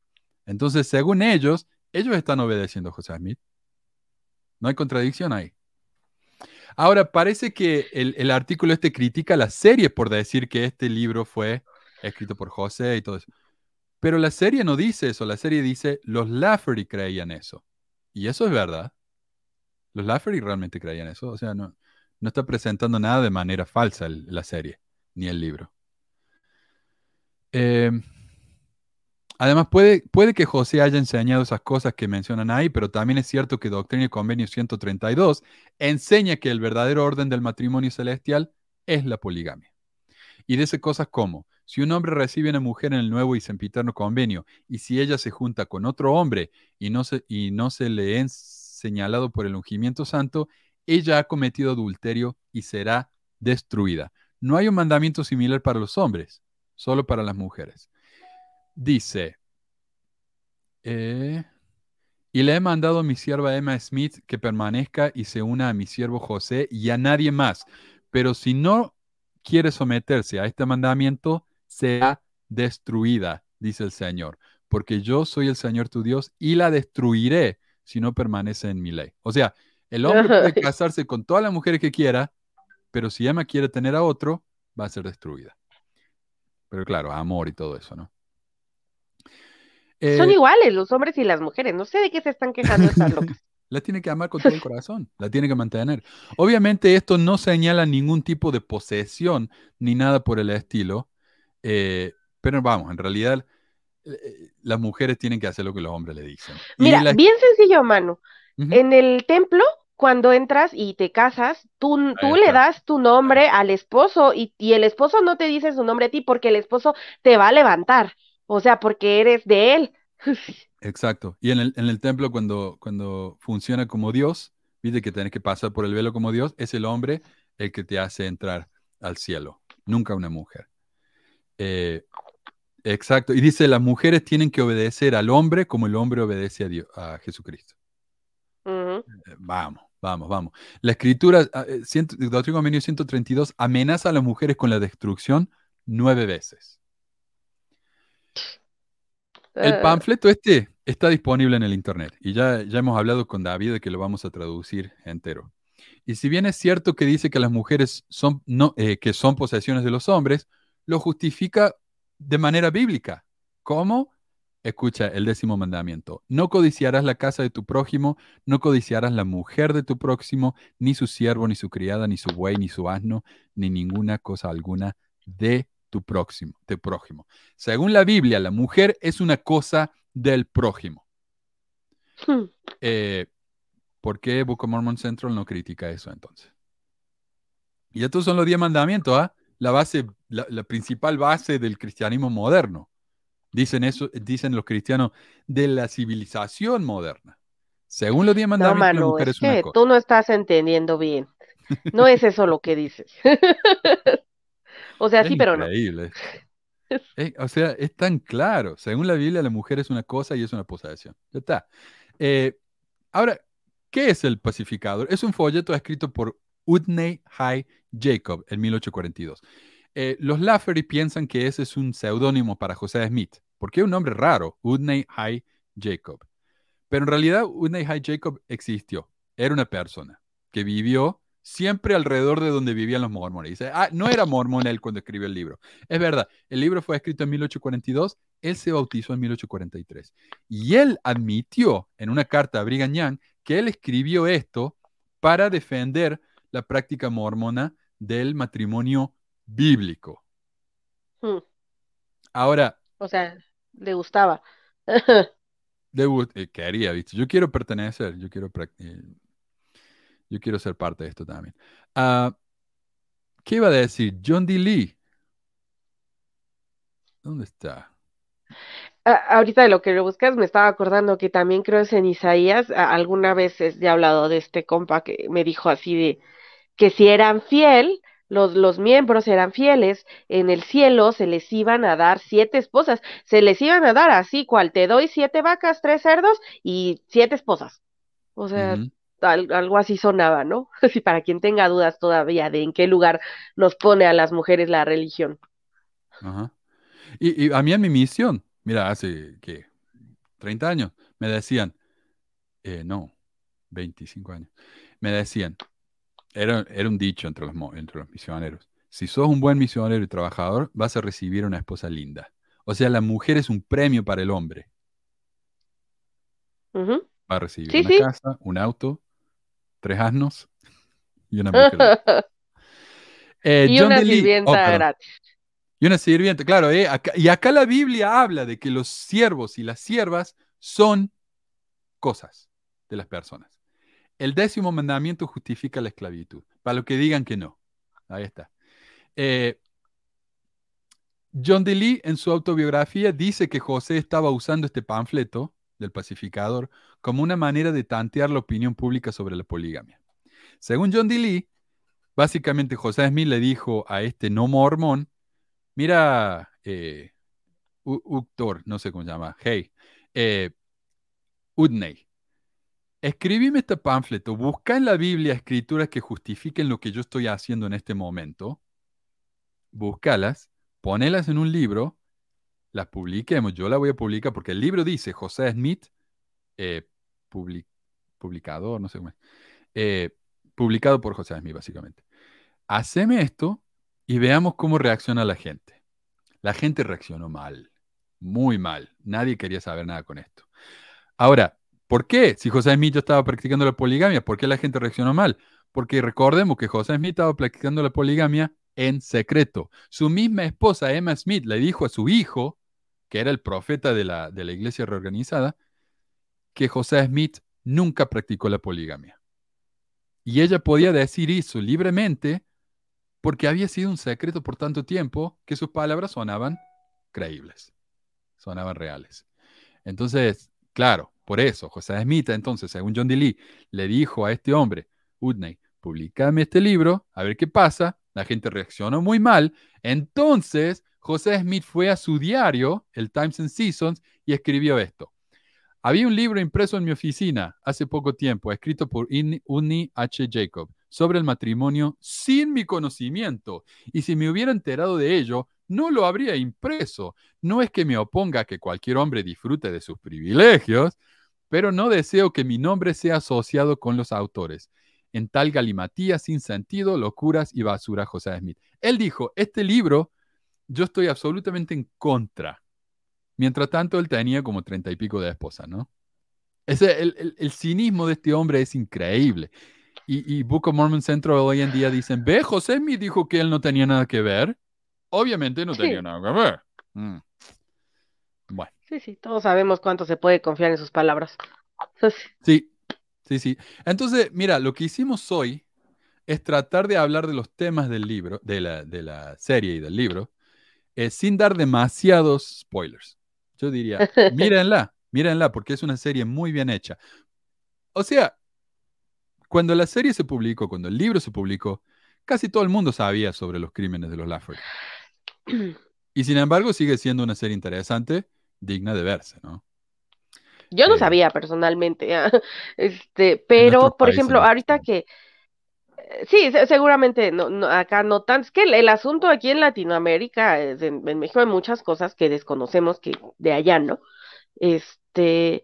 Entonces, según ellos, ellos están obedeciendo a José Smith. No hay contradicción ahí. Ahora, parece que el, artículo este critica la serie por decir que este libro fue escrito por José y todo eso. Pero la serie no dice eso. La serie dice, los Lafferty creían eso. Y eso es verdad. Los Lafferty realmente creían eso. O sea, no, no está presentando nada de manera falsa la serie, ni el libro. Eh, además, puede, puede que José haya enseñado esas cosas que mencionan ahí, pero también es cierto que Doctrina y Convenio 132 enseña que el verdadero orden del matrimonio celestial es la poligamia. Y dice cosas como, si un hombre recibe una mujer en el nuevo y sempiterno convenio, y si ella se junta con otro hombre y no se, y no se le es señalado por el ungimiento santo, ella ha cometido adulterio y será destruida. No hay un mandamiento similar para los hombres solo para las mujeres. Dice, eh, y le he mandado a mi sierva Emma Smith que permanezca y se una a mi siervo José y a nadie más. Pero si no quiere someterse a este mandamiento, sea destruida, dice el Señor, porque yo soy el Señor tu Dios y la destruiré si no permanece en mi ley. O sea, el hombre puede casarse con todas las mujeres que quiera, pero si Emma quiere tener a otro, va a ser destruida. Pero claro, amor y todo eso, ¿no? Son eh, iguales los hombres y las mujeres. No sé de qué se están quejando estas locas. la tiene que amar con todo el corazón, la tiene que mantener. Obviamente esto no señala ningún tipo de posesión ni nada por el estilo, eh, pero vamos, en realidad eh, las mujeres tienen que hacer lo que los hombres le dicen. Mira, la- bien sencillo, Manu. Ujú. En el templo, cuando entras y te casas, tú, tú le das tu nombre al esposo y, y el esposo no te dice su nombre a ti porque el esposo te va a levantar. O sea, porque eres de él. Exacto. Y en el, en el templo, cuando, cuando funciona como Dios, viste que tenés que pasar por el velo como Dios, es el hombre el que te hace entrar al cielo, nunca una mujer. Eh, exacto. Y dice, las mujeres tienen que obedecer al hombre como el hombre obedece a, Dios, a Jesucristo. Eh, Vamos, vamos, vamos. La escritura, ah, eh, Convenio 132, amenaza a las mujeres con la destrucción nueve veces. El Ah, panfleto este está disponible en el internet y ya, ya hemos hablado con David de que lo vamos a traducir entero. Y si bien es cierto que dice que las mujeres son, no, eh, que son posesiones de los hombres, lo justifica de manera bíblica. ¿Cómo? Escucha el décimo mandamiento. No codiciarás la casa de tu prójimo, no codiciarás la mujer de tu próximo, ni su siervo, ni su criada, ni su buey, ni su asno, ni ninguna cosa alguna de tu próximo, de prójimo. Según la Biblia, la mujer es una cosa del prójimo. hmm. Eh, ¿Por qué Book of Mormon Central no critica eso entonces? Y estos son los diez mandamientos, ¿ah? La base, la, la principal base del cristianismo moderno. Dicen eso, dicen los cristianos de la civilización moderna. Según los diez No, mandamientos, la Manu, mujer es es una que cosa. tú no estás entendiendo bien. No es eso lo que dices. O sea, Es sí, pero no. increíble. Eh, o sea, es tan claro. Según la Biblia, la mujer es una cosa y es una posesión. Ya está. Eh, ahora, ¿qué es el pacificador? Es un folleto escrito por Whitney High Jacob en 1842. Eh, los Lafferty piensan que ese es un seudónimo para José Smith, porque es un nombre raro, Whitney High Jacob. Pero en realidad, Whitney High Jacob existió. Era una persona que vivió siempre alrededor de donde vivían los mormones. Dice, ah, no era mormón él cuando escribió el libro. Es verdad, el libro fue escrito en 1842, él se bautizó en 1843. Y él admitió en una carta a Brigham Young que él escribió esto para defender la práctica mormona del matrimonio bíblico. Hmm. Ahora, O sea, le gustaba. debo- eh, quería, ¿viste? Yo quiero pertenecer, yo quiero, eh, yo quiero ser parte de esto también. Ah, ¿qué iba a decir? John D. Lee. ¿Dónde está? Ahorita de lo que lo buscas, me estaba acordando que también creo es en Isaías. alguna vez he hablado de este compa que me dijo así de que si eran fiel, los, los miembros eran fieles, en el cielo se les iban a dar siete esposas. Se les iban a dar así, cual te doy siete vacas, tres cerdos y siete esposas. O sea, al- algo así sonaba, ¿no? Así para quien tenga dudas todavía de en qué lugar nos pone a las mujeres la religión. Ajá. Y, y a mí en mi misión, mira, hace, ¿qué? 30 años, me decían, eh, no, 25 años, me decían, era, era un dicho entre los, entre los misioneros, si sos un buen misionero y trabajador, vas a recibir una esposa linda. O sea, la mujer es un premio para el hombre. Va a recibir Sí, una sí. casa, un auto, tres asnos y una mujer. Eh, Y John una. Lee- oh, sirvienta perdón. gratis. Y una sirvienta, claro, eh, acá- y acá la Biblia habla de que los siervos y las siervas son cosas de las personas. El décimo mandamiento justifica la esclavitud, para los que digan que no. Ahí está. Eh, John D. Lee en su autobiografía dice que José estaba usando este panfleto del pacificador como una manera de tantear la opinión pública sobre la poligamia. Según John D. Lee, básicamente José Smith le dijo a este no mormón, mira, eh, Uctor, no sé cómo se llama, hey, eh, Udney, escribime este panfleto, busca en la Biblia escrituras que justifiquen lo que yo estoy haciendo en este momento, búscalas, ponelas en un libro, las publiquemos, yo la voy a publicar porque el libro dice José Smith, eh, no sé cómo es, eh, publicado por José Smith básicamente. Haceme esto y veamos cómo reacciona la gente. La gente reaccionó mal, muy mal. Nadie quería saber nada con esto. Ahora, ¿por qué? Si José Smith estaba practicando la poligamia, ¿por qué la gente reaccionó mal? Porque recordemos que José Smith estaba practicando la poligamia en secreto. Su misma esposa, Emma Smith, le dijo a su hijo que era el profeta de la, de la iglesia reorganizada, que José Smith nunca practicó la poligamia. Y ella podía decir eso libremente porque había sido un secreto por tanto tiempo que sus palabras sonaban creíbles, sonaban reales. Entonces, claro, por eso José Smith, entonces, según John D. Lee, le dijo a este hombre, Udney, publicame este libro, a ver qué pasa. La gente reaccionó muy mal. Entonces, José Smith fue a su diario, el Times and Seasons, y escribió esto. Había un libro impreso en mi oficina hace poco tiempo, escrito por Uni H. Jacob, sobre el matrimonio sin mi conocimiento. Y si me hubiera enterado de ello, no lo habría impreso. No es que me oponga a que cualquier hombre disfrute de sus privilegios, pero no deseo que mi nombre sea asociado con los autores. En tal galimatía sin sentido, locuras y basura, José Smith. Él dijo, este libro, yo estoy absolutamente en contra Mientras tanto, él tenía como treinta y pico de esposas, ¿no? Ese, el, cinismo de este hombre es increíble. Y, Book of Mormon Central hoy en día dicen, ve, José me dijo que él no tenía nada que ver. Obviamente no tenía nada que ver. Mm. Bueno. Sí, sí, todos sabemos cuánto se puede confiar en sus palabras. sí, sí, sí. Entonces, mira, lo que hicimos hoy es tratar de hablar de los temas del libro, de la, de la serie y del libro, eh, sin dar demasiados spoilers. Yo diría, mírenla, mírenla, porque es una serie muy bien hecha. O sea, cuando la serie se publicó, cuando el libro se publicó, casi todo el mundo sabía sobre los crímenes de los Lafferty. Y sin embargo, sigue siendo una serie interesante, digna de verse, ¿no? Yo no eh, sabía personalmente, este, pero por ejemplo, ahorita que Sí, seguramente no, acá no tanto. Es que el, asunto aquí en Latinoamérica, en, en, México hay muchas cosas que desconocemos que de allá, ¿no? Este,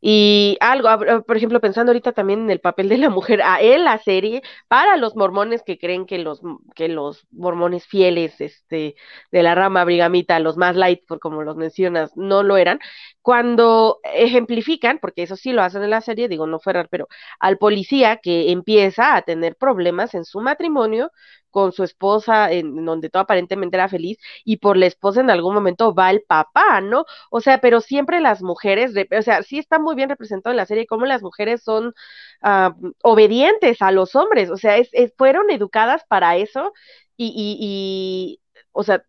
y algo, por ejemplo, pensando ahorita también en el papel de la mujer a él la serie, para los mormones que creen que los, que los mormones fieles este, de la rama brigamita, los más light, por como los mencionas, no lo eran, cuando ejemplifican, porque eso sí lo hacen en la serie, digo no Ferrar, pero al policía que empieza a tener problemas en su matrimonio con su esposa, en donde todo aparentemente era feliz, y por la esposa en algún momento va el papá, ¿no? O sea, pero siempre las mujeres, o sea, sí está muy bien representado en la serie cómo las mujeres son ah, obedientes a los hombres, o sea, es, fueron educadas para eso y, y, y, o sea,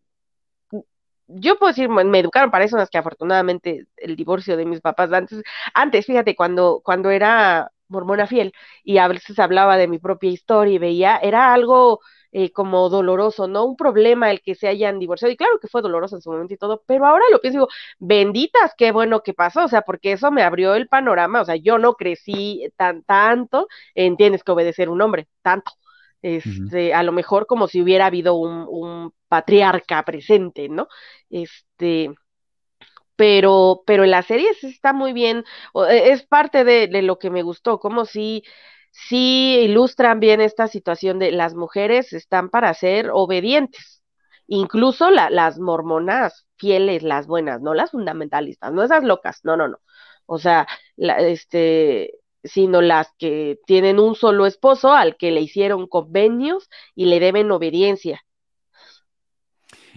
yo puedo decir, me educaron para eso, unas que afortunadamente el divorcio de mis papás antes, antes, fíjate, cuando, cuando era mormona fiel y a veces hablaba de mi propia historia y veía, era algo eh, como doloroso, ¿no? Un problema el que se hayan divorciado, y claro que fue doloroso en su momento y todo, pero ahora lo pienso digo, benditas, qué bueno que pasó, o sea, porque eso me abrió el panorama, o sea, yo no crecí tan tanto, entiendes que obedecer un hombre, tanto. Este, a lo mejor como si hubiera habido un, un patriarca presente, ¿no? Este, pero, pero en la serie está muy bien, e, es parte de, de, lo que me gustó, como si sí ilustran bien esta situación de las mujeres están para ser obedientes. Incluso las mormonas fieles, las buenas, no las fundamentalistas, no esas locas, no, no, no. O sea, este, sino las que tienen un solo esposo al que le hicieron convenios y le deben obediencia.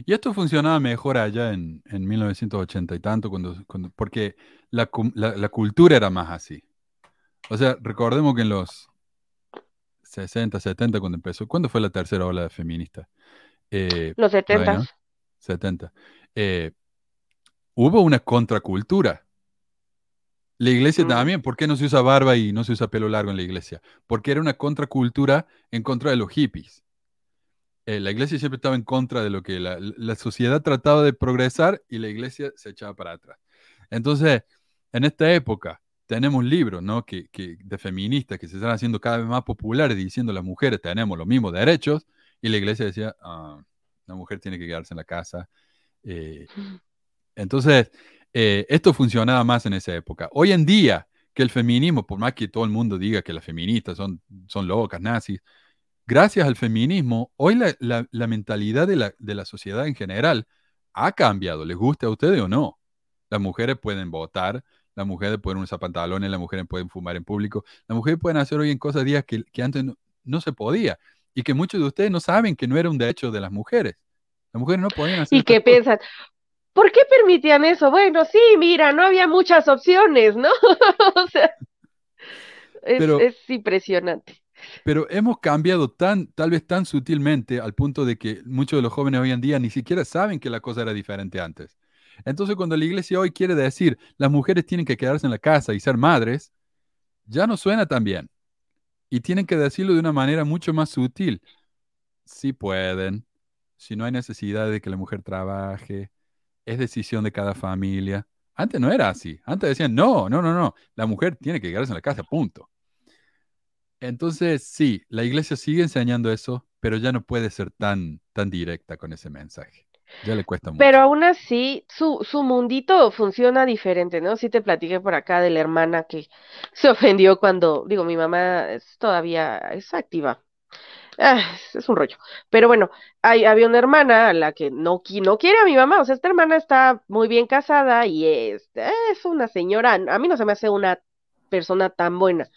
Y esto funcionaba mejor allá en, en 1980 y tanto, cuando, cuando porque la, la, cultura era más así. O sea, recordemos que en los 60, 70, cuando empezó, ¿cuándo fue la tercera ola feminista? Eh, los 70. 70. Eh, hubo una contracultura. La iglesia mm. también, ¿por qué no se usa barba y no se usa pelo largo en la iglesia? Porque era una contracultura en contra de los hippies. Eh, la iglesia siempre estaba en contra de lo que la, la, sociedad trataba de progresar y la iglesia se echaba para atrás. Entonces, en esta época, tenemos libros ¿no? que, que, de feministas que se están haciendo cada vez más populares diciendo las mujeres tenemos los mismos derechos y la iglesia decía, ah, la mujer tiene que quedarse en la casa. Eh, entonces, eh, esto funcionaba más en esa época. Hoy en día, que el feminismo, por más que todo el mundo diga que las feministas son, son locas, nazis, gracias al feminismo, hoy la, la, la mentalidad de la, de la sociedad en general ha cambiado, les guste a ustedes o no. Las mujeres pueden votar, las mujeres pueden usar pantalones, las mujeres pueden fumar en público, las mujeres pueden hacer hoy en cosas días que, que antes no, se podía y que muchos de ustedes no saben que no era un derecho de las mujeres. Las mujeres no podían hacer. ¿Y qué piensan? ¿por qué permitían eso? Bueno, sí, mira, no había muchas opciones, ¿no? o sea, es, Pero- es impresionante. Pero hemos cambiado tan, tal vez tan sutilmente al punto de que muchos de los jóvenes hoy en día ni siquiera saben que la cosa era diferente antes. Entonces, cuando la iglesia hoy quiere decir las mujeres tienen que quedarse en la casa y ser madres, ya no suena tan bien. Y tienen que decirlo de una manera mucho más sutil. Si pueden, si no hay necesidad de que la mujer trabaje, es decisión de cada familia. Antes no era así. Antes decían, no, no, no, no, la mujer tiene que quedarse en la casa, punto. Entonces, sí, la iglesia sigue enseñando eso, pero ya no puede ser tan, tan directa con ese mensaje. Ya le cuesta mucho. Pero aún así, su, su mundito funciona diferente, ¿no? Sí te platiqué por acá de la hermana que se ofendió cuando, digo, mi mamá es todavía es activa. Ah, es- es un rollo. Pero bueno, hay, había una hermana a la que no, no quiere a mi mamá. O sea, esta hermana está muy bien casada y es, es una señora. A mí no se me hace una persona tan buena.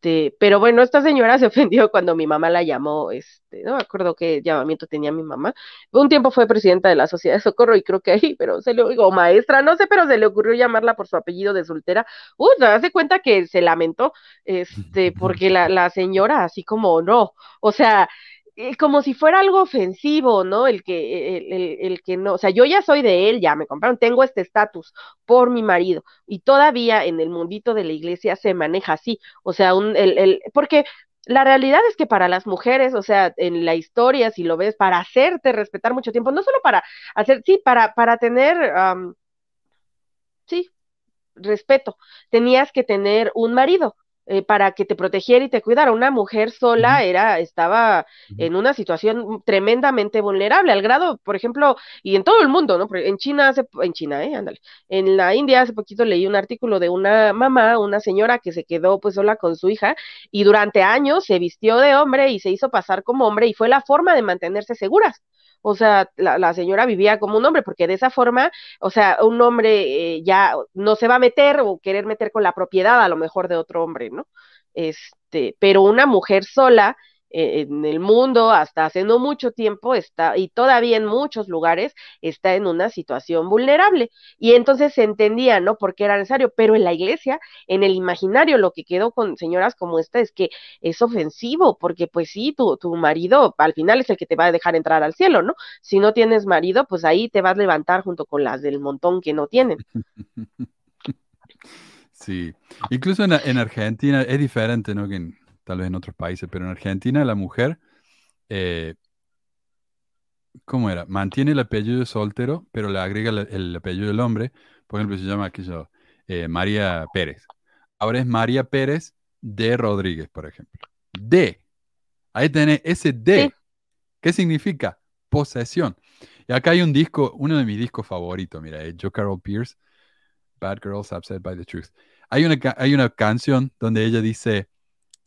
Este, pero bueno, esta señora se ofendió cuando mi mamá la llamó, este, no me acuerdo qué llamamiento tenía mi mamá. Un tiempo fue presidenta de la Sociedad de Socorro y creo que ahí, pero se le o maestra, no sé, pero se le ocurrió llamarla por su apellido de soltera. Uh, se hace cuenta que se lamentó, este, porque la, la señora así como no, o sea, como si fuera algo ofensivo, ¿no? El que, el, el, el que no, o sea, yo ya soy de él, ya me compraron, tengo este estatus por mi marido y todavía en el mundito de la iglesia se maneja así, o sea, un, el, el, porque la realidad es que para las mujeres, o sea, en la historia, si lo ves, para hacerte respetar mucho tiempo, no solo para hacer, sí, para, para tener, um, sí, respeto, tenías que tener un marido. Eh, para que te protegiera y te cuidara. Una mujer sola era, estaba en una situación tremendamente vulnerable, al grado, por ejemplo, y en todo el mundo, ¿no? En China hace, en China, eh, ándale, en la India hace poquito leí un artículo de una mamá, una señora que se quedó pues sola con su hija y durante años se vistió de hombre y se hizo pasar como hombre y fue la forma de mantenerse seguras. O sea, la, señora vivía como un hombre, porque de esa forma, o sea, un hombre eh, ya no se va a meter o querer meter con la propiedad a lo mejor de otro hombre, ¿no? Este, pero una mujer sola en el mundo hasta hace no mucho tiempo está, y todavía en muchos lugares, está en una situación vulnerable. Y entonces se entendía, ¿no? Porque era necesario, pero en la iglesia, en el imaginario, lo que quedó con señoras como esta es que es ofensivo, porque pues sí, tu, tu marido al final es el que te va a dejar entrar al cielo, ¿no? Si no tienes marido, pues ahí te vas a levantar junto con las del montón que no tienen. Sí, incluso en, en Argentina es diferente, ¿no? Que en- tal vez en otros países, pero en Argentina la mujer, eh, ¿cómo era? Mantiene el apellido de soltero, pero le agrega el, el apellido del hombre. Por ejemplo, se llama aquello, eh, María Pérez. Ahora es María Pérez de Rodríguez, por ejemplo. De. Ahí tenés ese de. Sí. ¿Qué significa? Posesión. Y acá hay un disco, uno de mis discos favoritos, mira, es Joe Carol Pierce, Bad Girls Upset by the Truth. Hay una, hay una canción donde ella dice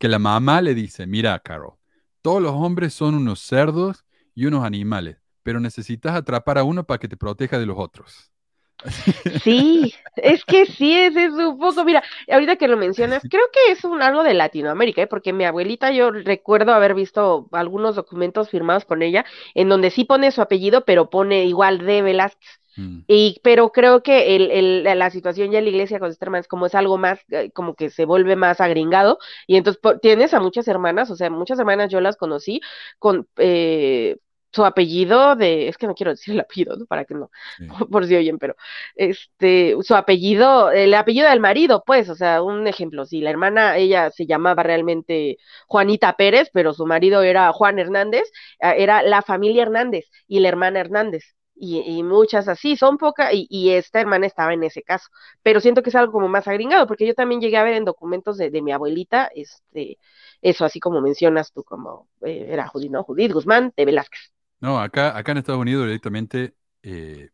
que la mamá le dice, mira, Carol, todos los hombres son unos cerdos y unos animales, pero necesitas atrapar a uno para que te proteja de los otros. Sí, es que sí, ese es un poco, mira, ahorita que lo mencionas, creo que es un algo de Latinoamérica, ¿eh? porque mi abuelita, yo recuerdo haber visto algunos documentos firmados con ella, en donde sí pone su apellido, pero pone igual de Velázquez. Mm, Y, pero creo que el, el- la- situación ya en la iglesia con esta hermana es como es algo más, eh, como que se vuelve más agringado, y entonces tienes a muchas hermanas, o sea, muchas hermanas yo las conocí con eh, su apellido de, es que no quiero decir el apellido, ¿no? Para que no, sí. por si oyen, pero este, su apellido, el apellido del marido, pues, o sea, un ejemplo, si la hermana, ella se llamaba realmente Juanita Pérez, pero su marido era Juan Hernández, eh, era la familia Hernández y la hermana Hernández. Y, muchas así, son pocas, y, esta hermana estaba en ese caso. Pero siento que es algo como más agringado, porque yo también llegué a ver en documentos de, de mi abuelita, este, eso, así como mencionas tú, como eh, era Judith, ¿no? Judith Guzmán de Velázquez. No, acá, acá en Estados Unidos directamente eh,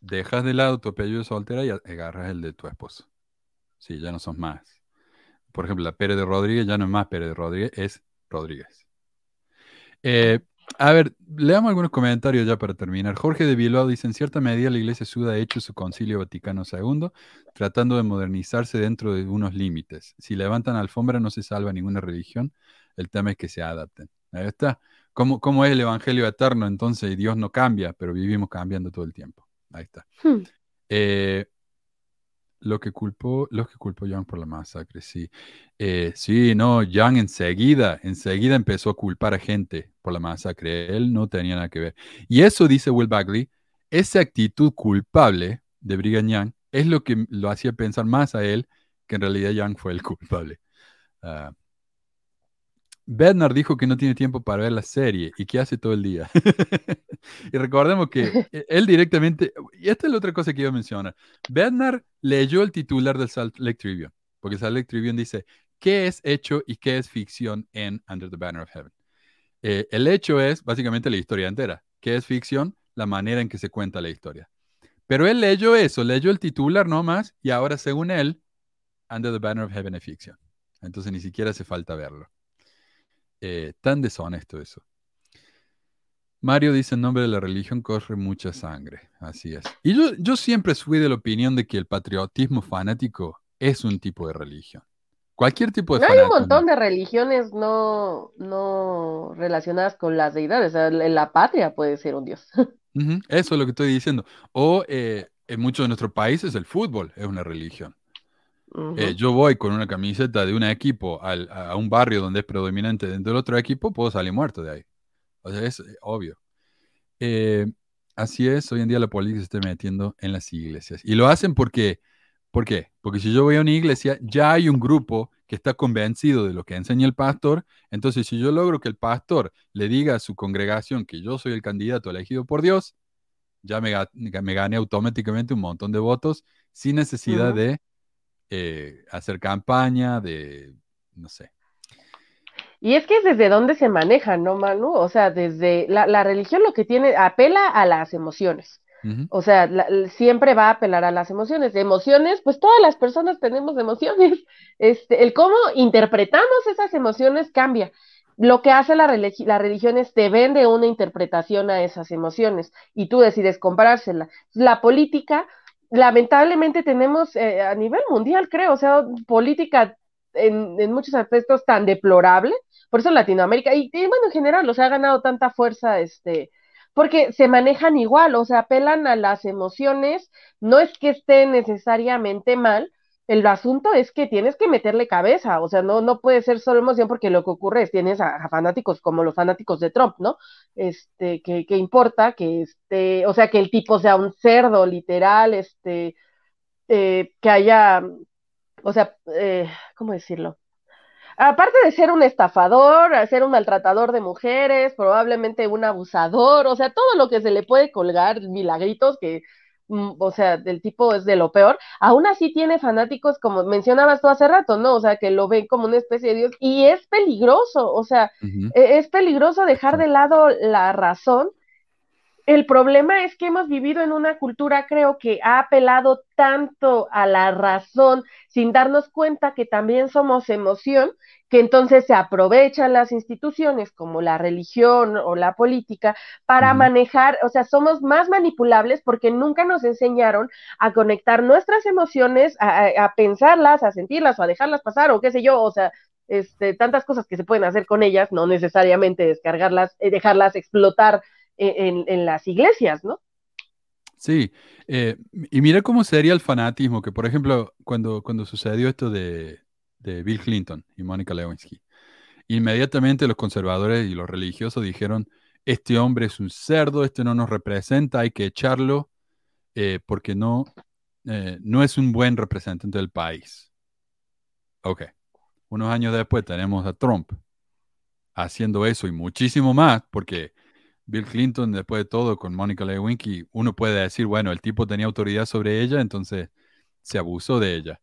dejas de lado tu apellido de soltera y agarras el de tu esposo. Sí, ya no son más. Por ejemplo, la Pérez de Rodríguez ya no es más Pérez de Rodríguez, es Rodríguez. Eh, a ver, leamos algunos comentarios ya para terminar. Jorge de Bilbao dice, en cierta medida la Iglesia Suda ha hecho su concilio Vaticano II, tratando de modernizarse dentro de unos límites. Si levantan alfombra no se salva ninguna religión, el tema es que se adapten. Ahí está. ¿Cómo, cómo es el Evangelio eterno entonces? Dios no cambia, pero vivimos cambiando todo el tiempo. Ahí está. Hmm. Eh, lo que culpó, los que culpó Young por la masacre, sí. Eh, sí, no, Young enseguida, enseguida empezó a culpar a gente por la masacre. Él no tenía nada que ver. Y eso, dice Will Bagley, esa actitud culpable de Brigham Young es lo que lo hacía pensar más a él que en realidad Young fue el culpable. Ah, Bednar dijo que no tiene tiempo para ver la serie y que hace todo el día. y recordemos que e, él directamente, y esta es la otra cosa que iba a mencionar, Bednar leyó el titular del Salt Lake Tribune, porque Salt Lake Tribune dice, ¿qué es hecho y qué es ficción en Under the Banner of Heaven? Eh, el hecho es básicamente la historia entera. ¿Qué es ficción? La manera en que se cuenta la historia. Pero él leyó eso, leyó el titular nomás, y ahora según él, Under the Banner of Heaven es ficción. Entonces ni siquiera hace falta verlo. Eh, tan deshonesto eso. Mario dice, en nombre de la religión corre mucha sangre. Así es. Y yo, yo siempre fui de la opinión de que el patriotismo fanático es un tipo de religión. Cualquier tipo de Hay un montón de religiones no, no relacionadas con las deidades. en la patria puede ser un dios. Eso es lo que estoy diciendo. O eh, en muchos de nuestros países el fútbol es una religión. Eh, yo voy con una camiseta de un equipo a un barrio donde es predominante dentro del otro equipo, puedo salir muerto de ahí. O sea, es eh, obvio. Eh, así es, hoy en día la política se está metiendo en las iglesias. Y lo hacen porque, ¿por qué? Porque si yo voy a una iglesia, ya hay un grupo que está convencido de lo que enseña el pastor. Entonces, si yo logro que el pastor le diga a su congregación que yo soy el candidato elegido por Dios, ya me, me gane automáticamente un montón de votos sin necesidad de eh, hacer campaña, de, no sé. Y es que es desde dónde se maneja, ¿no, Manu? O sea, desde la, religión lo que tiene, apela a las emociones. O sea, siempre va a apelar a las emociones. De emociones, pues todas las personas tenemos emociones. Este, el cómo interpretamos esas emociones cambia. Lo que hace la, la religión es te vende una interpretación a esas emociones y tú decides comprársela. La política, lamentablemente tenemos eh, a nivel mundial, creo, o sea, política en, en, muchos aspectos tan deplorable, por eso Latinoamérica, y, y, bueno, en general, o sea, ha ganado tanta fuerza, este, porque se manejan igual, o sea, apelan a las emociones, no es que estén necesariamente mal, el asunto es que tienes que meterle cabeza, o sea, no, no puede ser solo emoción porque lo que ocurre es tienes a, fanáticos como los fanáticos de Trump, ¿no? Este, que, que, importa que este, o sea, que el tipo sea un cerdo, literal, este, eh, que haya, o sea, eh, ¿cómo decirlo? Aparte de ser un estafador, ser un maltratador de mujeres, probablemente un abusador, o sea, todo lo que se le puede colgar, milagritos que o sea, del tipo es de lo peor, aún así tiene fanáticos, como mencionabas tú hace rato, ¿no? O sea, que lo ven como una especie de Dios y es peligroso, o sea, e, es peligroso dejar de lado la razón el problema es que hemos vivido en una cultura, creo que ha apelado tanto a la razón sin darnos cuenta que también somos emoción, que entonces se aprovechan las instituciones como la religión o la política para manejar, o sea, somos más manipulables porque nunca nos enseñaron a conectar nuestras emociones, a, pensarlas, a sentirlas o a dejarlas pasar o qué sé yo, o sea, este, tantas cosas que se pueden hacer con ellas, no necesariamente descargarlas, eh, dejarlas explotar en, las iglesias, ¿no? Sí, eh, y mira cómo sería el fanatismo, que por ejemplo, cuando, cuando sucedió esto de, Bill Clinton y Mónica Lewinsky, inmediatamente los conservadores y los religiosos dijeron, este hombre es un cerdo, este no nos representa, hay que echarlo eh, porque no, eh, no es un buen representante del país. Ok, unos años después tenemos a Trump haciendo eso y muchísimo más, porque Bill Clinton, después de todo, con Monica Lewinsky, uno puede decir, bueno, el tipo tenía autoridad sobre ella, entonces se abusó de ella.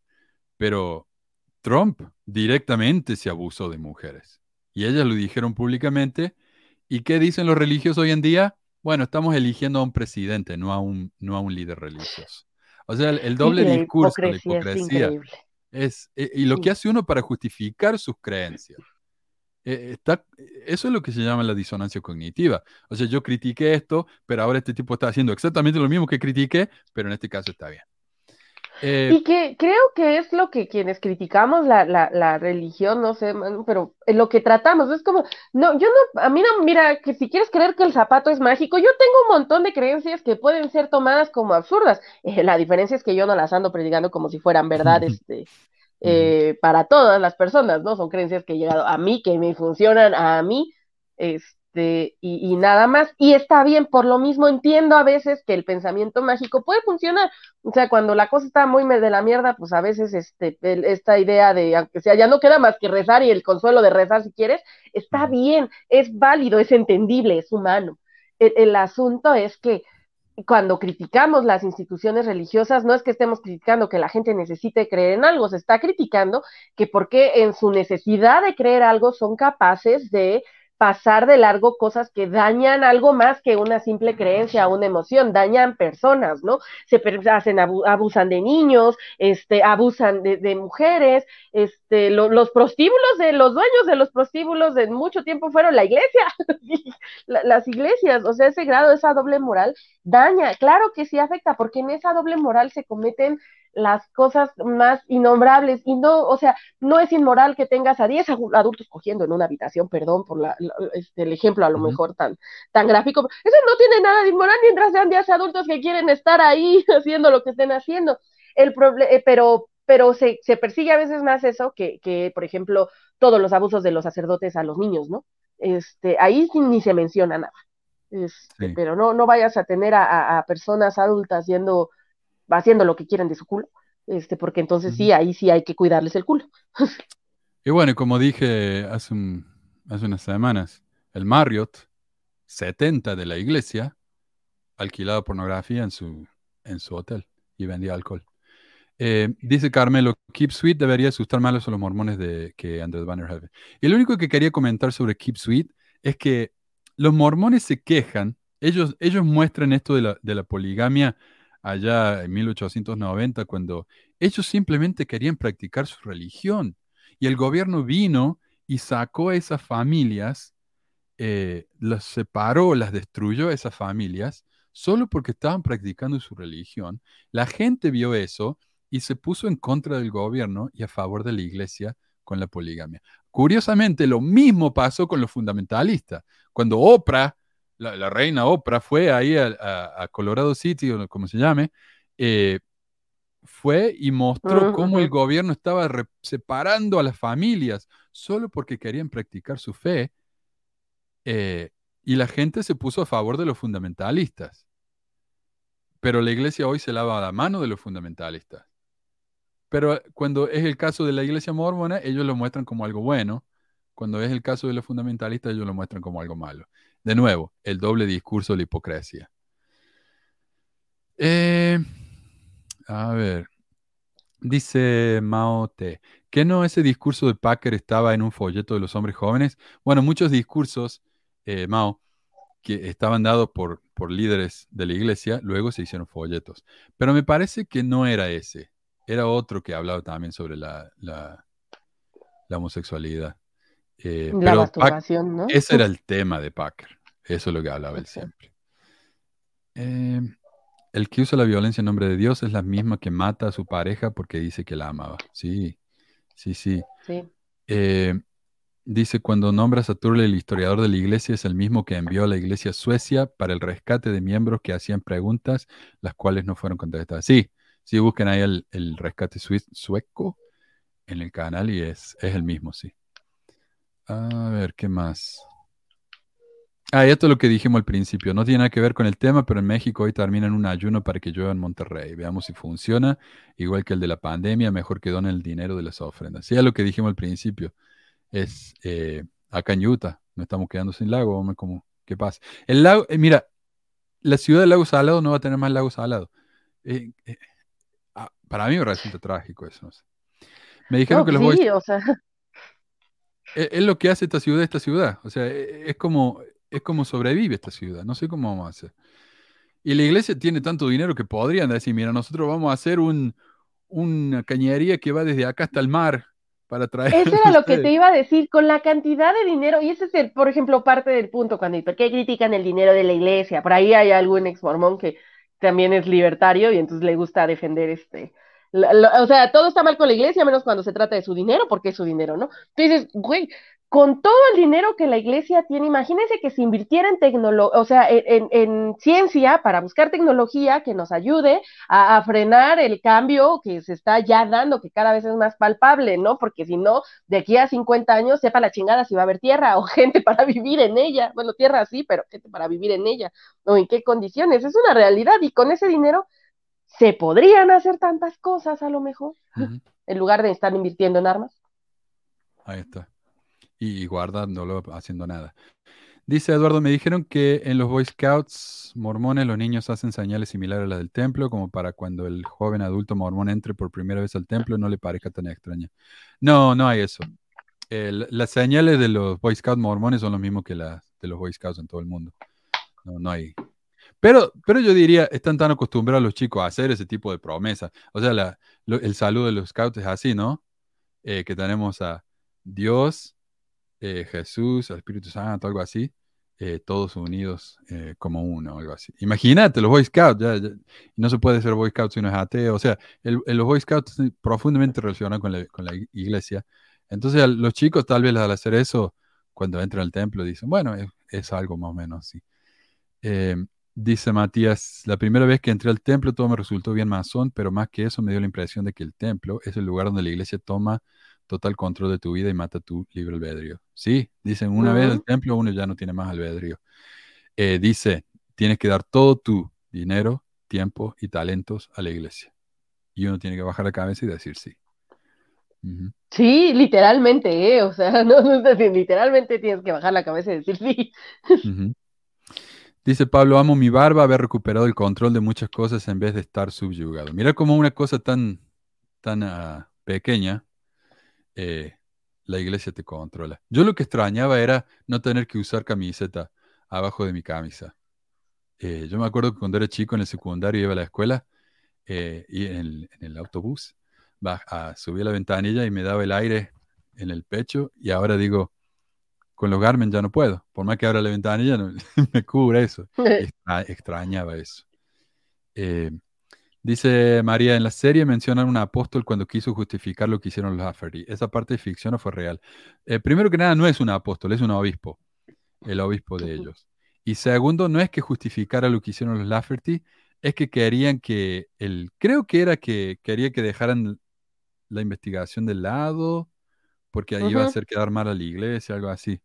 Pero Trump directamente se abusó de mujeres. Y ellas lo dijeron públicamente. ¿Y qué dicen los religiosos hoy en día? Bueno, estamos eligiendo a un presidente, no a un, no a un líder religioso. O sea, el, doble discurso, la hipocresía. Es, e, y lo que hace uno para justificar sus creencias. Eh, está, eso es lo que se llama la disonancia cognitiva. O sea, yo critiqué esto, pero ahora este tipo está haciendo exactamente lo mismo que critiqué, pero en este caso está bien. Eh, Y que creo que es lo que quienes criticamos la, la, la religión, no sé, man, pero lo que tratamos, es como, no, yo no, a mí no, mira, que si quieres creer que el zapato es mágico, yo tengo un montón de creencias que pueden ser tomadas como absurdas. Eh, la diferencia es que yo no las ando predicando como si fueran verdades este, eh, para todas las personas, ¿no? Son creencias que han llegado a mí, que me funcionan a mí, este, y, y, nada más. Y está bien, por lo mismo entiendo a veces que el pensamiento mágico puede funcionar. O sea, cuando la cosa está muy de la mierda, pues a veces este, el, esta idea de, aunque sea, ya no queda más que rezar y el consuelo de rezar si quieres, está bien, es válido, es entendible, es humano. El, el asunto es que cuando criticamos las instituciones religiosas, no es que estemos criticando que la gente necesite creer en algo, se está criticando que porque en su necesidad de creer algo son capaces de pasar de largo cosas que dañan algo más que una simple creencia, una emoción, dañan personas, ¿no? Se hacen, abusan de niños, este, abusan de, de mujeres, este, lo, los prostíbulos de los dueños de los prostíbulos de mucho tiempo fueron la iglesia, la, las iglesias, o sea, ese grado, esa doble moral daña, claro que sí afecta, porque en esa doble moral se cometen las cosas más innombrables y no, o sea, no es inmoral que tengas a 10 adultos cogiendo en una habitación, perdón por la, la, este, el ejemplo a lo uh -huh. mejor tan, tan gráfico, eso no tiene nada de inmoral mientras sean 10 adultos que quieren estar ahí haciendo lo que estén haciendo, el eh, pero, pero se, se, persigue a veces más eso que, que, por ejemplo, todos los abusos de los sacerdotes a los niños, ¿no? Este, ahí ni se menciona nada. Este, sí. Pero no, no vayas a tener a, a, a personas adultas yendo haciendo lo que quieren de su culo, este, porque entonces uh -huh. sí, ahí sí hay que cuidarles el culo. y bueno, como dije hace, un, hace unas semanas, el Marriott, 70 de la iglesia, alquilaba pornografía en su, en su hotel y vendía alcohol. Eh, dice Carmelo, Keep Sweet debería asustar más a los mormones de, que the Banner. Y lo único que quería comentar sobre Keep Sweet es que los mormones se quejan, ellos, ellos muestran esto de la, de la poligamia allá en 1890, cuando ellos simplemente querían practicar su religión. Y el gobierno vino y sacó a esas familias, eh, las separó, las destruyó esas familias, solo porque estaban practicando su religión. La gente vio eso y se puso en contra del gobierno y a favor de la iglesia con la poligamia. Curiosamente, lo mismo pasó con los fundamentalistas. Cuando Oprah la, la, reina Oprah fue ahí a, a, a, Colorado City, o como se llame, eh, fue y mostró uh -huh. cómo el gobierno estaba separando a las familias solo porque querían practicar su fe. Eh, y la gente se puso a favor de los fundamentalistas. Pero la iglesia hoy se lava la mano de los fundamentalistas. Pero cuando es el caso de la iglesia mormona, ellos lo muestran como algo bueno. Cuando es el caso de los fundamentalistas, ellos lo muestran como algo malo. De nuevo, el doble discurso de la hipocresía. Eh, a ver, dice Mao Te, ¿que no ese discurso de Packer estaba en un folleto de los hombres jóvenes? Bueno, muchos discursos, eh, Mao, que estaban dados por, por líderes de la iglesia, luego se hicieron folletos. Pero me parece que no era ese, era otro que hablaba también sobre la, la, la homosexualidad. Eh, la pero masturbación, ¿no? Ese era el tema de Packer. Eso es lo que hablaba él siempre. Eh, el que usa la violencia en nombre de Dios es la misma que mata a su pareja porque dice que la amaba. Sí, sí, sí. sí. Eh, dice, cuando nombras a Turley, el historiador de la iglesia, es el mismo que envió a la iglesia a Suecia para el rescate de miembros que hacían preguntas, las cuales no fueron contestadas. Sí, sí, busquen ahí el, el rescate sueco en el canal y es, es el mismo, sí. A ver, ¿qué más? Ah, esto es lo que dijimos al principio. No tiene nada que ver con el tema, pero en México hoy terminan un ayuno para que llueva en Monterrey. Veamos si funciona. Igual que el de la pandemia, mejor que donen el dinero de las ofrendas. Sí, es lo que dijimos al principio. Es eh, acá en Utah. No estamos quedando sin lago. Vamos como, ¿qué pasa? El lago, eh, mira, la ciudad del lago salado no va a tener más lago salado. Eh, ah, para mí me resulta trágico eso. No sé. Me dijeron no, que los sí, boys... o sea... Es, es lo que hace esta ciudad esta ciudad. O sea, es como es como sobrevive esta ciudad. No sé cómo vamos a hacer. Y la iglesia tiene tanto dinero que podrían decir, mira, nosotros vamos a hacer un, una cañería que va desde acá hasta el mar para traer. Eso era lo que te iba a decir, con la cantidad de dinero, y ese es, el, por ejemplo, parte del punto cuando ¿por qué critican el dinero de la iglesia? Por ahí hay algún ex mormón que también es libertario y entonces le gusta defender este o sea, todo está mal con la iglesia, menos cuando se trata de su dinero, porque es su dinero, ¿no? Entonces, güey, con todo el dinero que la iglesia tiene, imagínense que se invirtiera en tecnología, o sea, en, ciencia para buscar tecnología que nos ayude a, frenar el cambio que se está ya dando, que cada vez es más palpable, ¿no? Porque si no, de aquí a 50 años, sepa la chingada si va a haber tierra o gente para vivir en ella. Bueno, tierra sí, pero gente para vivir en ella, o en qué condiciones. Es una realidad y con ese dinero se podrían hacer tantas cosas a lo mejor, en lugar de estar invirtiendo en armas. Ahí está y guardándolo, haciendo nada. Dice Eduardo, me dijeron que en los Boy Scouts mormones los niños hacen señales similares a las del templo, como para cuando el joven adulto mormón entre por primera vez al templo no le parezca tan extraña. No, no hay eso. las señales de los Boy Scouts mormones son los mismos que las de los Boy Scouts en todo el mundo. No, no hay. Pero, pero yo diría, están tan acostumbrados los chicos a hacer ese tipo de promesas. O sea, el saludo de los Scouts es así, ¿no? Eh, que tenemos a Dios, eh, Jesús, el Espíritu Santo, algo así, eh, todos unidos eh, como uno, algo así. Imagínate, los Boy Scouts, no se puede ser Boy Scout si uno es ateo, o sea, los Boy Scouts profundamente relacionados con la, iglesia. Entonces, los chicos tal vez al hacer eso, cuando entran al templo, dicen, bueno, es, algo más o menos así. dice Matías, la primera vez que entré al templo todo me resultó bien masón, pero más que eso me dio la impresión de que el templo es el lugar donde la iglesia toma total control de tu vida y mata tu libre albedrío. Sí, dicen una vez el templo, uno ya no tiene más albedrío. Eh, dice, tienes que dar todo tu dinero, tiempo y talentos a la iglesia. Y uno tiene que bajar la cabeza y decir sí. Sí, literalmente, ¿eh? o sea, no, no, literalmente tienes que bajar la cabeza y decir sí. Dice Pablo, amo mi barba, haber recuperado el control de muchas cosas en vez de estar subyugado. Mira como una cosa tan, tan ah, pequeña eh, la iglesia te controla. Yo lo que extrañaba era no tener que usar camiseta abajo de mi camisa. Eh, yo me acuerdo que cuando era chico en el secundario iba a la escuela eh, y en el, autobús a, subía la ventanilla y me daba el aire en el pecho y ahora digo, con los Garmin ya no puedo. Por más que abra la ventanilla, no, me cubre eso. extrañaba eso. Dice María, en la serie mencionan un apóstol cuando quiso justificar lo que hicieron los Lafferty. ¿Esa parte de ficción o fue real? Eh, primero que nada, no es un apóstol, es un obispo, el obispo de ellos. Y segundo, no es que justificara lo que hicieron los Lafferty, es que querían que, el, creo que era que quería que dejaran la investigación de lado, porque ahí iba a hacer quedar mal a la iglesia, algo así.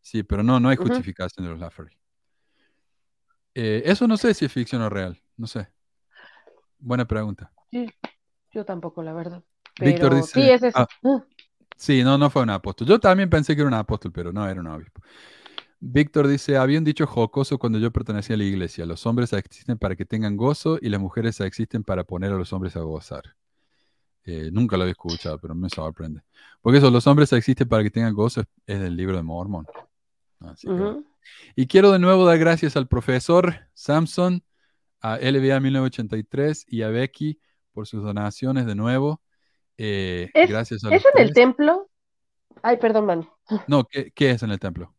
Sí, pero no, no hay justificación de los Lafferty. Eh, eso no sé si es ficción o real, no sé. Buena pregunta. Sí, yo tampoco, la verdad. Víctor dice. Sí, es eso. Ah, ah. sí, no, no fue un apóstol. Yo también pensé que era un apóstol, pero no era un obispo. Víctor dice, había un dicho jocoso cuando yo pertenecía a la iglesia, los hombres existen para que tengan gozo y las mujeres existen para poner a los hombres a gozar. Eh, nunca lo había escuchado, pero me sorprende. Porque eso, los hombres existen para que tengan gozo, es del libro de Mormon. Y quiero de nuevo dar gracias al profesor Samson a LBA 1983 y a Becky por sus donaciones de nuevo. Eh, gracias a ¿Es en el templo? Ay, perdón, man. No, ¿qué, es en el templo?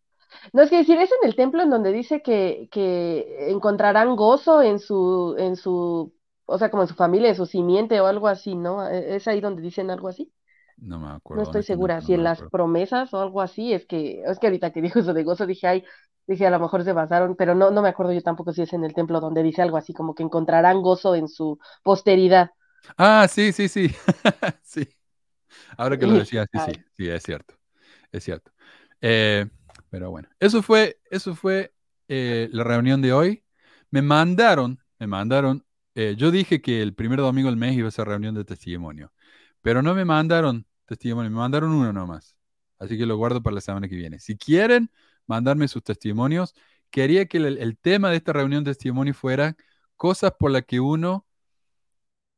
No, es que decir, es en el templo en donde dice que, encontrarán gozo en su, en su, o sea, como en su familia, en su simiente o algo así, ¿no? ¿E, ¿Es ahí donde dicen algo así? No me acuerdo. No estoy segura, si en las promesas o algo así, es que, es que ahorita que dijo eso de gozo dije, ay, Dije, a lo mejor se basaron, pero no, no me acuerdo yo tampoco si es en el templo donde dice algo así como que encontrarán gozo en su posteridad. Ah, sí, sí, sí. sí. Ahora que lo decía, sí, sí, sí, es cierto. Es cierto. Eh, pero bueno, eso fue, eso fue eh, la reunión de hoy. Me mandaron, me mandaron, eh, yo dije que el primer domingo del mes iba a ser reunión de testimonio, pero no me mandaron testimonio, me mandaron uno nomás. Así que lo guardo para la semana que viene. Si quieren, mandarme sus testimonios. Quería que el, tema de esta reunión de testimonio fuera cosas por las que uno,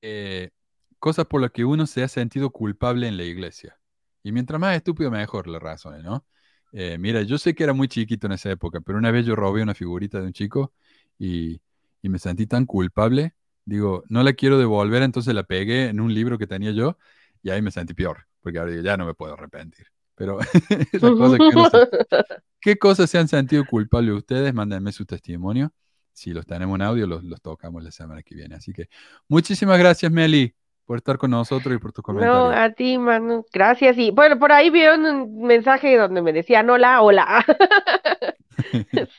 eh, cosas por las que uno se ha sentido culpable en la iglesia. Y mientras más estúpido, mejor las razones, ¿no? Eh, mira, yo sé que era muy chiquito en esa época, pero una vez yo robé una figurita de un chico y, y me sentí tan culpable. Digo, no la quiero devolver, entonces la pegué en un libro que tenía yo y ahí me sentí peor, porque ahora digo, ya no me puedo arrepentir. Pero ¿qué cosas se han sentido culpables ustedes? Mándenme su testimonio. Si los tenemos en audio, los, tocamos la semana que viene. Así que muchísimas gracias, Meli. por estar con nosotros y por tus No, comentarios. a ti, Manu. Gracias. Y bueno, por ahí vi un mensaje donde me decían hola, hola.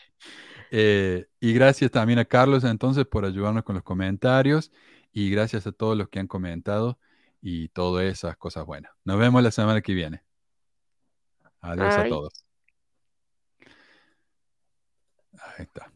Eh, y gracias también a Carlos entonces por ayudarnos con los comentarios y gracias a todos los que han comentado y todas esas cosas buenas. Nos vemos la semana que viene. Adiós a todos. Ahí está.